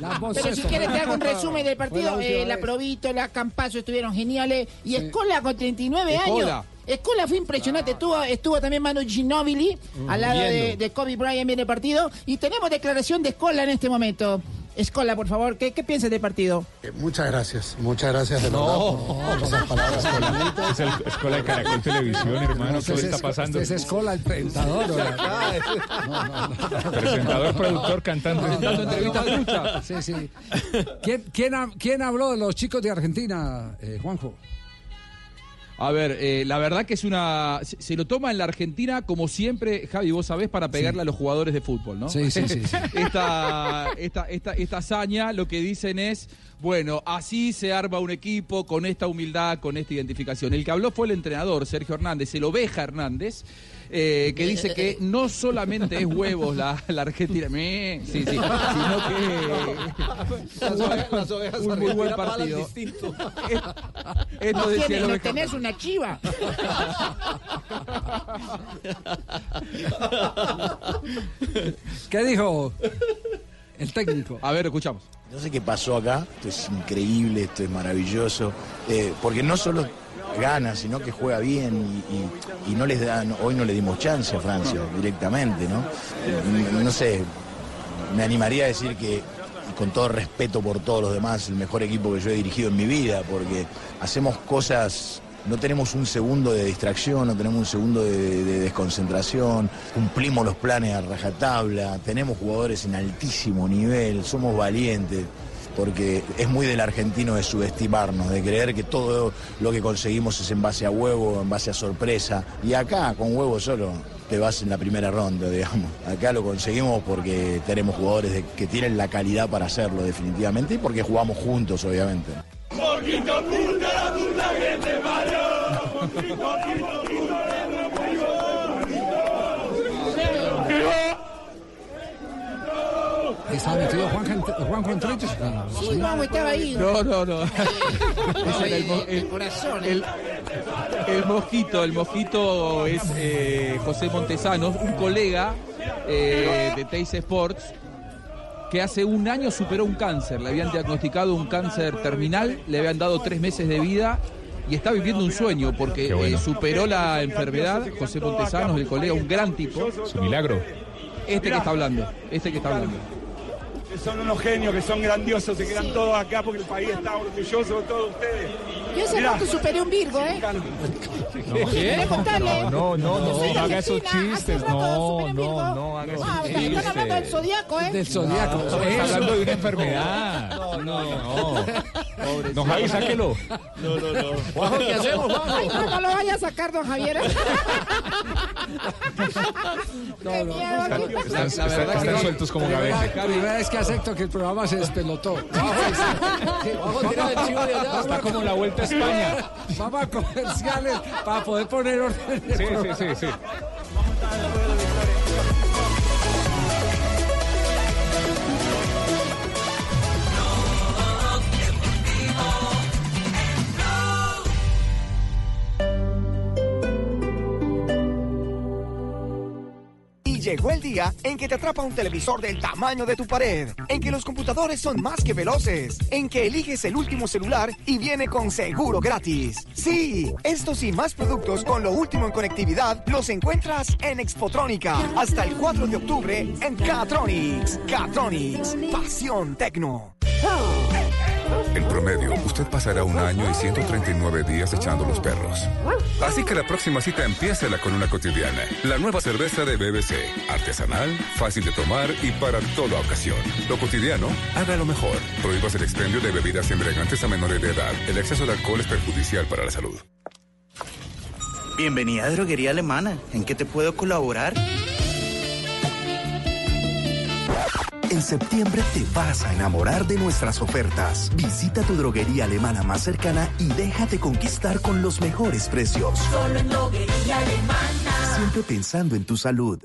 Lambón Pero si quieres te hago un resumen del la partido. última Eh, la. Provítola, Campazo estuvieron geniales. Y Escola con 39 Escola. años. Escola fue impresionante. Estuvo, estuvo también Manu Ginobili al lado de Kobe Bryant en el partido. Y tenemos declaración de Escola en este momento. Escola, por favor, ¿qué, qué piensas del partido? Eh, Muchas gracias, muchas gracias de verdad por, por esas palabras tan bonitas. Es el Escuela de Caracol Televisión, hermano. ¿Qué Usted está es- pasando? es escola, el presentador. ¿o? Presentador, productor, cantante. Sí, sí. ¿Quién, quién, ha- quién habló de los chicos de Argentina, eh, Juanjo? A ver, eh, la verdad que es una. Se, se lo toma en la Argentina, como siempre, Javi, vos sabés, para pegarle a los jugadores de fútbol, ¿no? Sí, sí, sí, sí. esta, esta, esta, esta hazaña lo que dicen es. Bueno, así se arma un equipo con esta humildad, con esta identificación. El que habló fue el entrenador, Sergio Hernández, el oveja Hernández, eh, que dice que no solamente es huevos la, la Argentina, me, sí, sí, sino que Las ovejas- las ovejas un muy buen partido. distinto. Esto No, decía no tenés una chiva. ¿Qué dijo el técnico? A ver, escuchamos. No sé qué pasó acá, esto es increíble, esto es maravilloso, eh, porque no solo gana, sino que juega bien y, no les dan, hoy no le dimos chance a Francia directamente, ¿no? No sé, me animaría a decir que, con todo respeto por todos los demás, el mejor equipo que yo he dirigido en mi vida, porque hacemos cosas no tenemos un segundo de distracción, no tenemos un segundo de desconcentración, cumplimos los planes a rajatabla, tenemos jugadores en altísimo nivel, somos valientes, porque es muy del argentino de subestimarnos, de creer que todo lo que conseguimos es en base a huevo, en base a sorpresa, y acá con huevo solo te vas en la primera ronda, digamos. Acá lo conseguimos porque tenemos jugadores que tienen la calidad para hacerlo definitivamente y porque jugamos juntos, obviamente. ¿Está metido en Trenches? Sí, vamos, estaba ahí. No, no, no. El, mo- el el- corazón. el- el mosquito, el mosquito es eh, José Montesano, un colega eh, de Teis Sports que hace un año superó un cáncer. Le habían diagnosticado un cáncer terminal, le habían dado tres meses de vida y está viviendo un sueño porque bueno. eh, superó la enfermedad. José Montesano, el colega, un gran tipo. Su milagro. Este que está hablando, este que está hablando. Que son unos genios, que son grandiosos, se quedan todos acá porque el país está orgulloso de todos ustedes. Yo Mirá. rato superé un Virgo, ¿eh? No, no, no, soy no haga esos chistes. No, no, no haga esos están hablando del zodiaco, ¿eh? Del zodiaco. No, hablando de una enfermedad. No, no, no. No, Javi, sáquelo. No, no, no. Juanjo, ¿qué hacemos, Juanjo? Ay, no, no lo vaya a sacar, don Javier. Qué miedo. ¿qué Están, pasa? están- están sueltos como Primera, vez que acepto que el programa se despelotó. Juanjo, tira el chivo de allá. Está como la vuelta España. Vamos a comerciales para poder poner orden. en el Sí, sí, programa. sí, sí. Llegó el día en que te atrapa un televisor del tamaño de tu pared, en que los computadores son más que veloces, en que eliges el último celular y viene con seguro gratis. Sí, estos y más productos con lo último en conectividad los encuentras en Expotrónica hasta el 4 de octubre en Catronics. Catronics, pasión tecno. En promedio, usted pasará un año y 139 días echando los perros. Así que la próxima cita empiécela con una cotidiana. La nueva cerveza de BBC. Artesanal, fácil de tomar y para toda ocasión. Lo cotidiano, hágalo mejor. Prohíbas el expendio de bebidas embriagantes a menores de edad. El exceso de alcohol es perjudicial para la salud. Bienvenida a Droguería Alemana. ¿En qué te puedo colaborar? En septiembre te vas a enamorar de nuestras ofertas. Visita tu droguería alemana más cercana y déjate conquistar con los mejores precios. Solo en droguería alemana. Siempre pensando en tu salud.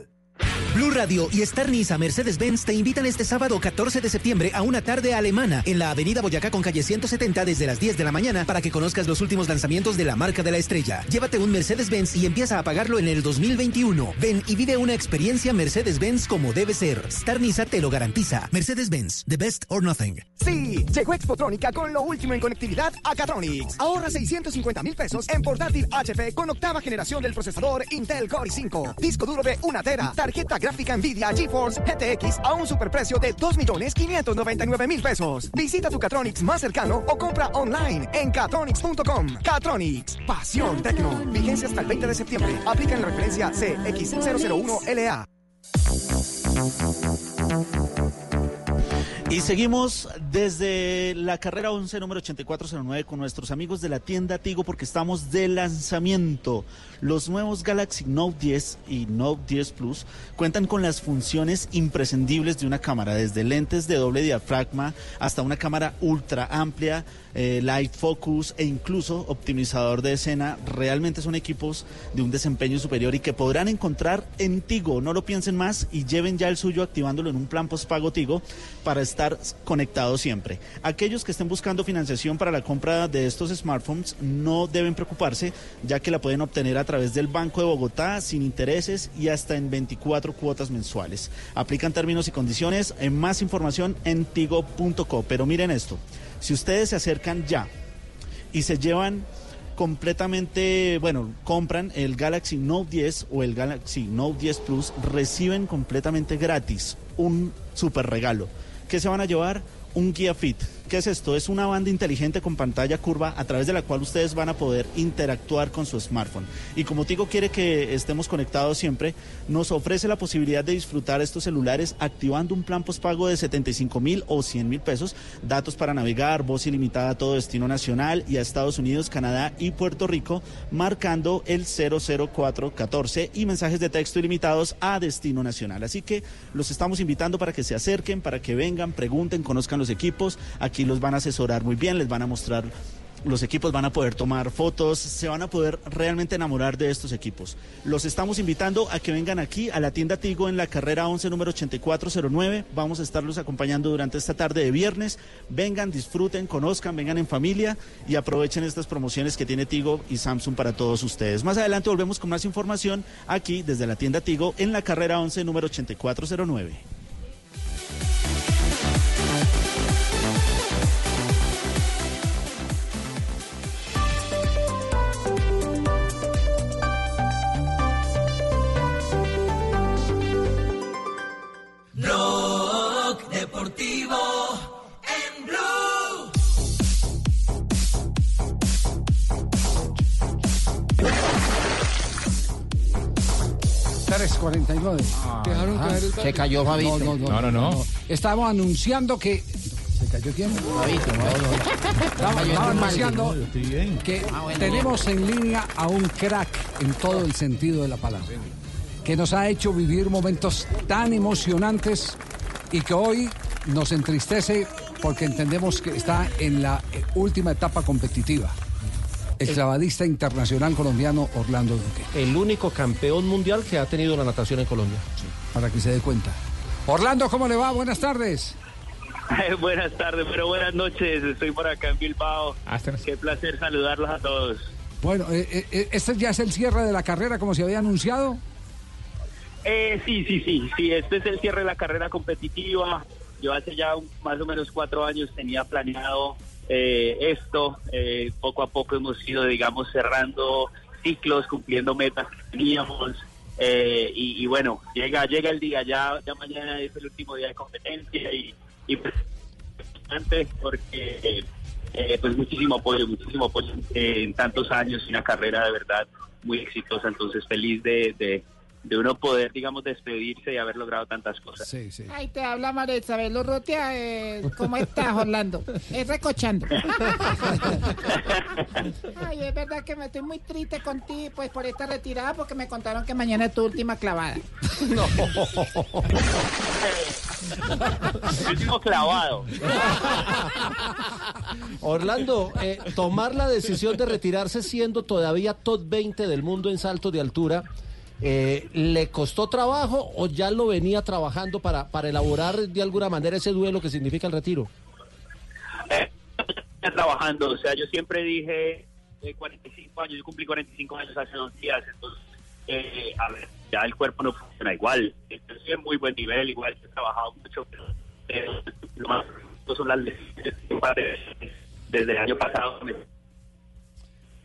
Blue Radio y Star Niza Mercedes-Benz te invitan este sábado 14 de septiembre a una tarde alemana en la Avenida Boyacá con calle 170 desde las 10 de la mañana para que conozcas los últimos lanzamientos de la marca de la estrella. Llévate un Mercedes-Benz y empieza a pagarlo en el 2021. Ven y vive una experiencia Mercedes-Benz como debe ser. Star Niza te lo garantiza. Mercedes-Benz, the best or nothing. Sí, llegó Expotrónica con lo último en conectividad a Catronics. Ahorra 650 mil pesos en portátil HP con octava generación del procesador Intel Core i5, disco duro de 1 tera, tarjeta gráfica Nvidia GeForce GTX a un superprecio de 2.599.000 pesos. Visita tu Catronics más cercano o compra online en catronics.com. Catronics, pasión tecno. Vigencia hasta el 20 de septiembre. Aplica en la referencia CX001LA. Y seguimos desde la carrera 11, número 8409, con nuestros amigos de la tienda Tigo, porque estamos de lanzamiento. Los nuevos Galaxy Note 10 y Note 10 Plus cuentan con las funciones imprescindibles de una cámara, desde lentes de doble diafragma hasta una cámara ultra amplia, eh, light focus e incluso optimizador de escena. Realmente son equipos de un desempeño superior y que podrán encontrar en Tigo. No lo piensen más y lleven ya el suyo activándolo en un plan postpago Tigo para estar conectados siempre. Aquellos que estén buscando financiación para la compra de estos smartphones no deben preocuparse, ya que la pueden obtener a través del Banco de Bogotá sin intereses y hasta en 24 cuotas mensuales. Aplican términos y condiciones. En más información en tigo.co. Pero miren esto, si ustedes se acercan ya y se llevan completamente, bueno, compran el Galaxy Note 10 o el Galaxy Note 10 Plus, reciben completamente gratis un super regalo. ¿Qué se van a llevar? Un guía fit. ¿Qué es esto? Es una banda inteligente con pantalla curva a través de la cual ustedes van a poder interactuar con su smartphone. Y como Tigo quiere que estemos conectados siempre, nos ofrece la posibilidad de disfrutar estos celulares activando un plan postpago de 75 mil o 100 mil pesos, datos para navegar, voz ilimitada a todo destino nacional y a Estados Unidos, Canadá y Puerto Rico, marcando el 00414 y mensajes de texto ilimitados a destino nacional. Así que los estamos invitando para que se acerquen, para que vengan, pregunten, conozcan los equipos. Aquí los van a asesorar muy bien, les van a mostrar los equipos van a poder tomar fotos, se van a poder realmente enamorar de estos equipos. Los estamos invitando a que vengan aquí a la tienda Tigo en la carrera 11 número 8409. Vamos a estarlos acompañando durante esta tarde de viernes. Vengan, disfruten, conozcan, vengan en familia y aprovechen estas promociones que tiene Tigo y Samsung para todos ustedes. Más adelante volvemos con más información aquí desde la tienda Tigo en la carrera 11 número 8409. Deportivo en Blue. Tres 49. Dejaron caer el Se cayó Fabito. No, no, no. No, no, no. Estamos anunciando que. ¿Se cayó quién? Fabito, no, no. Estamos, anunciando que Ah, bueno. tenemos en línea a un crack en todo el sentido de la palabra. Que nos ha hecho vivir momentos tan emocionantes y que hoy nos entristece porque entendemos que está en la eh, última etapa competitiva. El clavadista internacional colombiano Orlando Duque. El único campeón mundial que ha tenido la natación en Colombia. Para que se dé cuenta. Orlando, ¿cómo le va? Buenas tardes. buenas tardes, pero buenas noches. Estoy por acá en Bilbao. Ah, Qué placer saludarlos a todos. Bueno, eh, eh, ¿este ya es el cierre de la carrera como se había anunciado? Eh, sí, sí, sí, sí. Este es el cierre de la carrera competitiva. Yo hace ya un- más o menos cuatro años tenía planeado eh, esto. Eh, poco a poco hemos ido, digamos, cerrando ciclos, cumpliendo metas que teníamos. Eh, y, bueno, llega llega el día, ya, ya mañana es el último día de competencia y, y pues, antes porque eh, pues muchísimo apoyo, muchísimo apoyo en tantos años y una carrera de verdad muy exitosa, entonces feliz de, de uno poder, digamos, despedirse y haber logrado tantas cosas. Sí, sí. Ay, te habla María Isabel Urrutia. Eh, ¿Cómo estás, Orlando? Es recochando. Ay, es verdad que me estoy muy triste contigo, pues, por esta retirada, porque me contaron que mañana es tu última clavada. Último clavado. Orlando, eh, tomar la decisión de retirarse siendo todavía top 20 del mundo en saltos de altura, eh, ¿le costó trabajo o ya lo venía trabajando para, para elaborar de alguna manera ese duelo que significa el retiro? Estoy trabajando, o sea, yo siempre dije eh, 45 años, yo cumplí 45 años hace dos días, entonces, eh, a ver, ya el cuerpo no funciona igual. Estoy en muy buen nivel, igual he trabajado mucho, pero, pero lo más son las lesiones desde el año pasado. me-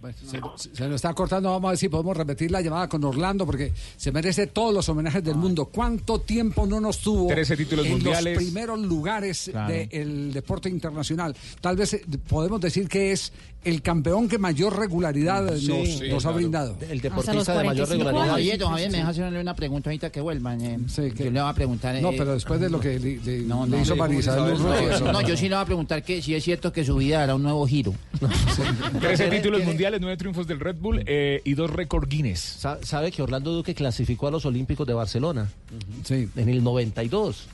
Bueno, se, se nos está cortando, vamos a ver si podemos repetir la llamada con Orlando, porque se merece todos los homenajes del mundo. ¿Cuánto tiempo no nos tuvo 13 títulos en mundiales. los primeros lugares Claro. del deporte internacional? Tal vez eh, podemos decir que es el campeón que mayor regularidad Sí, nos, sí, nos ha brindado. El deportista de mayor regularidad. Oye, don Javier, me deja hacerle una pregunta ahorita que vuelvan. eh. yo le voy a preguntar. No, eh, pero después de lo que le, le- no, le no, hizo no, Isabel no, yo sí le voy a preguntar que si es cierto que su vida era un nuevo giro. 13 títulos mundiales, 9 triunfos del Red Bull eh, y dos récord Guinness. Sa- ¿Sabe que Orlando Duque clasificó a los Olímpicos de Barcelona? Sí. En el 92.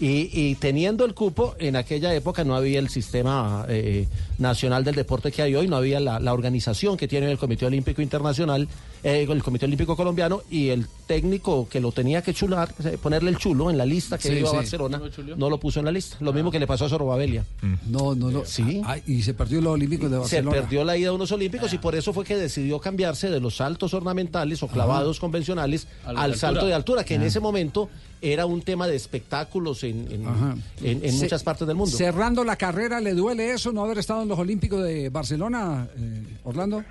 Y, y teniendo el cupo, en aquella época no había el sistema eh, nacional del deporte que hay hoy, no había la, la organización que tiene el Comité Olímpico Internacional, eh, el Comité Olímpico Colombiano, y el técnico que lo tenía que chular, eh, ponerle el chulo en la lista que Sí, iba sí. a Barcelona, ¿No lo chuleó? no lo puso en la lista. Lo mismo que le pasó a Zorobabella. No, no, no. Sí. Ah, y se perdió los Olímpicos de Se Barcelona. perdió la ida a unos olímpicos y por eso fue que decidió cambiarse de los saltos ornamentales o clavados convencionales Al salto de altura, que en Ah. ese momento era un tema de espectáculos en, en- Ajá. en- en Se- muchas partes del mundo. Cerrando la carrera, ¿le duele eso no haber estado en los Olímpicos de Barcelona, eh, Orlando?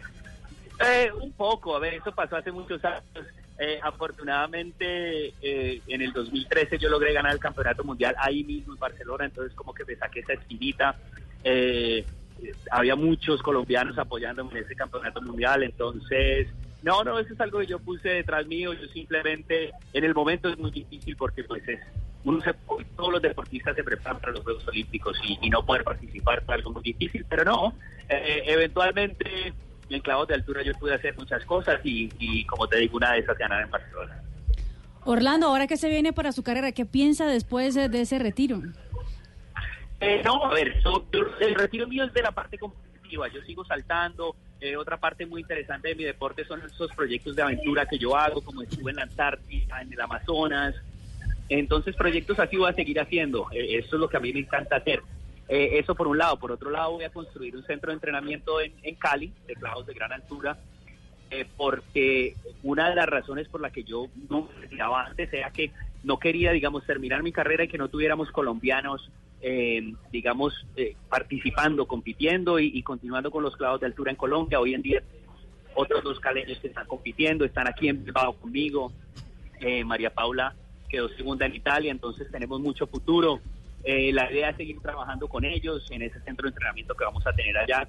Eh, un poco, a ver, eso pasó hace muchos años. Eh, afortunadamente, eh, en el 2013 yo logré ganar el campeonato mundial ahí mismo en Barcelona, entonces como que me saqué esa espinita. Eh, eh, había muchos colombianos apoyándome en ese campeonato mundial, entonces, no, no, eso es algo que yo puse detrás mío, yo simplemente, en el momento es muy difícil porque pues es, uno se, todos los deportistas se preparan para los Juegos Olímpicos y, y no poder participar fue algo muy difícil, pero no, eh, eventualmente en clavos de altura yo pude hacer muchas cosas y, y como te digo, una de esas ganar en Barcelona. Orlando, ahora que se viene para su carrera, ¿qué piensa después de, ese retiro? Eh, no, a ver, el retiro mío es de la parte competitiva, yo sigo saltando, eh, otra parte muy interesante de mi deporte son esos proyectos de aventura que yo hago, como estuve en la Antártida, en el Amazonas, entonces proyectos así voy a seguir haciendo, Eh, eso es lo que a mí me encanta hacer. Eh, eso por un lado, por otro lado voy a construir un centro de entrenamiento en, Cali, de clavos de gran altura, eh, porque una de las razones por la que yo no retiraba antes era que no quería, digamos, terminar mi carrera y que no tuviéramos colombianos, eh, digamos, eh, participando, compitiendo y, y continuando con los clavos de altura en Colombia. Hoy en día otros dos caleños que están compitiendo, están aquí en Bilbao conmigo. Eh, María Paula quedó segunda en Italia, entonces tenemos mucho futuro. Eh, la idea es seguir trabajando con ellos en ese centro de entrenamiento que vamos a tener allá.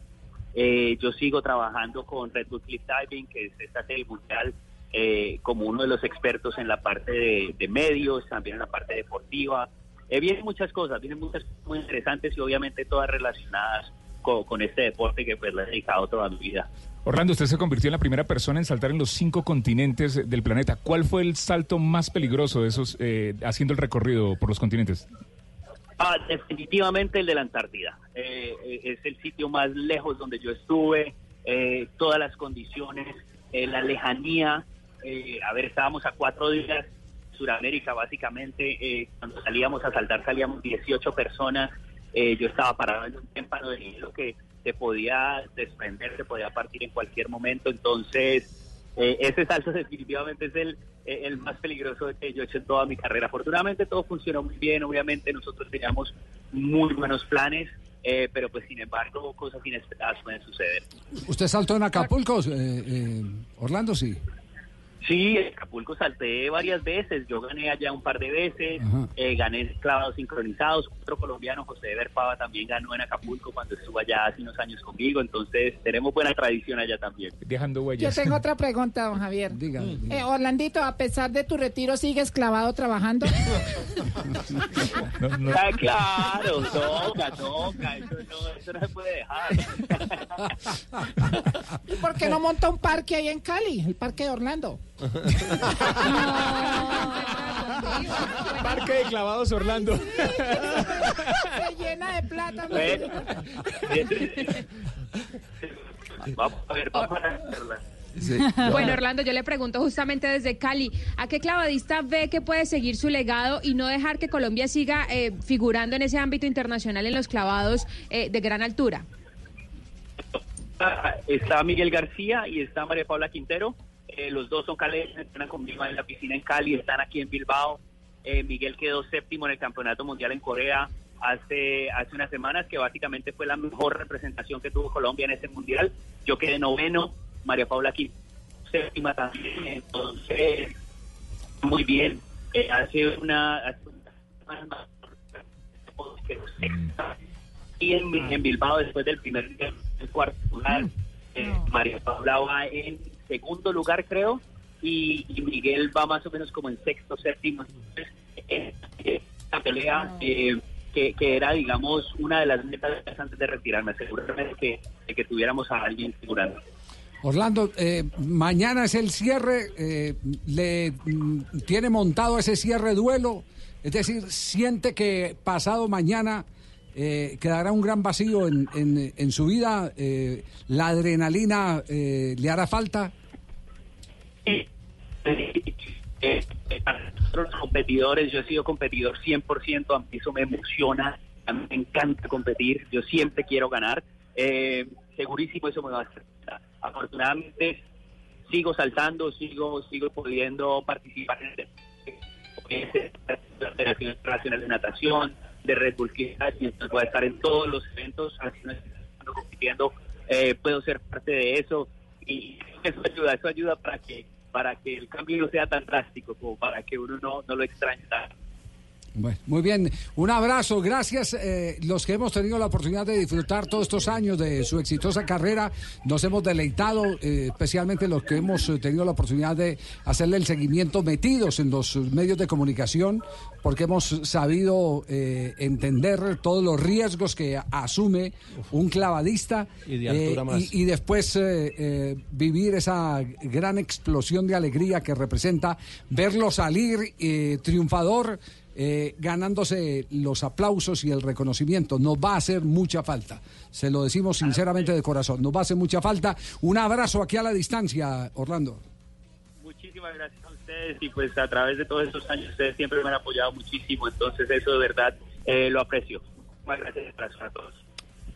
Eh, yo sigo trabajando con Red Bull Cliff Diving, que es esta serie mundial, eh, como uno de los expertos en la parte de, de medios, también en la parte deportiva. Eh, vienen muchas cosas, vienen muchas cosas muy interesantes y obviamente todas relacionadas con, con este deporte que pues le he dedicado toda mi vida. Orlando, usted se convirtió en la primera persona en saltar en los cinco continentes del planeta. ¿Cuál fue el salto más peligroso de esos eh, haciendo el recorrido por los continentes? Ah, definitivamente el de la Antártida. Eh, eh, es el sitio más lejos donde yo estuve, eh, todas las condiciones, eh, la lejanía. eh, a ver, estábamos a cuatro días, Sudamérica básicamente, eh, cuando salíamos a saltar salíamos 18 personas, yo estaba parado en un témpano de hielo que se podía desprender, se podía partir en cualquier momento, entonces eh, ese salto definitivamente es el, eh, el más peligroso que yo he hecho en toda mi carrera. Afortunadamente todo funcionó muy bien, obviamente nosotros teníamos muy buenos planes, eh, pero pues sin embargo cosas inesperadas pueden suceder. ¿Usted saltó en Acapulco, eh, eh, Orlando? Sí. Sí, en Acapulco salté varias veces, yo gané allá un par de veces, eh, gané clavados sincronizados, otro colombiano, José Verpava, también ganó en Acapulco cuando estuvo allá hace unos años conmigo, entonces tenemos buena tradición allá también. Dejando Yo huellas. tengo otra pregunta, don Javier. Eh, Orlandito, a pesar de tu retiro, ¿sigues clavado trabajando? Ah, claro, toca, toca, eso no, eso no se puede dejar. ¿Y por qué no monta un parque ahí en Cali, el parque de Orlando? Parque de clavados Orlando. Se llena de plata. Bueno. Vamos a ver, vamos a hacerla. Bueno, Orlando, yo le pregunto justamente desde Cali, ¿a qué clavadista ve que puede seguir su legado y no dejar que Colombia siga eh, figurando en ese ámbito internacional en los clavados eh, de gran altura? Está Miguel García y está María Paula Quintero. Eh, los dos son caleños, entrenan conmigo en la piscina en Cali, están aquí en Bilbao. Eh, Miguel quedó séptimo en el Campeonato Mundial en Corea hace, hace unas semanas, que básicamente fue la mejor representación que tuvo Colombia en ese Mundial. Yo quedé noveno, María Paula Quintero séptima también, entonces muy bien. Eh, hace una... Hace una y en, en Bilbao después del primer el cuarto lugar eh, María Paula va en segundo lugar creo y, y Miguel va más o menos como en sexto séptimo. Entonces eh, eh, la pelea eh, que, que era digamos una de las metas antes de retirarme seguramente que, de que tuviéramos a alguien figurando. Orlando, eh, mañana es el cierre, eh, le mm, tiene montado ese cierre duelo, es decir, siente que pasado mañana eh, quedará un gran vacío en, en- en su vida, eh, la adrenalina eh, le hará falta. Eh, eh, para nosotros los competidores, yo he sido competidor 100%, a mí eso me emociona, a mí me encanta competir, yo siempre quiero ganar, eh, segurísimo eso me va a hacer. Afortunadamente sigo saltando, sigo sigo pudiendo participar en el Federación Internacional de Natación, de Red y entonces voy a estar en todos los eventos, así no estoy compitiendo, eh, puedo ser parte de eso y eso ayuda, eso ayuda para que para que el cambio no sea tan drástico como para que uno no, no lo extrañe tanto. Bueno, muy bien, un abrazo, gracias. eh, los que hemos tenido la oportunidad de disfrutar todos estos años de su exitosa carrera, nos hemos deleitado, eh, especialmente los que hemos eh, tenido la oportunidad de hacerle el seguimiento metidos en los medios de comunicación, porque hemos sabido eh, entender todos los riesgos que asume un clavadista Y de altura más. y- y después vivir esa gran explosión de alegría que representa verlo salir triunfador, eh, ganándose los aplausos y el reconocimiento. Nos va a hacer mucha falta. Se lo decimos sinceramente de corazón. Nos va a hacer mucha falta. Un abrazo aquí a la distancia, Orlando. Muchísimas gracias a ustedes y pues a través de todos estos años ustedes siempre me han apoyado muchísimo, entonces eso de verdad eh, lo aprecio. Muchas gracias abrazo a todos.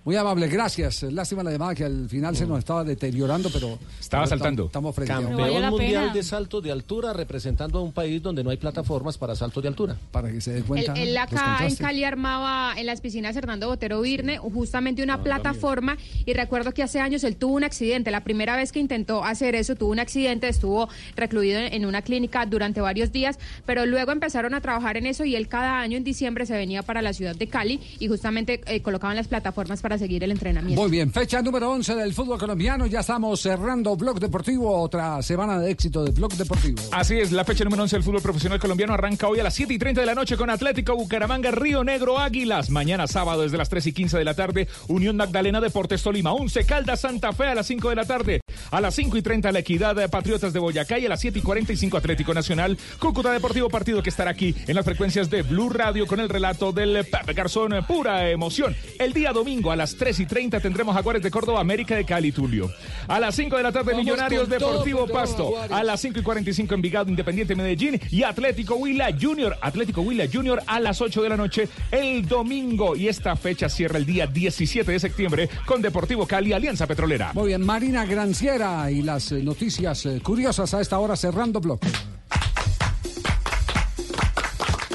Muy amable, gracias. Lástima la llamada que al final se nos estaba deteriorando, pero Estaba pero saltando. tam- Estamos frente a Campeón mundial de salto de altura representando a un país donde no hay plataformas para salto de altura. Para que se dé Él, él acá en Cali armaba en las piscinas Hernando Botero Virne justamente una plataforma y recuerdo que hace años él tuvo un accidente. La primera vez que intentó hacer eso tuvo un accidente, estuvo recluido en en una clínica durante varios días, pero luego empezaron a trabajar en eso y él cada año en diciembre se venía para la ciudad de Cali y justamente eh, colocaban las plataformas para seguir el entrenamiento. Muy bien, fecha número 11 del fútbol colombiano. Ya estamos cerrando Blog Deportivo, otra semana de éxito de Blog Deportivo. Así es, la fecha número 11 del fútbol profesional colombiano arranca hoy a las 7 y 30 de la noche con Atlético Bucaramanga, Río Negro Águilas. Mañana sábado desde las 3 y 15 de la tarde, Unión Magdalena Deportes Tolima. 11 Caldas Santa Fe a las 5 de la tarde. A las 5 y 30 La Equidad eh, Patriotas de Boyacá y a las 7 y 45 Atlético Nacional. Cúcuta Deportivo Partido que estará aquí en las frecuencias de Blue Radio con el relato del Pepe Garzón. eh, Pura emoción. El día domingo a las 3 y 30 tendremos Jaguares de Córdoba, América de Cali, Tulio. A las 5 de la tarde, Vamos Millonarios Deportivo todo, Pasto. A las 5 y 45 Envigado, Independiente Medellín y Atlético Huila Junior. Atlético Huila Junior a las 8 de la noche el domingo. Y esta fecha cierra el día 17 de septiembre con Deportivo Cali, Alianza Petrolera. Muy bien, Marina Y las eh, noticias eh, curiosas a esta hora cerrando Blog.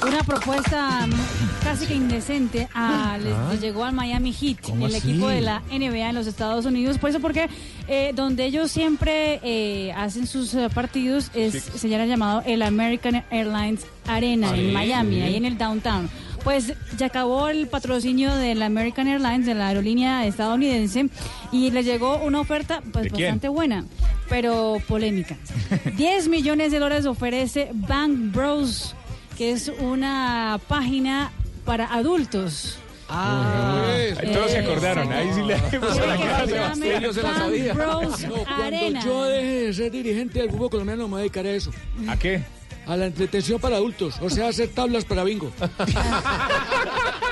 Una propuesta mm, casi que indecente a- les, Ah. les llegó al Miami Heat, ¿Cómo el así? equipo de la NBA en los Estados Unidos. Por eso, porque eh, donde ellos siempre eh, hacen sus partidos es, Sí. se llama llamado el American Airlines Arena en Miami, sí. ahí en el downtown. Pues ya acabó el patrocinio de la American Airlines, de la aerolínea estadounidense, y les llegó una oferta pues, bastante buena, pero polémica. 10 millones de dólares ofrece Bank Bros, que es una página para adultos. Ah, todos se acordaron. Ahí sí le puso la cara a Sebastián. Yo se la sabía. Bros No, cuando Arena. yo deje de ser dirigente del fútbol colombiano, me voy a dedicar a eso. ¿A qué? A la entretención para adultos, o sea, hacer tablas para bingo.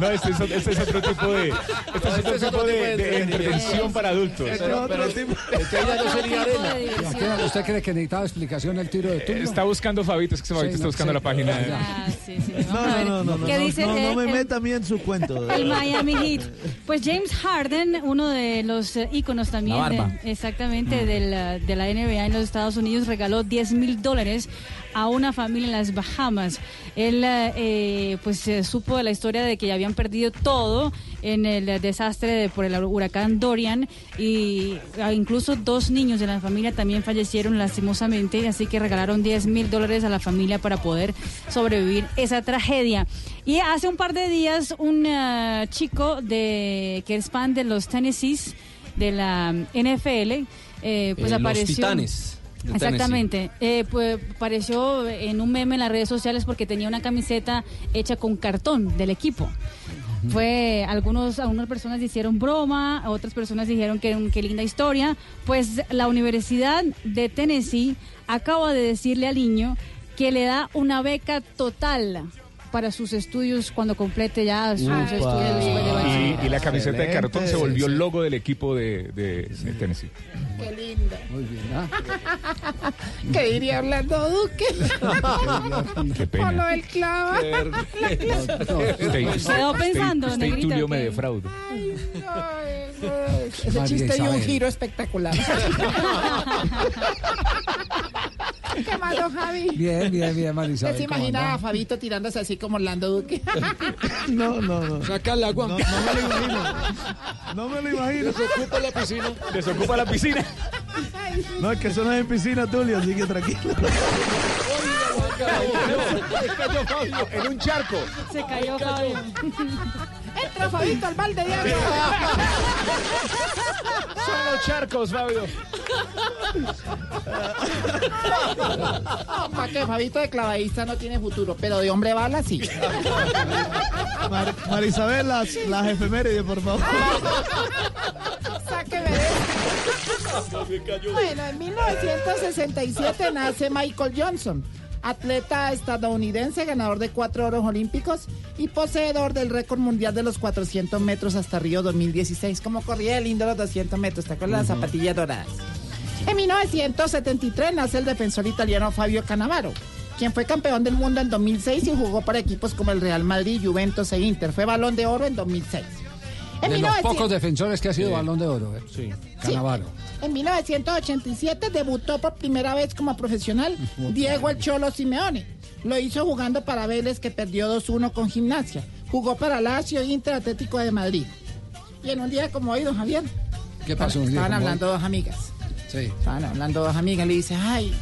No, este es, este es otro tipo de, este es otro tipo de, de entretención para adultos. Pero- pero- Entonces ya no sería arena. ¿Usted, cree que necesitaba explicación el tiro de turno? Está buscando Fabito, es que Fabito Sí, está buscando sí. la página. Ah, sí, sí. Vamos No, no, no, no, ¿Qué no, dice no, no eh, me meta a mí en su cuento. El Miami Heat. Pues James Harden, uno de los eh, íconos también, La barba. de- exactamente, de, la, de la NBA en los Estados Unidos, regaló 10 mil dólares a una familia en las Bahamas. Él, eh, pues, eh, supo de la historia de que ya habían perdido todo en el desastre de- por el huracán Dorian y ah, incluso dos niños de la familia también fallecieron lastimosamente, así que regalaron 10 mil dólares a la familia para poder sobrevivir esa tragedia. Y hace un par de días un ah, chico de que es fan de los Tennessees de la NFL, eh, pues Eh, los apareció. Titanes Exactamente. Eh, pues apareció en un meme en las redes sociales porque tenía una camiseta hecha con cartón del equipo. Fue algunos algunas personas hicieron broma, otras personas dijeron que qué linda historia. Pues la Universidad de Tennessee acaba de decirle al niño que le da una beca total para sus estudios cuando complete ya sus Upa. estudios después de bachillerato. Y, y la camiseta de cartón se Excelente. volvió el logo del equipo de, de- de Tennessee. Qué lindo. Muy bien, ¿ah? ¿Qué diría Orlando Duque? Qué pena. del clava. Usted- Quedó pensando, usted y negrita, Tulio ¿o me qué? defrauda. Ese María chiste dio un giro espectacular. ¿Qué más, don Javi? Bien, bien, bien, ¿Usted Marisabel. se ¿cómo imaginaba a? Fabito tirándose así como Orlando Duque? No, no, no. Saca el agua. No, no me lo imagino. No me lo imagino. Desocupa la piscina. Desocupa la piscina. No, es que eso no es en piscina, Tulio, así que tranquilo. cayó Fabio en un charco. Se cayó Fabio. Entra Fabito al balde de agua. Son los charcos, Fabio. ¿Para qué? Fabito de clavadista no tiene futuro, pero de hombre bala sí. Mar- Marisabel, las, las efemérides, por favor. Sáqueme de esto. Bueno, en 1967 nace Michael Johnson, atleta estadounidense, ganador de cuatro oros olímpicos y poseedor del récord mundial de los 400 metros hasta Río 2016. Como corría el lindo los 200 metros, ¿te acuerdas? Las zapatillas doradas. En 1973 nace el defensor italiano Fabio Cannavaro, quien fue campeón del mundo en 2006 y jugó para equipos como el Real Madrid, Juventus e Inter. Fue balón de oro en 2006. En De los 1900 pocos defensores que ha sido balón de oro. ¿eh? Sí. Canavaro. En 1987 debutó por primera vez como profesional Diego El Cholo Simeone. Lo hizo jugando para Vélez que perdió 2-1 con Gimnasia. Jugó para Lazio e Inter Atlético de Madrid. Y en un día como hoy, don Javier, ¿Qué pasó? un día estaban hablando hoy? dos amigas. Sí. Estaban hablando dos amigas. Le dice, ay,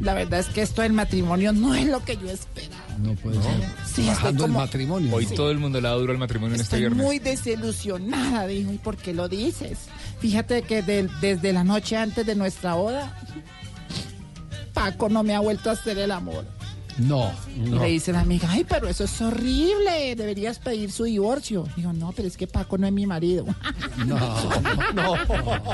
la verdad es que esto del matrimonio no es lo que yo esperaba. No puede ser. Sí, estoy Bajando como- el matrimonio. Hoy todo el mundo le da duro al matrimonio en este Estoy viernes. muy desilusionada, dijo. ¿Y por qué lo dices? Fíjate que de- desde la noche antes de nuestra boda, Paco no me ha vuelto a hacer el amor. No, Y no. le dice la amiga, ay, pero eso es horrible, deberías pedir su divorcio. Digo, no, pero es que Paco no es mi marido. No, no. Uy,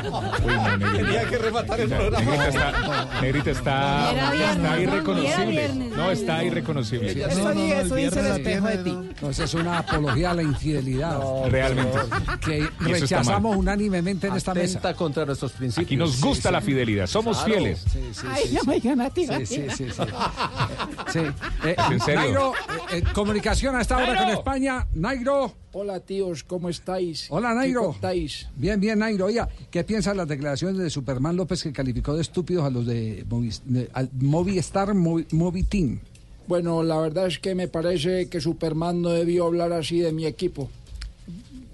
no, Negrita. Tenía que rematar el Negrita programa. está, Negrita está, está ¿no? irreconocible. No, está irreconocible. Eso, no, eso dice el espejo de ti. No, esa es una apología a la infidelidad. Realmente. Que rechazamos unánimemente en esta mesa. Atenta contra nuestros principios. Aquí nos gusta la fidelidad, somos Claro. fieles. Sí, sí, Ay, sí, no me digan a ti, Sí, sí, sí, sí. Eh, ¿Es en serio? Nairo, eh, eh, comunicación hasta ahora Nairo. con España. Nairo. Hola tíos, ¿cómo estáis? Hola, ¿Qué Nairo. contáis? Bien, bien, Nairo. Oiga, ¿qué piensa de las declaraciones de Superman López que calificó de estúpidos a los de, Movis- de- al Movistar Movi, Movi Team? Bueno, la verdad es que me parece que Superman no debió hablar así de mi equipo.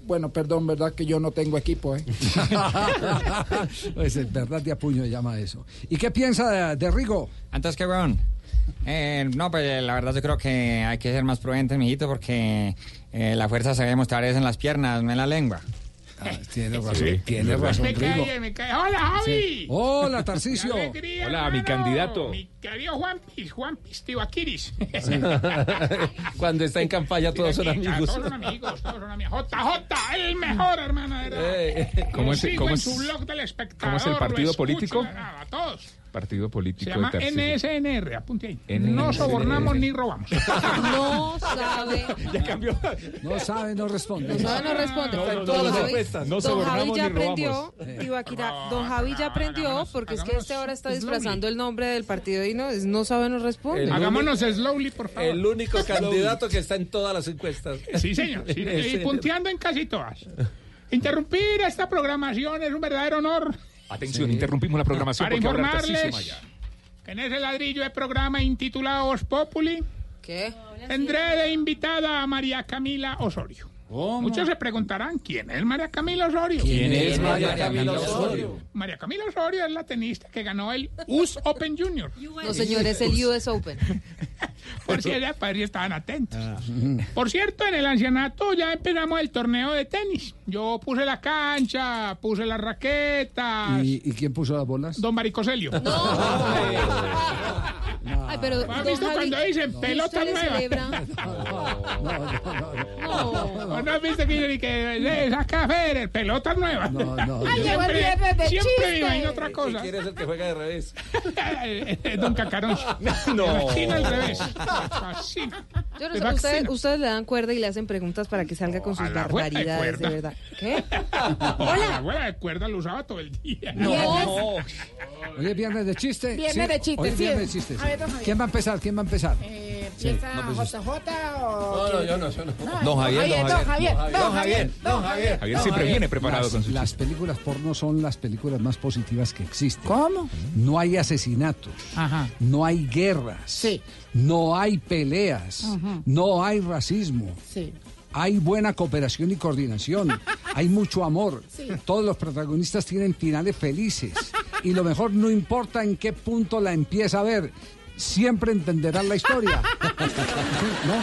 Bueno, perdón, verdad que yo no tengo equipo, ¿eh? pues es verdad de apuño llama eso. ¿Y qué piensa de, de Rigo? Antes que weón. Eh, no, pues la verdad yo creo que hay que ser más prudentes, mijito, porque eh, la fuerza se debe mostrar es en las piernas, no en la lengua. Ah, tiene razón, Sí, tiene razón, Me cae me cae. Hola, Javi. Hola, Qué Tarcicio. alegría, Hola, mi hermano. candidato. Mi querido Juan Pis, Juan Pis, Tibaquiris. Cuando está en campaña todos son amigos. Todos son amigos, todos son amigos. JJ, el mejor, hermano. Eh, ¿Cómo es- cómo es- su blog del espectador. cómo es el partido escucho, político? A todos. Partido Se político llama de Tarcisio. NSNR, apunte ahí. NSNR. No sobornamos ni robamos. No sabe. Ya cambió. No sabe, no responde. No sabe, no responde. No, no, no, Don no, encuestas. Sobornamos ya ni aprendió, robamos. Ibaquira, Don Javi ya aprendió, porque es que este ahora está disfrazando el nombre del partido y no, es- no sabe, no responde. El Hagámonos slowly, por favor. El único candidato que está en todas las encuestas. Sí, señor. sí, y punteando en casi todas. Interrumpir esta programación es un verdadero honor. Atención, interrumpimos la programación Para informarles que en ese ladrillo de programa intitulado Os Populi ¿Qué? tendré de invitada a María Camila Osorio. Muchos se preguntarán, ¿quién es María Camila Osorio? ¿Quién es María Camila Osorio? María Camila Osorio es la tenista que ganó el US Open Junior. No, señor, es el US Open. Por si, para ver si estaban atentos. Por cierto, en el ancianato ya empezamos el torneo de tenis. Yo puse la cancha, puse las raquetas. ¿Y, y quién puso las bolas? Don Maricoselio. Ay, pero ¿Has don visto Javi, cuando dicen ¿y pelota usted le nueva? celebra? ¿O no has visto que dicen y que eh, saca Federer, pelota nueva? No, no. Ay, llegó el viernes de siempre me chiste. imagino otra ¿Qué cosa. quiere es el que juega de revés? Eh, Don Cacarón. No. Me imagino al revés. Así. Yo no Me sé, ustedes, ustedes le dan cuerda y le hacen preguntas para que salga con sus de barbaridades, de verdad. ¿Qué? La abuela de cuerda lo usaba todo el día. Hoy es viernes de chiste. Viernes de chistes, Hoy es sí. viernes de chistes. A ver. ¿Quién va a empezar? ¿Quién va a empezar? Eh, Sí. ¿Empieza No, pues, JJ o.? No, no, yo no, yo no. Don Javier, Javier, don Javier, don Javier, don Javier. Javier siempre viene preparado las, con su Las películas porno son las películas más positivas que existen. ¿Cómo? No hay asesinatos. Ajá. No hay guerras. Sí. No hay peleas. Ujú. No hay racismo. Sí. Hay buena cooperación y coordinación. hay mucho amor. Sí. Todos los protagonistas tienen finales felices. y lo mejor, no importa en qué punto la empieza a ver, siempre entenderán la historia. ¿No?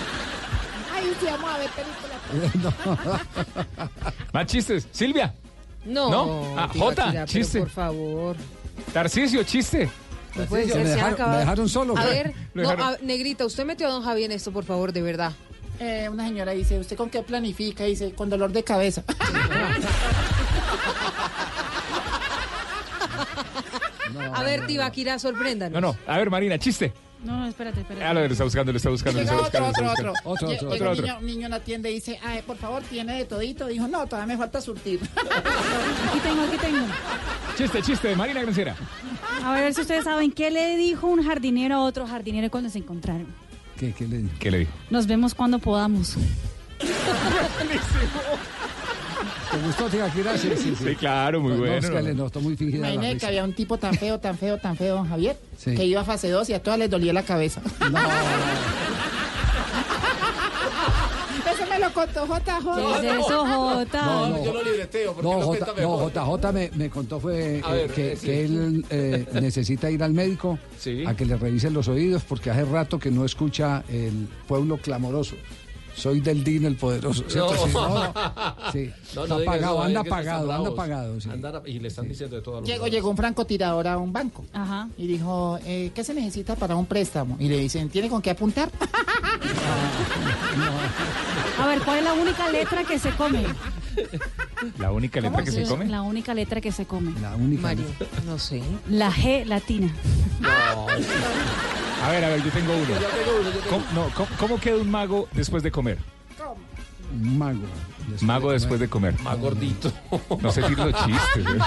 Ay, sí, vamos a ver películas. Más chistes. Silvia. No. ¿No? Ah, Jota, chiste. Por favor. Tarcisio, chiste. No puede Me ser, se a dejaron- acabar. me dejaron solo, A ver, no, a- Negrita, usted metió a don Javi en esto, por favor, de verdad. Eh, una señora dice, ¿usted con qué planifica? Dice, con dolor de cabeza. A ver, Tibaquira, sorpréndanos. No, no. A ver, Marina, chiste. No, no, espérate, espérate. Ah, lo está buscando, lo está buscando, lo está otro, buscando. lo otro, está otro. buscando. Otro, un otro. niño, un niño en la tienda y dice, Ay, por favor, ¿tiene de todito? Dijo, no, todavía me falta surtir. Aquí tengo, aquí tengo. Chiste, chiste, Marina Granciera. A ver si ustedes saben qué le dijo un jardinero a otro jardinero cuando se encontraron. ¿Qué, qué le dijo? ¿Qué le dijo? Nos vemos cuando podamos. ¿Te gustó, Tibaquira? Sí, sí, sí. Sí, claro, muy No, bueno. es que le notó muy fingida la Imagínate que risa. había un tipo tan feo, tan feo, tan feo, don Javier, Sí. que iba a fase 2 y a todas les dolía la cabeza. Eso me lo contó JJ. ¿Qué es eso, Jota? No, no. Yo lo libreteo porque No, lo J, cuenta no, mejor. JJ me, me contó fue A eh, ver, que, eh, sí. que él eh, necesita ir al médico Sí. a que le revisen los oídos porque hace rato que no escucha el pueblo clamoroso. Soy del Dino el poderoso. ¿cierto? No. Sí, no, no. Sí. No, no Está apagado, anda apagado, anda apagado. sí. Y le están diciendo de todo Llegó, lados. llegó un francotirador a un banco Ajá. y dijo, eh, ¿qué se necesita para un préstamo? Y le dicen, ¿tiene con qué apuntar? A ver, ¿cuál es la única letra que se come? La única letra que se come. La única letra que se come. La única. María, no sé. La G latina. A ver, a ver, yo tengo uno. ¿Cómo, no, ¿cómo, cómo queda un mago después de comer? Mago. Mago después de comer. Más gordito. No sé decir los chistes. ¿eh?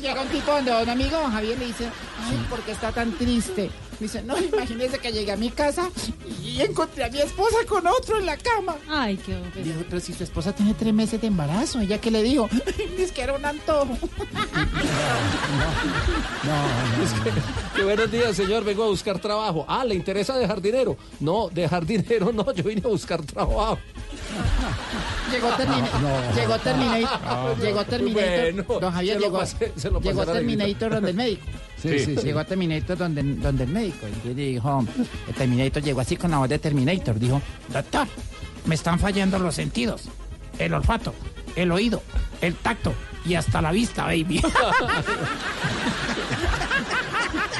Llega un tipo donde un amigo, Javier, le dice, ay, ¿por qué está tan triste? Dice, no, imagínese que llegué a mi casa y encontré a mi esposa con otro en la cama. Ay, qué Y dijo, pero si su esposa tiene tres meses de embarazo, ¿ella qué le dijo? Dice que era un antojo. Qué buenos días, señor. Vengo a buscar trabajo. Ah, ¿le interesa de jardinero? No, de jardinero no. Yo vine a buscar trabajo. Llegó Terminator. no. Llegó Terminator. No, llegó Terminator. bueno. Don Javier Se lo llegó, pasé- se lo llegó Terminator donde el médico. Sí, sí, sí. Llegó Terminator donde, donde el médico. Y dijo, el Terminator llegó así con la voz de Terminator. Dijo, doctor, me están fallando los sentidos. El olfato, el oído, el tacto y hasta la vista, baby.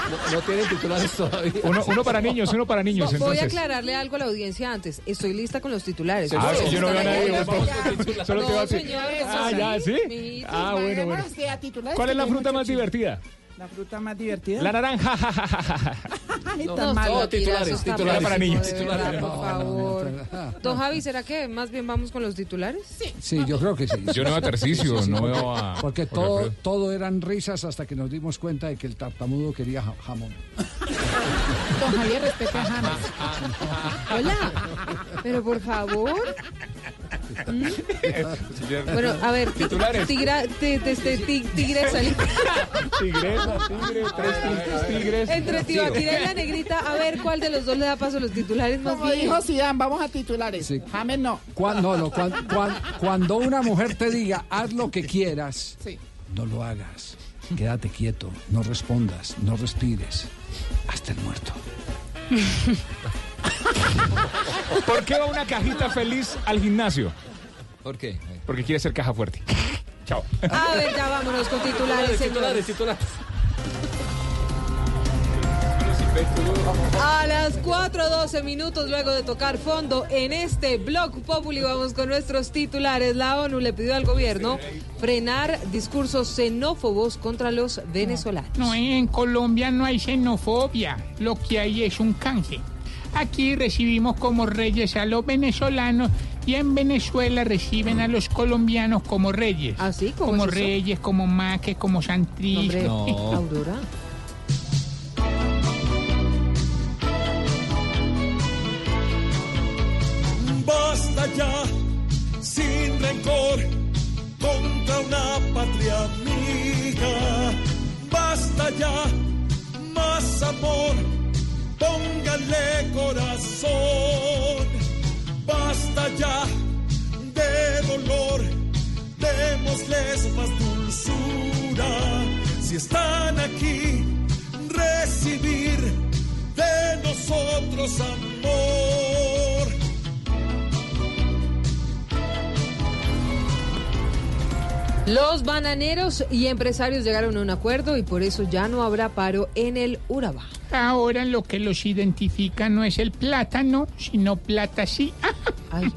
No, no tienen titulares todavía. Uno, uno para niños, uno para niños. Voy a Entonces. aclararle algo a la audiencia antes. Estoy lista con los titulares. Ah, sí, yo no veo a nadie. Solo te va a decir. Ah, ya, ¿sí? Ah, bueno, bueno. A ¿Cuál es la fruta más divertida? La fruta más divertida. La naranja. Ay, No, tan no, malo. titulares, titulares para niños. Titulares. por favor. Don Javi, ¿será que más bien vamos con los titulares? Sí. Sí, yo creo que sí. Yo no veo a Sí, sí, no porque- veo a- Porque todo, todo eran risas hasta que nos dimos cuenta de que el tartamudo quería ja- jamón. Don Javier, respete a James. Hola. Pero por favor. Bueno, a ver, ti- Titulares. tigra, ti- ti- ti- ti- tigresa. Tigresa, tigre, tres tigres, tigres. Entre Tibaquira y la negrita, a ver cuál de los dos le da paso a los titulares más Como bien. dijo Zidane, vamos a titulares. Sí. James no. Cuan- no, no, cuan- cuan- cuando una mujer te diga, haz lo que quieras, Sí. no lo hagas. Quédate quieto, no respondas, no respires. Hasta el muerto. ¿Por qué va una cajita feliz al gimnasio? ¿Por qué? Porque quiere ser caja fuerte. Chao. A ver, ya vámonos con titulares, señores. A las 4.12 minutos luego de tocar fondo en este Blog Populi vamos con nuestros titulares. La ONU le pidió al gobierno frenar discursos xenófobos contra los venezolanos. No, en Colombia no hay xenofobia, lo que hay es un canje. Aquí recibimos como reyes a los venezolanos y en Venezuela reciben a los colombianos como reyes. ¿Así? ¿Cómo como es eso? reyes, como maques, como santris. Hombre, No. Aurora. Basta ya, sin rencor, contra una patria amiga. Basta ya, más amor, póngale corazón. Basta ya de dolor, démosles más dulzura. Si están aquí, recibir de nosotros amor. Los bananeros y empresarios llegaron a un acuerdo y por eso ya no habrá paro en el Urabá. Ahora lo que los identifica no es el plátano, sino plata sí. Ay.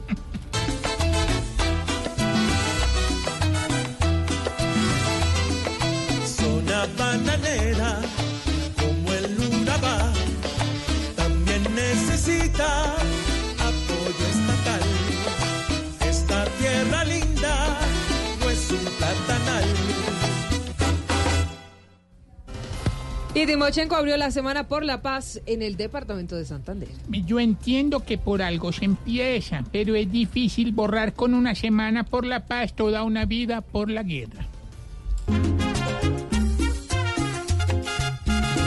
Zona bananera, como el Urabá, también necesita Y Timochenko abrió la Semana por la Paz en el departamento de Santander. Yo entiendo que por algo se empieza, pero es difícil borrar con una semana por la paz toda una vida por la guerra.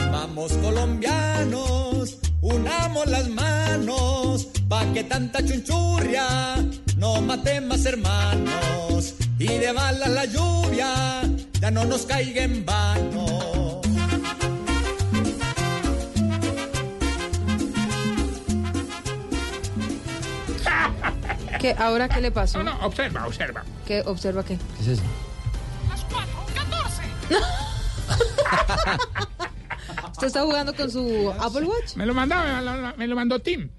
Vamos colombianos, unamos las manos, pa' que tanta chunchurria no mate más hermanos. Y de balas la lluvia ya no nos caiga en vano. ¿Qué, ¿Ahora qué le pasó? No, no, observa, observa. ¿Qué, ¿Observa qué? ¿Qué es eso? ¿Usted está jugando con su Apple Watch? Me lo mandó, me lo, me lo mandó Tim.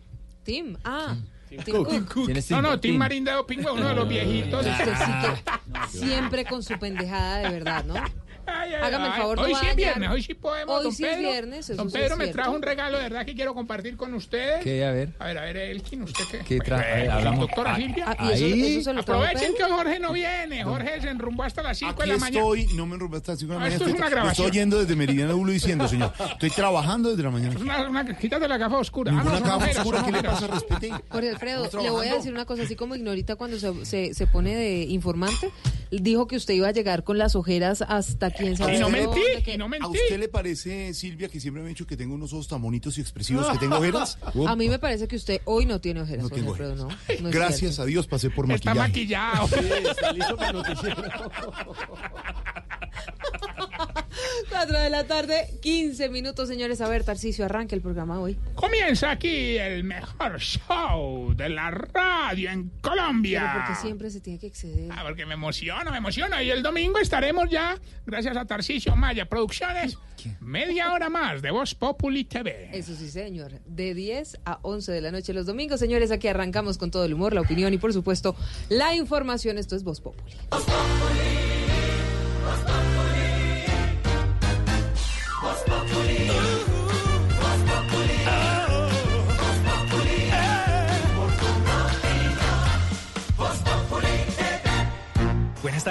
Tim. Ah. Tim Cook. ¿Quién es No, Tim? no, Tim Tim. Marín de Pingüe, uno de los viejitos. Usted sí que siempre con su pendejada de verdad, ¿no? Ay, ay, Hágame el ay. favor, no Hoy sí es viernes, hoy sí podemos. Hoy don sí es Pedro. viernes, eso Don sí es Pedro me cierto. trajo un regalo de verdad que quiero compartir con ustedes. ¿Qué? A ver. A ver, a ver, Elkin, ¿usted qué? ¿Qué trajo? Eh, Hablamos- Doctora Ah, Silvia. Ah, ¿y eso, Ahí. eso se lo trajo Aprovechen Pedro? que Jorge no viene. Jorge se enrumbó hasta las 5 de Aquí la mañana. estoy, no me enrumbe hasta las 5 de la Ah, mañana. esto es Estoy, una grabación. estoy oyendo desde Meridiano Bulo diciendo, señor. Estoy trabajando desde la mañana. Es una, una, quítate la gafa oscura. Ah, no, Ninguna son capa ojeras, oscura, son ¿qué le ojeras. pasa? Respete. Jorge Alfredo, Estamos le voy a trabajando. decir una cosa, así como Ignorita cuando se, se, se pone de informante, dijo que usted iba a llegar con las ojeras hasta quién sabe. Y no mentí, ¿A usted le parece, Silvia, que siempre me han dicho que tengo unos ojos tan bonitos y expresivos que tengo ojeras? A mí me parece que usted hoy no tiene ojeras. No. Alfredo, no, no Gracias a Dios pasé por maquillaje. Está maquillado. Sí, está listo para noticiero. 4 de la tarde, 15 minutos, señores. A ver, Tarcicio, arranque el programa hoy. Comienza aquí el mejor show de la radio en Colombia. Pero porque siempre se tiene que exceder. Ah, porque me emociono, me emociono. Y el domingo estaremos ya, gracias a Tarcicio Maya Producciones, media hora más de Voz Populi TV. Eso sí, señor. De 10 a 11 de la noche los domingos, señores, aquí arrancamos con todo el humor, la opinión y, por supuesto, la información. Esto es Voz Populi. Voz Populi.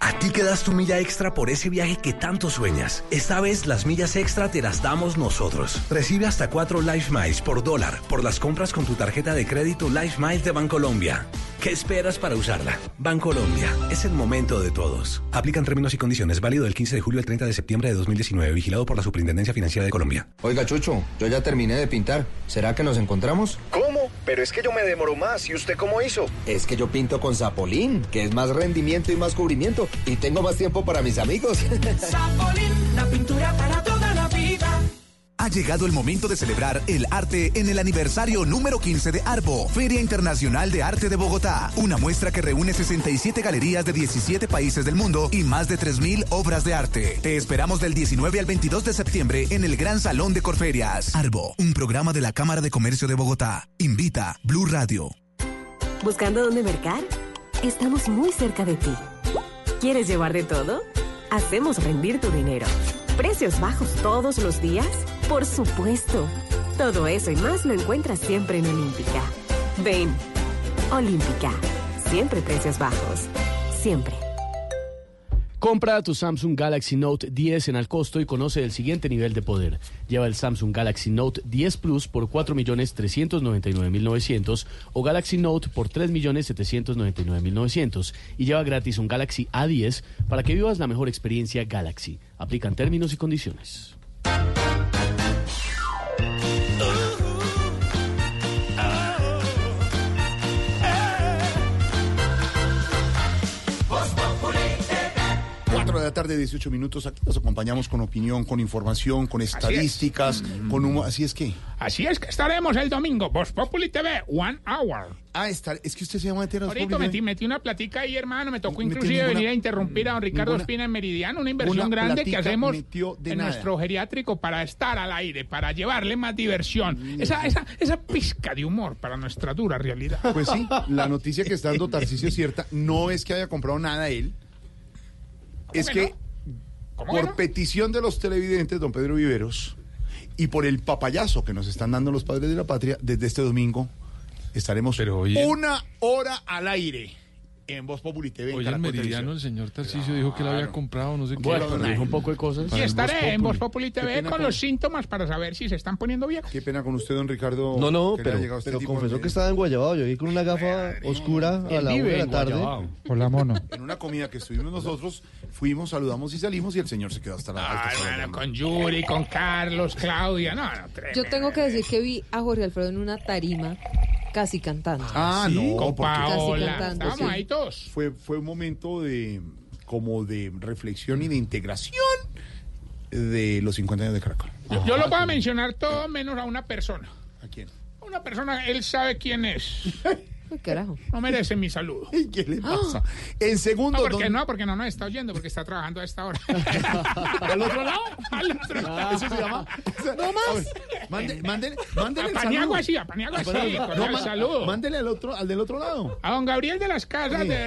A ti que das tu milla extra por ese viaje que tanto sueñas. Esta vez las millas extra te las damos nosotros. Recibe hasta 4 Life Miles por dólar por las compras con tu tarjeta de crédito Life Miles de Bancolombia. ¿Qué esperas para usarla? Bancolombia, es el momento de todos. Aplican términos y condiciones válido del 15 de julio al 30 de septiembre de 2019, vigilado por la Superintendencia Financiera de Colombia. Oiga, Chucho, yo ya terminé de pintar. ¿Será que nos encontramos? ¿Cómo? Pero es que yo me demoro más. ¿Y usted cómo hizo? Es que yo pinto con Zapolín, que es más rendimiento y más cubrimiento. Y tengo más tiempo para mis amigos. Zapolín, la pintura para vida. Ha llegado el momento de celebrar el arte en el aniversario número 15 de Arbo, Feria Internacional de Arte de Bogotá. Una muestra que reúne 67 galerías de 17 países del mundo y más de 3.000 obras de arte. Te esperamos del 19 al 22 de septiembre en el Gran Salón de Corferias. Arbo, un programa de la Cámara de Comercio de Bogotá. Invita Blue Radio. ¿Buscando dónde mercar? Estamos muy cerca de ti. ¿Quieres llevar de todo? Hacemos rendir tu dinero. ¿Precios bajos todos los días? Por supuesto. Todo eso y más lo encuentras siempre en Olímpica. Ven. Olímpica. Siempre precios bajos. Siempre. Compra tu Samsung Galaxy Note 10 en al costo y conoce el siguiente nivel de poder. Lleva el Samsung Galaxy Note 10 Plus por 4.399.900 o Galaxy Note por 3.799.900 y lleva gratis un Galaxy A10 para que vivas la mejor experiencia Galaxy. Aplican términos y condiciones. De la tarde, 18 minutos. Aquí nos acompañamos con opinión, con información, con estadísticas, con humo. Así es que. Así es que estaremos el domingo. Voz Populi TV, one hour. Ah, está, es que usted se llama entero. Ahorita metí, metí una platica ahí, hermano. Me tocó inclusive ninguna- venir a interrumpir a don Ricardo ninguna- Espina en Meridiano, una inversión grande que hacemos de en nada. nuestro geriátrico para estar al aire, para llevarle más diversión. Esa, esa, esa pizca de humor para nuestra dura realidad. Pues sí, la noticia que está dando Tarcisio es cierta. No es que haya comprado nada él. Es que, ¿Cómo por no? petición de los televidentes, don Pedro Viveros, y por el papayazo que nos están dando los padres de la patria, desde este domingo estaremos una hora al aire en Voz Populi TV. Hoy en Meridiano el señor Tarcisio dijo que la había comprado, no sé qué. Bueno, Para- dijo un poco de cosas. Y estaré en Voz Populi TV con con- los síntomas para saber si se están poniendo viejos. Qué pena con usted, don Ricardo. No, no, pero, este pero confesó de- que estaba en Guayabao. Yo vi con una gafa oscura a la una de la en tarde. Guayabao. Por la mono. En una comida que estuvimos nosotros, fuimos, saludamos y salimos y el señor se quedó hasta la alta. Ay, bueno, con Yuri, con Carlos, Claudia, no, no, tremendo. Yo tengo que decir que vi a Jorge Alfredo en una tarima casi cantando. Ah, no, Con Paola, Casi ahí todos. Fue, fue un momento de como de reflexión y de integración de los 50 años de Caracol. Yo, yo lo voy a mencionar todo menos a una persona. ¿A quién? Una persona, él sabe quién es. Uy, carajo. No merece mi saludo. ¿Qué le pasa? En segundo, No, porque don- no, porque no nos está oyendo, porque está trabajando a esta hora. ¿Al otro lado? Al otro lado. Eso se llama. No más. Mande- Mándele, mándele A el Paniagua saludo. sí, a Paniagua sí, Mándele- con no, el saludo. Mándele al otro, al del otro lado. A don Gabriel de las Casas de